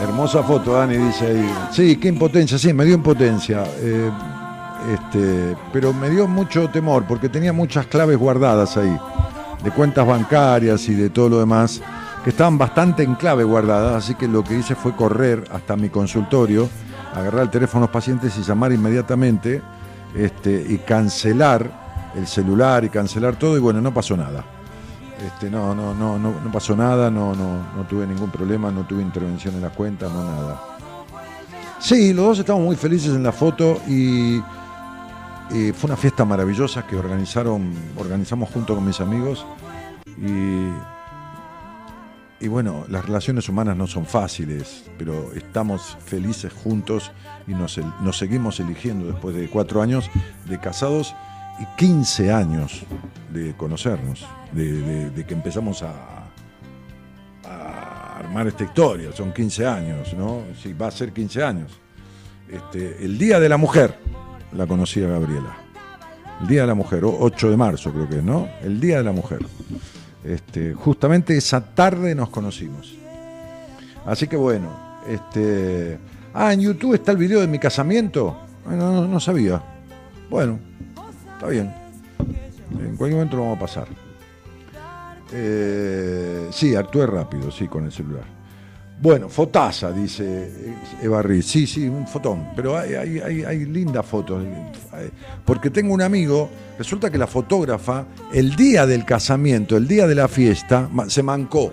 Hermosa foto, Dani, dice ahí. Sí, qué impotencia, sí, me dio impotencia. Eh, este, pero me dio mucho temor porque tenía muchas claves guardadas ahí, de cuentas bancarias y de todo lo demás, que estaban bastante en clave guardadas, así que lo que hice fue correr hasta mi consultorio, agarrar el teléfono a los pacientes y llamar inmediatamente este, y cancelar el celular y cancelar todo y bueno, no pasó nada. Este, no, no, no, no, no pasó nada, no, no, no tuve ningún problema, no tuve intervención en las cuentas, no nada. Sí, los dos estamos muy felices en la foto y eh, fue una fiesta maravillosa que organizaron, organizamos junto con mis amigos y, y bueno, las relaciones humanas no son fáciles, pero estamos felices juntos y nos, seguimos eligiendo después de cuatro años de casados y 15 años de conocernos, de, que empezamos a, armar esta historia. Son 15 años, ¿no? Sí, va a ser 15 años. Este, el Día de la Mujer la conocí a Gabriela. El Día de la Mujer, o- 8 de marzo creo que es, ¿no? El Día de la Mujer. Este, justamente esa tarde nos conocimos. Así que bueno, este. Ah, en YouTube está el video de mi casamiento. Ah, No, no, no sabía. Bueno, está bien. En cualquier momento lo vamos a pasar. Eh, sí, actué rápido, sí, con el celular. Bueno, fotaza, dice Eva Riz. Sí, sí, un fotón. Pero hay, hay, hay- hay lindas fotos. eh, Porque tengo un amigo, resulta que la fotógrafa, el día del casamiento, el día de la fiesta, se mancó.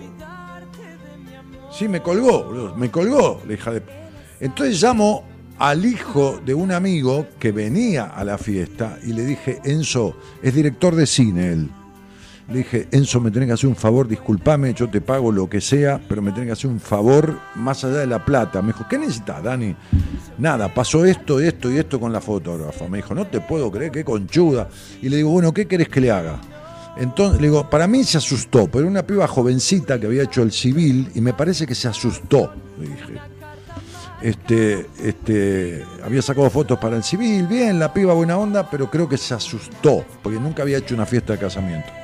Sí, me colgó, me colgó la hija de... Entonces llamo al hijo de un amigo que venía a la fiesta y le dije, Enzo, es director de cine él. Le dije, Enzo, me tenés que hacer un favor, discúlpame, yo te pago lo que sea, pero me tenés que hacer un favor más allá de la plata. Me dijo, ¿qué necesitas, Dani? Nada, pasó esto, esto y esto con la fotógrafa. Me dijo, no te puedo creer, qué conchuda. Y le digo, bueno, ¿qué querés que le haga? Entonces, le digo, para mí se asustó, pero era una piba jovencita que había hecho el civil y me parece que se asustó, le dije. Este, este, había sacado fotos para el civil, bien, la piba buena onda, pero creo que se asustó, porque nunca había hecho una fiesta de casamiento.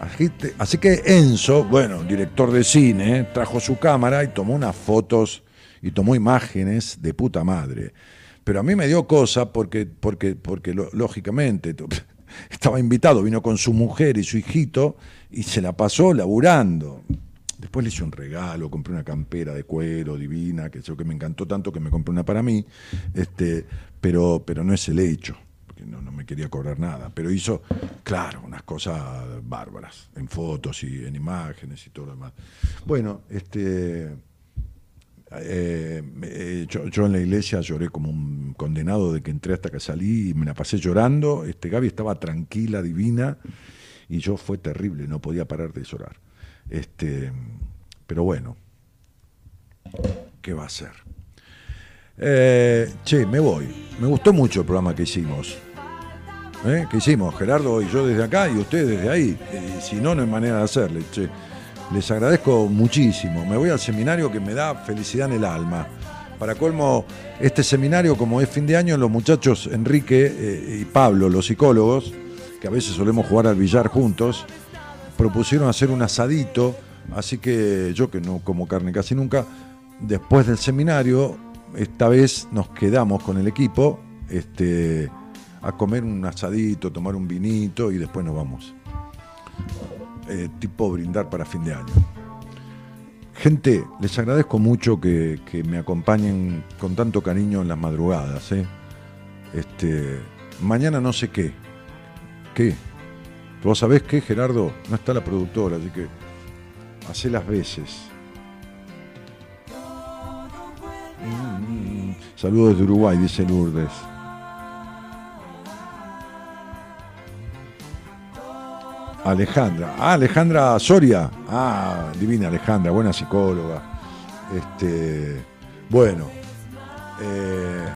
Así, que Enzo, bueno, director de cine, trajo su cámara y tomó unas fotos y tomó imágenes de puta madre. Pero a mí me dio cosa porque, porque, porque lógicamente estaba invitado, vino con su mujer y su hijito y se la pasó laburando. Después le hice un regalo, compré una campera de cuero divina, que sé que me encantó tanto que me compré una para mí, este, pero, pero no es el hecho, porque no, no me quería cobrar nada. Pero hizo, claro, unas cosas bárbaras, en fotos y en imágenes y todo lo demás. Bueno, este, eh, eh, yo, en la iglesia lloré como un condenado de que entré hasta que salí y me la pasé llorando. Este, Gaby estaba tranquila, divina, y yo fue terrible, no podía parar de llorar. Este, pero bueno, ¿qué va a ser? Eh, che, me voy. Me gustó mucho el programa que hicimos. ¿Eh? ¿Qué hicimos? Gerardo y yo desde acá y ustedes desde ahí. Si no, no hay manera de hacerle. Les agradezco muchísimo. Me voy al seminario que me da felicidad en el alma. Para colmo, este seminario, como es fin de año, los muchachos Enrique eh, y Pablo, los psicólogos, que a veces solemos jugar al billar juntos, propusieron hacer un asadito. Así que yo, que no como carne casi nunca, después del seminario, esta vez nos quedamos con el equipo este, a comer un asadito, tomar un vinito y después nos vamos. Eh, tipo brindar para fin de año. Gente, les agradezco mucho que, que me acompañen con tanto cariño en las madrugadas. ¿eh? Este, mañana no sé qué. ¿Qué? ¿Vos sabés qué, Gerardo? No está la productora, así que hacé las veces. Mm, Saludos de Uruguay, dice Lourdes. Alejandra. Ah, Alejandra Soria. Ah, divina Alejandra, buena psicóloga. Este, bueno. eh,